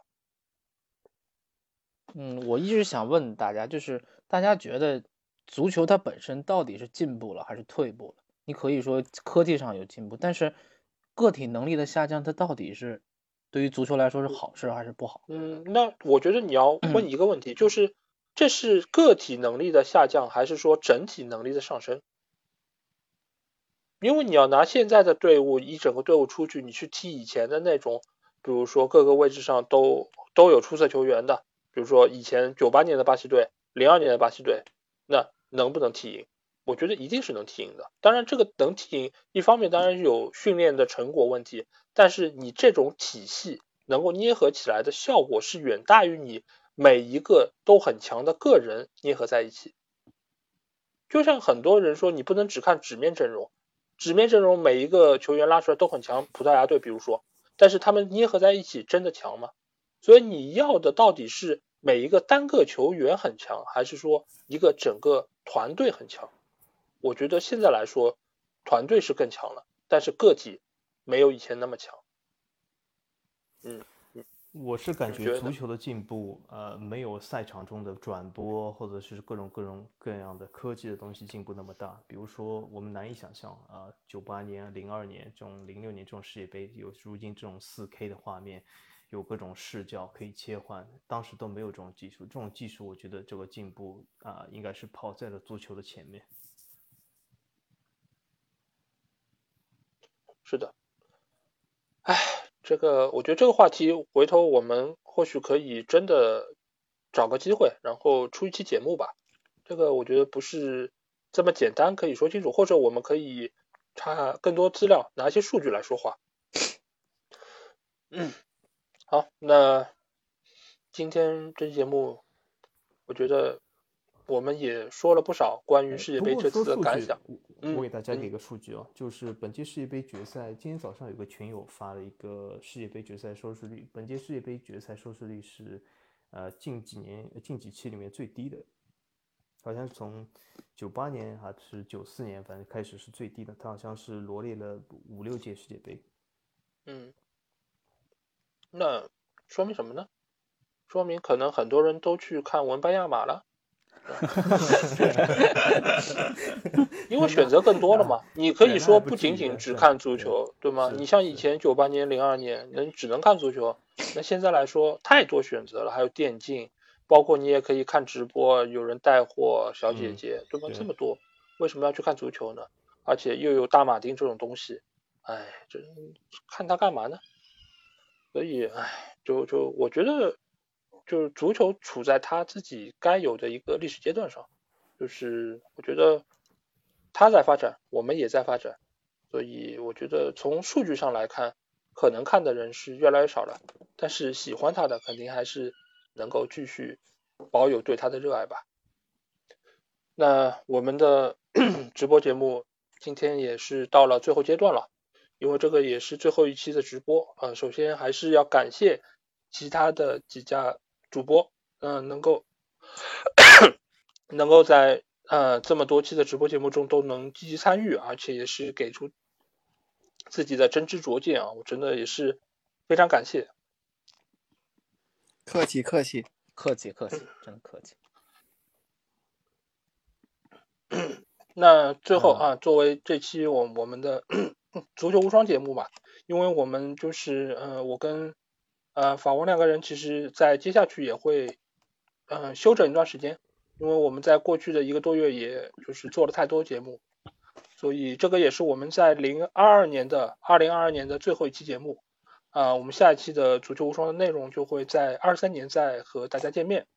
嗯，我一直想问大家，就是大家觉得足球它本身到底是进步了还是退步了？你可以说科技上有进步，但是个体能力的下降，它到底是对于足球来说是好事还是不好？嗯，那我觉得你要问一个问题，就是这是个体能力的下降，还是说整体能力的上升？因为你要拿现在的队伍，一整个队伍出去，你去踢以前的那种，比如说各个位置上都都有出色球员的。比如说以前九八年的巴西队，零二年的巴西队，那能不能踢赢？我觉得一定是能踢赢的。当然，这个能踢赢，一方面当然有训练的成果问题，但是你这种体系能够捏合起来的效果是远大于你每一个都很强的个人捏合在一起。就像很多人说，你不能只看纸面阵容，纸面阵容每一个球员拉出来都很强，葡萄牙队比如说，但是他们捏合在一起真的强吗？所以你要的到底是？每一个单个球员很强，还是说一个整个团队很强？我觉得现在来说，团队是更强了，但是个体没有以前那么强。嗯，我是感觉足球的进步，呃，没有赛场中的转播或者是各种各种各样的科技的东西进步那么大。比如说，我们难以想象啊，九八年、零二年这种、零六年这种世界杯，有如今这种四 K 的画面。有各种视角可以切换，当时都没有这种技术。这种技术，我觉得这个进步啊，应该是跑在了足球的前面。是的，哎，这个我觉得这个话题，回头我们或许可以真的找个机会，然后出一期节目吧。这个我觉得不是这么简单可以说清楚，或者我们可以查更多资料，拿一些数据来说话。嗯。好，那今天这期节目，我觉得我们也说了不少关于世界杯这次的感想。我给大家给个数据哦，就是本届世界杯决赛，今天早上有个群友发了一个世界杯决赛收视率，本届世界杯决赛收视率是呃近几年近几期里面最低的，好像是从九八年还是九四年，反正开始是最低的，它好像是罗列了五六届世界杯。嗯，那说明什么呢？说明可能很多人都去看文班亚马了。因为选择更多了嘛，你可以说不仅仅只看足球，对吗？你像以前九八年、零二年，能只能看足球，那现在来说太多选择了，还有电竞，包括你也可以看直播，有人带货，小姐姐，对吧？这么多，为什么要去看足球呢？而且又有大马丁这种东西，哎，这看他干嘛呢？所以，哎，就就我觉得。就是足球处在他自己该有的一个历史阶段上，就是我觉得他在发展，我们也在发展，所以我觉得从数据上来看，可能看的人是越来越少了，但是喜欢他的肯定还是能够继续保有对他的热爱吧。那我们的 直播节目今天也是到了最后阶段了，因为这个也是最后一期的直播啊，首先还是要感谢其他的几家。主播，嗯，能够能够在呃这么多期的直播节目中都能积极参与，而且也是给出自己的真知灼见啊，我真的也是非常感谢。客气客气客气客气，真客气。那最后啊，作为这期我我们的 足球无双节目吧，因为我们就是呃，我跟。呃，法王两个人其实，在接下去也会，嗯，休整一段时间，因为我们在过去的一个多月，也就是做了太多节目，所以这个也是我们在零二二年的二零二二年的最后一期节目，啊，我们下一期的足球无双的内容就会在二三年再和大家见面，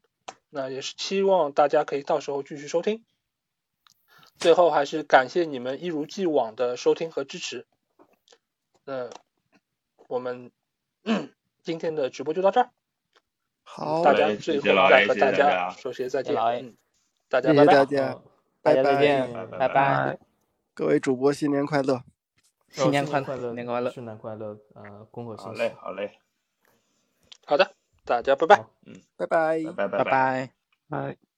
那也是期望大家可以到时候继续收听，最后还是感谢你们一如既往的收听和支持，那我们。今天的直播就到这儿，好，大家最后再和大家。说些再见，嗯，大家拜拜，大家，再见，拜拜，各位主播新年快乐，新年快乐，新年快乐，圣诞快乐，呃，恭贺新好嘞，好嘞，好的，大家拜拜，嗯，拜拜，拜拜，拜拜，拜。